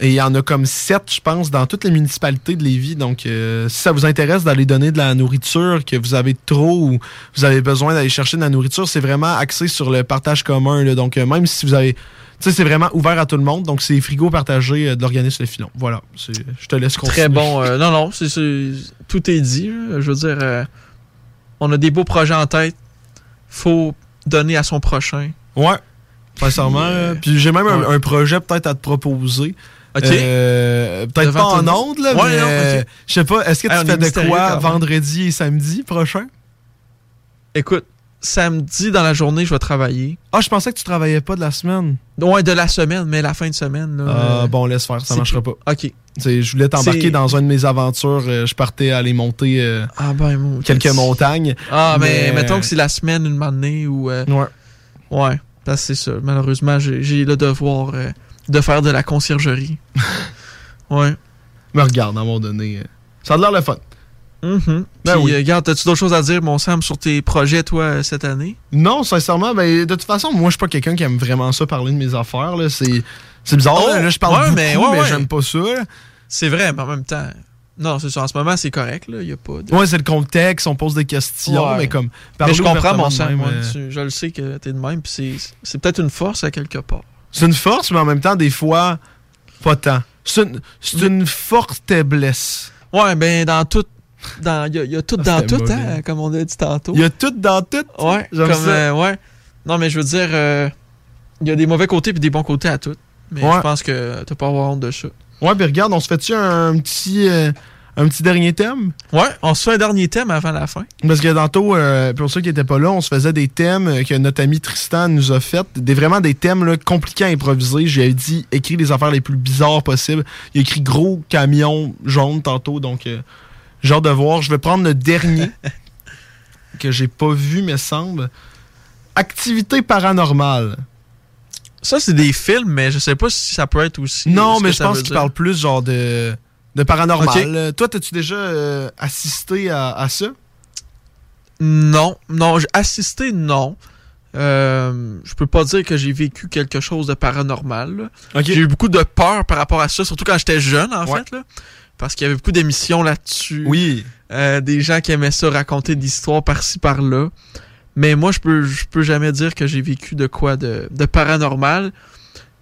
[SPEAKER 4] Et il y en a comme sept, je pense, dans toutes les municipalités de Lévis. Donc, euh, si ça vous intéresse d'aller donner de la nourriture, que vous avez trop ou vous avez besoin d'aller chercher de la nourriture, c'est vraiment axé sur le partage commun. là. Donc, euh, même si vous avez... Sais, c'est vraiment ouvert à tout le monde. Donc, c'est frigo partagé euh, de l'organisme Le Filon. Voilà. Je te laisse continuer.
[SPEAKER 5] Très bon. euh, non, non, c'est, tout est dit. Je veux dire, euh, on a des beaux projets en tête. Faut donner à son prochain.
[SPEAKER 4] Ouais. Sincèrement.
[SPEAKER 5] euh,
[SPEAKER 4] là. Puis j'ai même un,
[SPEAKER 5] ouais.
[SPEAKER 4] un projet peut-être à te proposer.
[SPEAKER 5] Ok.
[SPEAKER 4] Euh, peut-être pas en ondes, là,
[SPEAKER 5] Ouais,
[SPEAKER 4] mais euh, je sais pas, est-ce que tu
[SPEAKER 5] Hey,
[SPEAKER 4] fais de quoi vendredi et samedi prochain?
[SPEAKER 5] Écoute, samedi dans la journée, je vais travailler.
[SPEAKER 4] Ah, je pensais que tu travaillais pas de la semaine.
[SPEAKER 5] Ouais, de la semaine, mais la fin de semaine. Là,
[SPEAKER 4] Ah,
[SPEAKER 5] euh,
[SPEAKER 4] bon, laisse faire, ça marchera pas.
[SPEAKER 5] OK.
[SPEAKER 4] Je voulais t'embarquer dans une de mes aventures. euh, Je partais aller monter euh,
[SPEAKER 5] Ah, ben, mon-
[SPEAKER 4] quelques montagnes.
[SPEAKER 5] Ah, mais,
[SPEAKER 4] Mais-
[SPEAKER 5] mettons que c'est la semaine, une matinée ou.
[SPEAKER 4] Ouais.
[SPEAKER 5] Ouais, parce que c'est ça. Malheureusement, j'ai le devoir de faire de la conciergerie. ouais.
[SPEAKER 4] Mais regarde, à un moment donné, ça a l'air le fun.
[SPEAKER 5] Mhm.
[SPEAKER 4] Ben
[SPEAKER 5] Puis,
[SPEAKER 4] oui.
[SPEAKER 5] euh, regarde, as-tu d'autres choses à dire, mon Sam, sur tes projets, toi, euh, cette année?
[SPEAKER 4] Non, sincèrement, ben, de toute façon, moi, je suis pas quelqu'un qui aime vraiment ça parler de mes affaires. là. C'est c'est bizarre.
[SPEAKER 5] Oh,
[SPEAKER 4] là, là, je parle
[SPEAKER 5] ouais,
[SPEAKER 4] beaucoup,
[SPEAKER 5] mais
[SPEAKER 4] mais,
[SPEAKER 5] ouais, ouais.
[SPEAKER 4] j'aime pas ça. là.
[SPEAKER 5] C'est vrai, mais en même temps. Non, c'est ça. En ce moment, c'est correct, là. Y a pas de.
[SPEAKER 4] Ouais, c'est le contexte, on pose des questions,
[SPEAKER 5] Ouais.
[SPEAKER 4] mais comme.
[SPEAKER 5] Mais je comprends, mon Sam.
[SPEAKER 4] même,
[SPEAKER 5] ouais,
[SPEAKER 4] euh,
[SPEAKER 5] tu- je le sais que t'es de même, puis c'est- c'est peut-être une force à quelque part.
[SPEAKER 4] C'est une force, mais en même temps, des fois, pas tant. C'est une, c'est une forte faiblesse.
[SPEAKER 5] Ouais, ben, dans tout. Dans- Il y, a- il y a tout
[SPEAKER 4] Ah,
[SPEAKER 5] dans tout,
[SPEAKER 4] mauvais.
[SPEAKER 5] hein, comme on a dit tantôt.
[SPEAKER 4] Il y a tout dans tout.
[SPEAKER 5] Ouais, comme,
[SPEAKER 4] ça.
[SPEAKER 5] euh, ouais. Non, mais je veux dire, euh, il y a des mauvais côtés puis des bons côtés à tout. Mais
[SPEAKER 4] Ouais.
[SPEAKER 5] je pense que t'as pas à avoir honte de ça.
[SPEAKER 4] Ouais, puis regarde, on se fait-tu un, petit, euh, un petit dernier thème?
[SPEAKER 5] Ouais, on se fait un dernier thème avant la fin.
[SPEAKER 4] Parce que tantôt, pour ceux qui n'étaient pas là, on se faisait des thèmes que notre ami Tristan nous a fait. Des, vraiment des thèmes là, compliqués à improviser. Je lui ai dit, écris les affaires les plus bizarres possibles. Il a écrit gros camion jaune tantôt, donc euh, genre de voir. Je vais prendre le dernier que j'ai pas vu, me semble. Activité paranormale.
[SPEAKER 5] Ça, c'est des films, mais je sais pas si ça peut être aussi.
[SPEAKER 4] Non, mais je pense qu'il parle plus genre de, de paranormal. Euh, Toi, as-tu déjà euh, assisté à, à ça?
[SPEAKER 5] Non, non, j'ai assisté, non. Euh, je peux pas dire que j'ai vécu quelque chose de paranormal. J'ai eu beaucoup de peur par rapport à ça, surtout quand j'étais jeune, en
[SPEAKER 4] Ouais.
[SPEAKER 5] fait. Là, parce qu'il y avait beaucoup d'émissions là-dessus.
[SPEAKER 4] Oui.
[SPEAKER 5] Euh, des gens qui aimaient ça, raconter des histoires par-ci, par-là. Mais moi, je peux, je peux jamais dire que j'ai vécu de quoi de, de paranormal.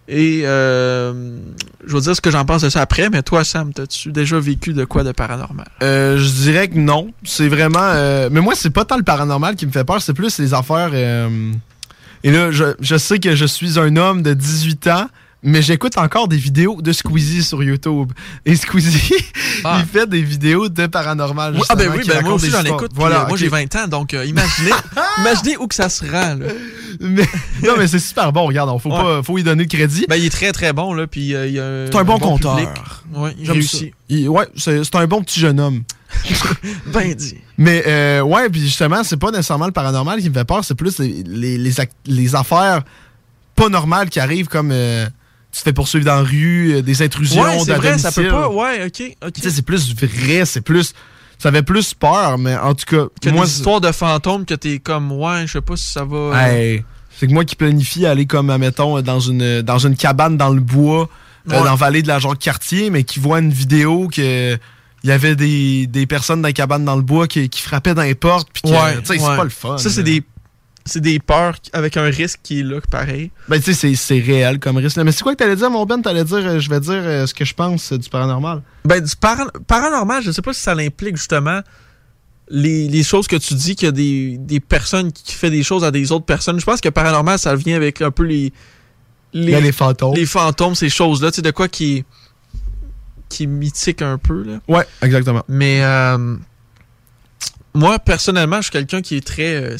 [SPEAKER 5] Et euh, je vais dire ce que j'en pense de ça après, mais toi, Sam, t'as-tu déjà vécu de quoi de paranormal?
[SPEAKER 4] Euh, je dirais que non. C'est vraiment. mais moi, c'est pas tant le paranormal qui me fait peur, c'est plus les affaires. Et là, je, je sais que je suis un homme de 18 ans, mais j'écoute encore des vidéos de Squeezie sur YouTube. Et Squeezie,
[SPEAKER 5] Ah.
[SPEAKER 4] il fait des vidéos de paranormal.
[SPEAKER 5] Oui, ah ben oui, ben moi aussi j'en écoute.
[SPEAKER 4] Voilà,
[SPEAKER 5] euh, moi j'ai 20 ans, donc euh, imaginez, imaginez où que ça se rend. Là.
[SPEAKER 4] Mais, non, mais c'est super bon, regarde, on faut,
[SPEAKER 5] Ouais.
[SPEAKER 4] pas, faut y donner le crédit.
[SPEAKER 5] Ben il est très très bon là, puis euh, il a
[SPEAKER 4] C'est un bon
[SPEAKER 5] public.
[SPEAKER 4] conteur.
[SPEAKER 5] Ouais,
[SPEAKER 4] J'aime c'est un bon petit jeune homme.
[SPEAKER 5] Ben dit.
[SPEAKER 4] Mais euh, ouais, puis justement, c'est pas nécessairement le paranormal qui me fait peur, c'est plus les, les, les affaires pas normales qui arrivent comme euh, tu te fais poursuivre dans la rue, euh, des intrusions
[SPEAKER 5] Ouais, c'est vrai, ça peut pas. Ouais, ok.
[SPEAKER 4] Tu sais, c'est plus vrai, c'est plus. Ça fait plus peur, mais en tout cas,
[SPEAKER 5] Que
[SPEAKER 4] moi.
[SPEAKER 5] des histoires de fantômes que t'es comme ouais, je sais pas si ça va. euh,
[SPEAKER 4] Hey, c'est que moi qui planifie aller comme, admettons, dans une, dans une cabane dans le bois, euh,
[SPEAKER 5] Ouais.
[SPEAKER 4] dans la vallée de la genre quartier, mais qui voit une vidéo que. Il y avait des, des personnes dans la cabane dans le bois qui, qui frappaient dans les portes. Puis
[SPEAKER 5] Ouais,
[SPEAKER 4] tu sais, c'est
[SPEAKER 5] ouais.
[SPEAKER 4] pas le fun.
[SPEAKER 5] Ça c'est des c'est des peurs avec un risque qui est là pareil.
[SPEAKER 4] Ben, tu sais, c'est- réel comme risque. Mais c'est quoi que t'allais dire, mon Ben? T'allais dire, euh, je vais dire euh, ce que je pense euh, du paranormal.
[SPEAKER 5] Ben, du para- paranormal, je sais pas si ça l'implique justement les, les choses que tu dis qu'il y a des, des personnes qui font des choses à des autres personnes. Je pense que paranormal, ça vient avec un peu les.
[SPEAKER 4] Y a les fantômes.
[SPEAKER 5] Les fantômes, ces choses-là, tu sais, de quoi qui. qui mythique un peu, là.
[SPEAKER 4] Ouais, exactement.
[SPEAKER 5] Mais. euh, moi, personnellement, je suis quelqu'un qui est très euh,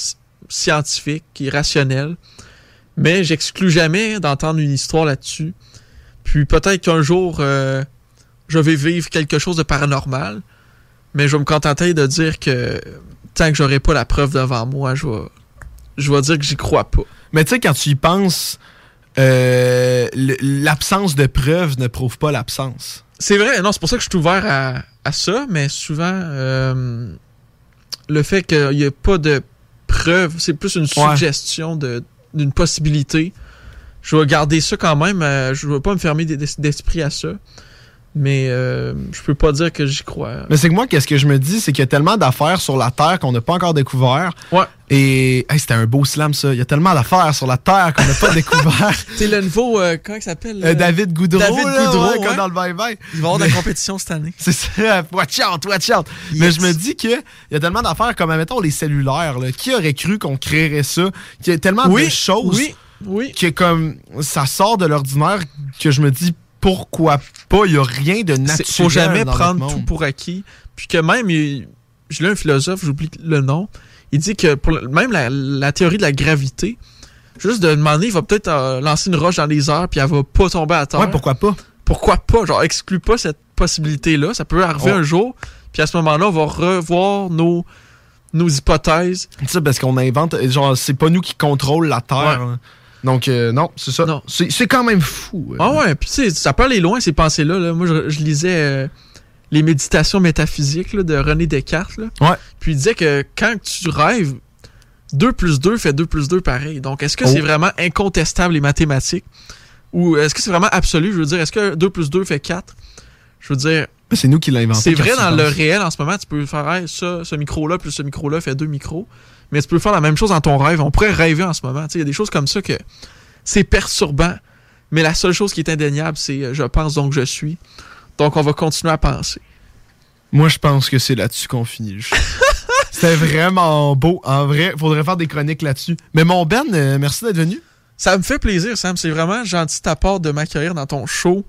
[SPEAKER 5] scientifique, qui est rationnel. Mais j'exclus jamais d'entendre une histoire là-dessus. Puis peut-être qu'un jour, euh, je vais vivre quelque chose de paranormal. Mais je vais me contenter de dire que tant que j'aurai pas la preuve devant moi, je vais, je vais dire que j'y crois pas.
[SPEAKER 4] Mais tu sais, quand tu y penses, euh, l'absence de preuves ne prouve pas l'absence.
[SPEAKER 5] C'est vrai, non, c'est pour ça que je suis ouvert à, à ça, mais souvent, euh, le fait qu'il n'y ait pas de preuve, c'est plus une suggestion d'une possibilité. je vais garder ça quand même. euh, je vais pas me fermer d'es- d'esprit à ça. Mais euh, je peux pas dire que j'y crois.
[SPEAKER 4] Mais c'est que moi, qu'est-ce que je me dis, c'est qu'il y a tellement d'affaires sur la Terre qu'on n'a pas encore découvert.
[SPEAKER 5] Ouais.
[SPEAKER 4] Et hey, c'était un beau slam, ça. Il y a tellement d'affaires sur la Terre qu'on n'a pas découvert.
[SPEAKER 5] C'est le nouveau, euh, comment il s'appelle
[SPEAKER 4] Euh, David Goudreau.
[SPEAKER 5] David
[SPEAKER 4] là,
[SPEAKER 5] Goudreau,
[SPEAKER 4] ouais, dans le bye-bye.
[SPEAKER 5] Il va y avoir de la compétition cette année.
[SPEAKER 4] C'est ça, watch out, watch out. Mais je me dis qu'il y a tellement d'affaires comme, mettons, les cellulaires. là. Qui aurait cru qu'on créerait ça? Qu'il y a tellement
[SPEAKER 5] Oui,
[SPEAKER 4] de choses
[SPEAKER 5] oui, oui.
[SPEAKER 4] que comme ça sort de l'ordinaire que je me dis pourquoi pas? Il n'y a rien de naturel.
[SPEAKER 5] faut jamais
[SPEAKER 4] dans
[SPEAKER 5] prendre tout pour acquis. Puis que même, il- j'ai lu un philosophe, j'oublie le nom, il dit que pour le- même la, la théorie de la gravité, juste de demander, il va peut-être euh, lancer une roche dans les airs puis elle va pas tomber à terre.
[SPEAKER 4] Ouais, pourquoi pas?
[SPEAKER 5] Pourquoi pas? Genre, exclue pas cette possibilité-là. Ça peut arriver
[SPEAKER 4] Oh.
[SPEAKER 5] un jour. Puis à ce moment-là, on va revoir nos, nos hypothèses.
[SPEAKER 4] C'est ça, parce qu'on invente. Genre, c'est pas nous qui contrôlons la Terre. Donc, euh, non, c'est ça. C'est c'est quand même fou. euh.
[SPEAKER 5] Ah ouais, puis ça peut aller loin, ces pensées-là. là. Moi, je, je lisais euh, les méditations métaphysiques là, de René Descartes. Là.
[SPEAKER 4] Ouais.
[SPEAKER 5] Puis il disait que quand tu rêves, 2 plus 2 fait 2 plus 2 pareil. Donc, est-ce que
[SPEAKER 4] Oh.
[SPEAKER 5] c'est vraiment incontestable les mathématiques? Ou est-ce que c'est vraiment absolu? Je veux dire, est-ce que 2 plus 2 fait 4? Je veux dire,
[SPEAKER 4] Mais C'est nous qui l'inventons.
[SPEAKER 5] c'est
[SPEAKER 4] quand
[SPEAKER 5] vrai dans le réel en ce moment, tu peux faire hey, ça, ce micro-là plus ce micro-là fait deux micros. Mais tu peux faire la même chose dans ton rêve. On pourrait rêver en ce moment. Il y a des choses comme ça que c'est perturbant. Mais la seule chose qui est indéniable, c'est euh, je pense donc je suis. Donc on va continuer à penser.
[SPEAKER 4] Moi, je pense que c'est là-dessus qu'on finit le show. C'était vraiment beau. En vrai, faudrait faire des chroniques là-dessus. Mais mon Ben, euh, merci d'être venu.
[SPEAKER 5] Ça me fait plaisir, Sam. C'est vraiment gentil ta part de m'accueillir dans ton show.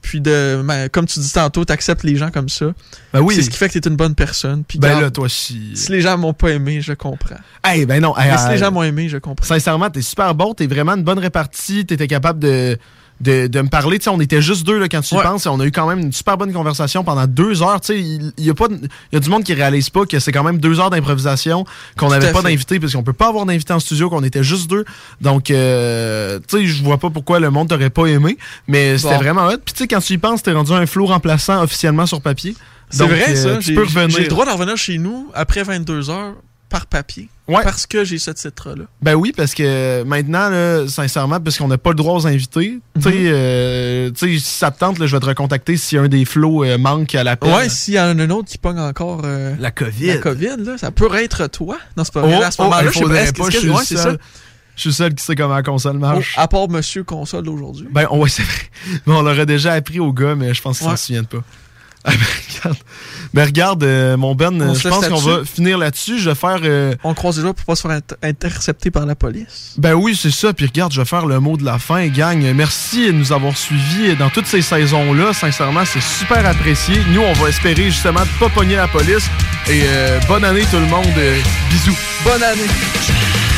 [SPEAKER 5] Puis de, ma- comme tu dis tantôt, t'acceptes les gens comme ça.
[SPEAKER 4] Ben oui.
[SPEAKER 5] C'est ce qui fait que t'es une bonne personne. Puis
[SPEAKER 4] Ben
[SPEAKER 5] garde,
[SPEAKER 4] là, toi aussi.
[SPEAKER 5] Si les gens m'ont pas aimé, je comprends.
[SPEAKER 4] Hey, ben non. hey,
[SPEAKER 5] Mais si les gens m'ont aimé, je comprends.
[SPEAKER 4] Sincèrement, t'es super bon, t'es vraiment une bonne répartie, t'étais capable de, de, de me parler. Tu sais, on était juste deux là, quand tu y penses et on a eu quand même une super bonne conversation pendant deux heures. Tu sais, il y, a pas y a du monde qui réalise pas que c'est quand même deux heures d'improvisation, qu'on n'avait pas d'invité parce qu'on peut pas avoir d'invité en studio, qu'on était juste deux. Donc, euh, tu sais, je vois pas pourquoi le monde t'aurait pas aimé, mais c'était vraiment hot. Puis tu sais, quand tu y penses, t'es rendu un flot remplaçant officiellement sur papier.
[SPEAKER 5] C'est
[SPEAKER 4] Donc,
[SPEAKER 5] vrai,
[SPEAKER 4] euh,
[SPEAKER 5] ça. J'ai le droit d'en revenir chez nous après 22 heures par papier.
[SPEAKER 4] Ouais.
[SPEAKER 5] Parce que j'ai ce titre-là.
[SPEAKER 4] Ben oui, parce que maintenant, là, sincèrement, parce qu'on n'a pas le droit aux invités, tu sais,
[SPEAKER 5] Mhm.
[SPEAKER 4] euh, tu sais, si ça te tente, là, je vais te recontacter si un des flots euh, manque à l'appel.
[SPEAKER 5] Ouais, s'il y en a un autre qui pogne encore euh,
[SPEAKER 4] La COVID.
[SPEAKER 5] la COVID, là, ça peut être toi. Non, c'est pas
[SPEAKER 4] Oh,
[SPEAKER 5] vrai. À ce
[SPEAKER 4] oh,
[SPEAKER 5] moment-là, je sais pas.
[SPEAKER 4] je suis
[SPEAKER 5] ça.
[SPEAKER 4] seul. Je suis seul qui sait comment la console
[SPEAKER 5] Oh,
[SPEAKER 4] marche.
[SPEAKER 5] à part Monsieur Console d'aujourd'hui.
[SPEAKER 4] Ben, ouais, c'est vrai. On l'aurait déjà appris aux gars, mais je pense qu'ils
[SPEAKER 5] Ouais.
[SPEAKER 4] s'en souviennent pas. Ah, ben, regarde, Ben, regarde euh, mon Ben, euh, je pense qu'on va finir là-dessus. Je vais faire. euh,
[SPEAKER 5] On croise les doigts pour pas se faire inter- intercepter par la police.
[SPEAKER 4] Ben oui, c'est ça. Puis regarde, je vais faire le mot de la fin, gang. Merci de nous avoir suivis dans toutes ces saisons-là. Sincèrement, c'est super apprécié. Nous, on va espérer justement de pas pogner la police. Et euh, bonne année tout le monde. Bisous.
[SPEAKER 5] Bonne année.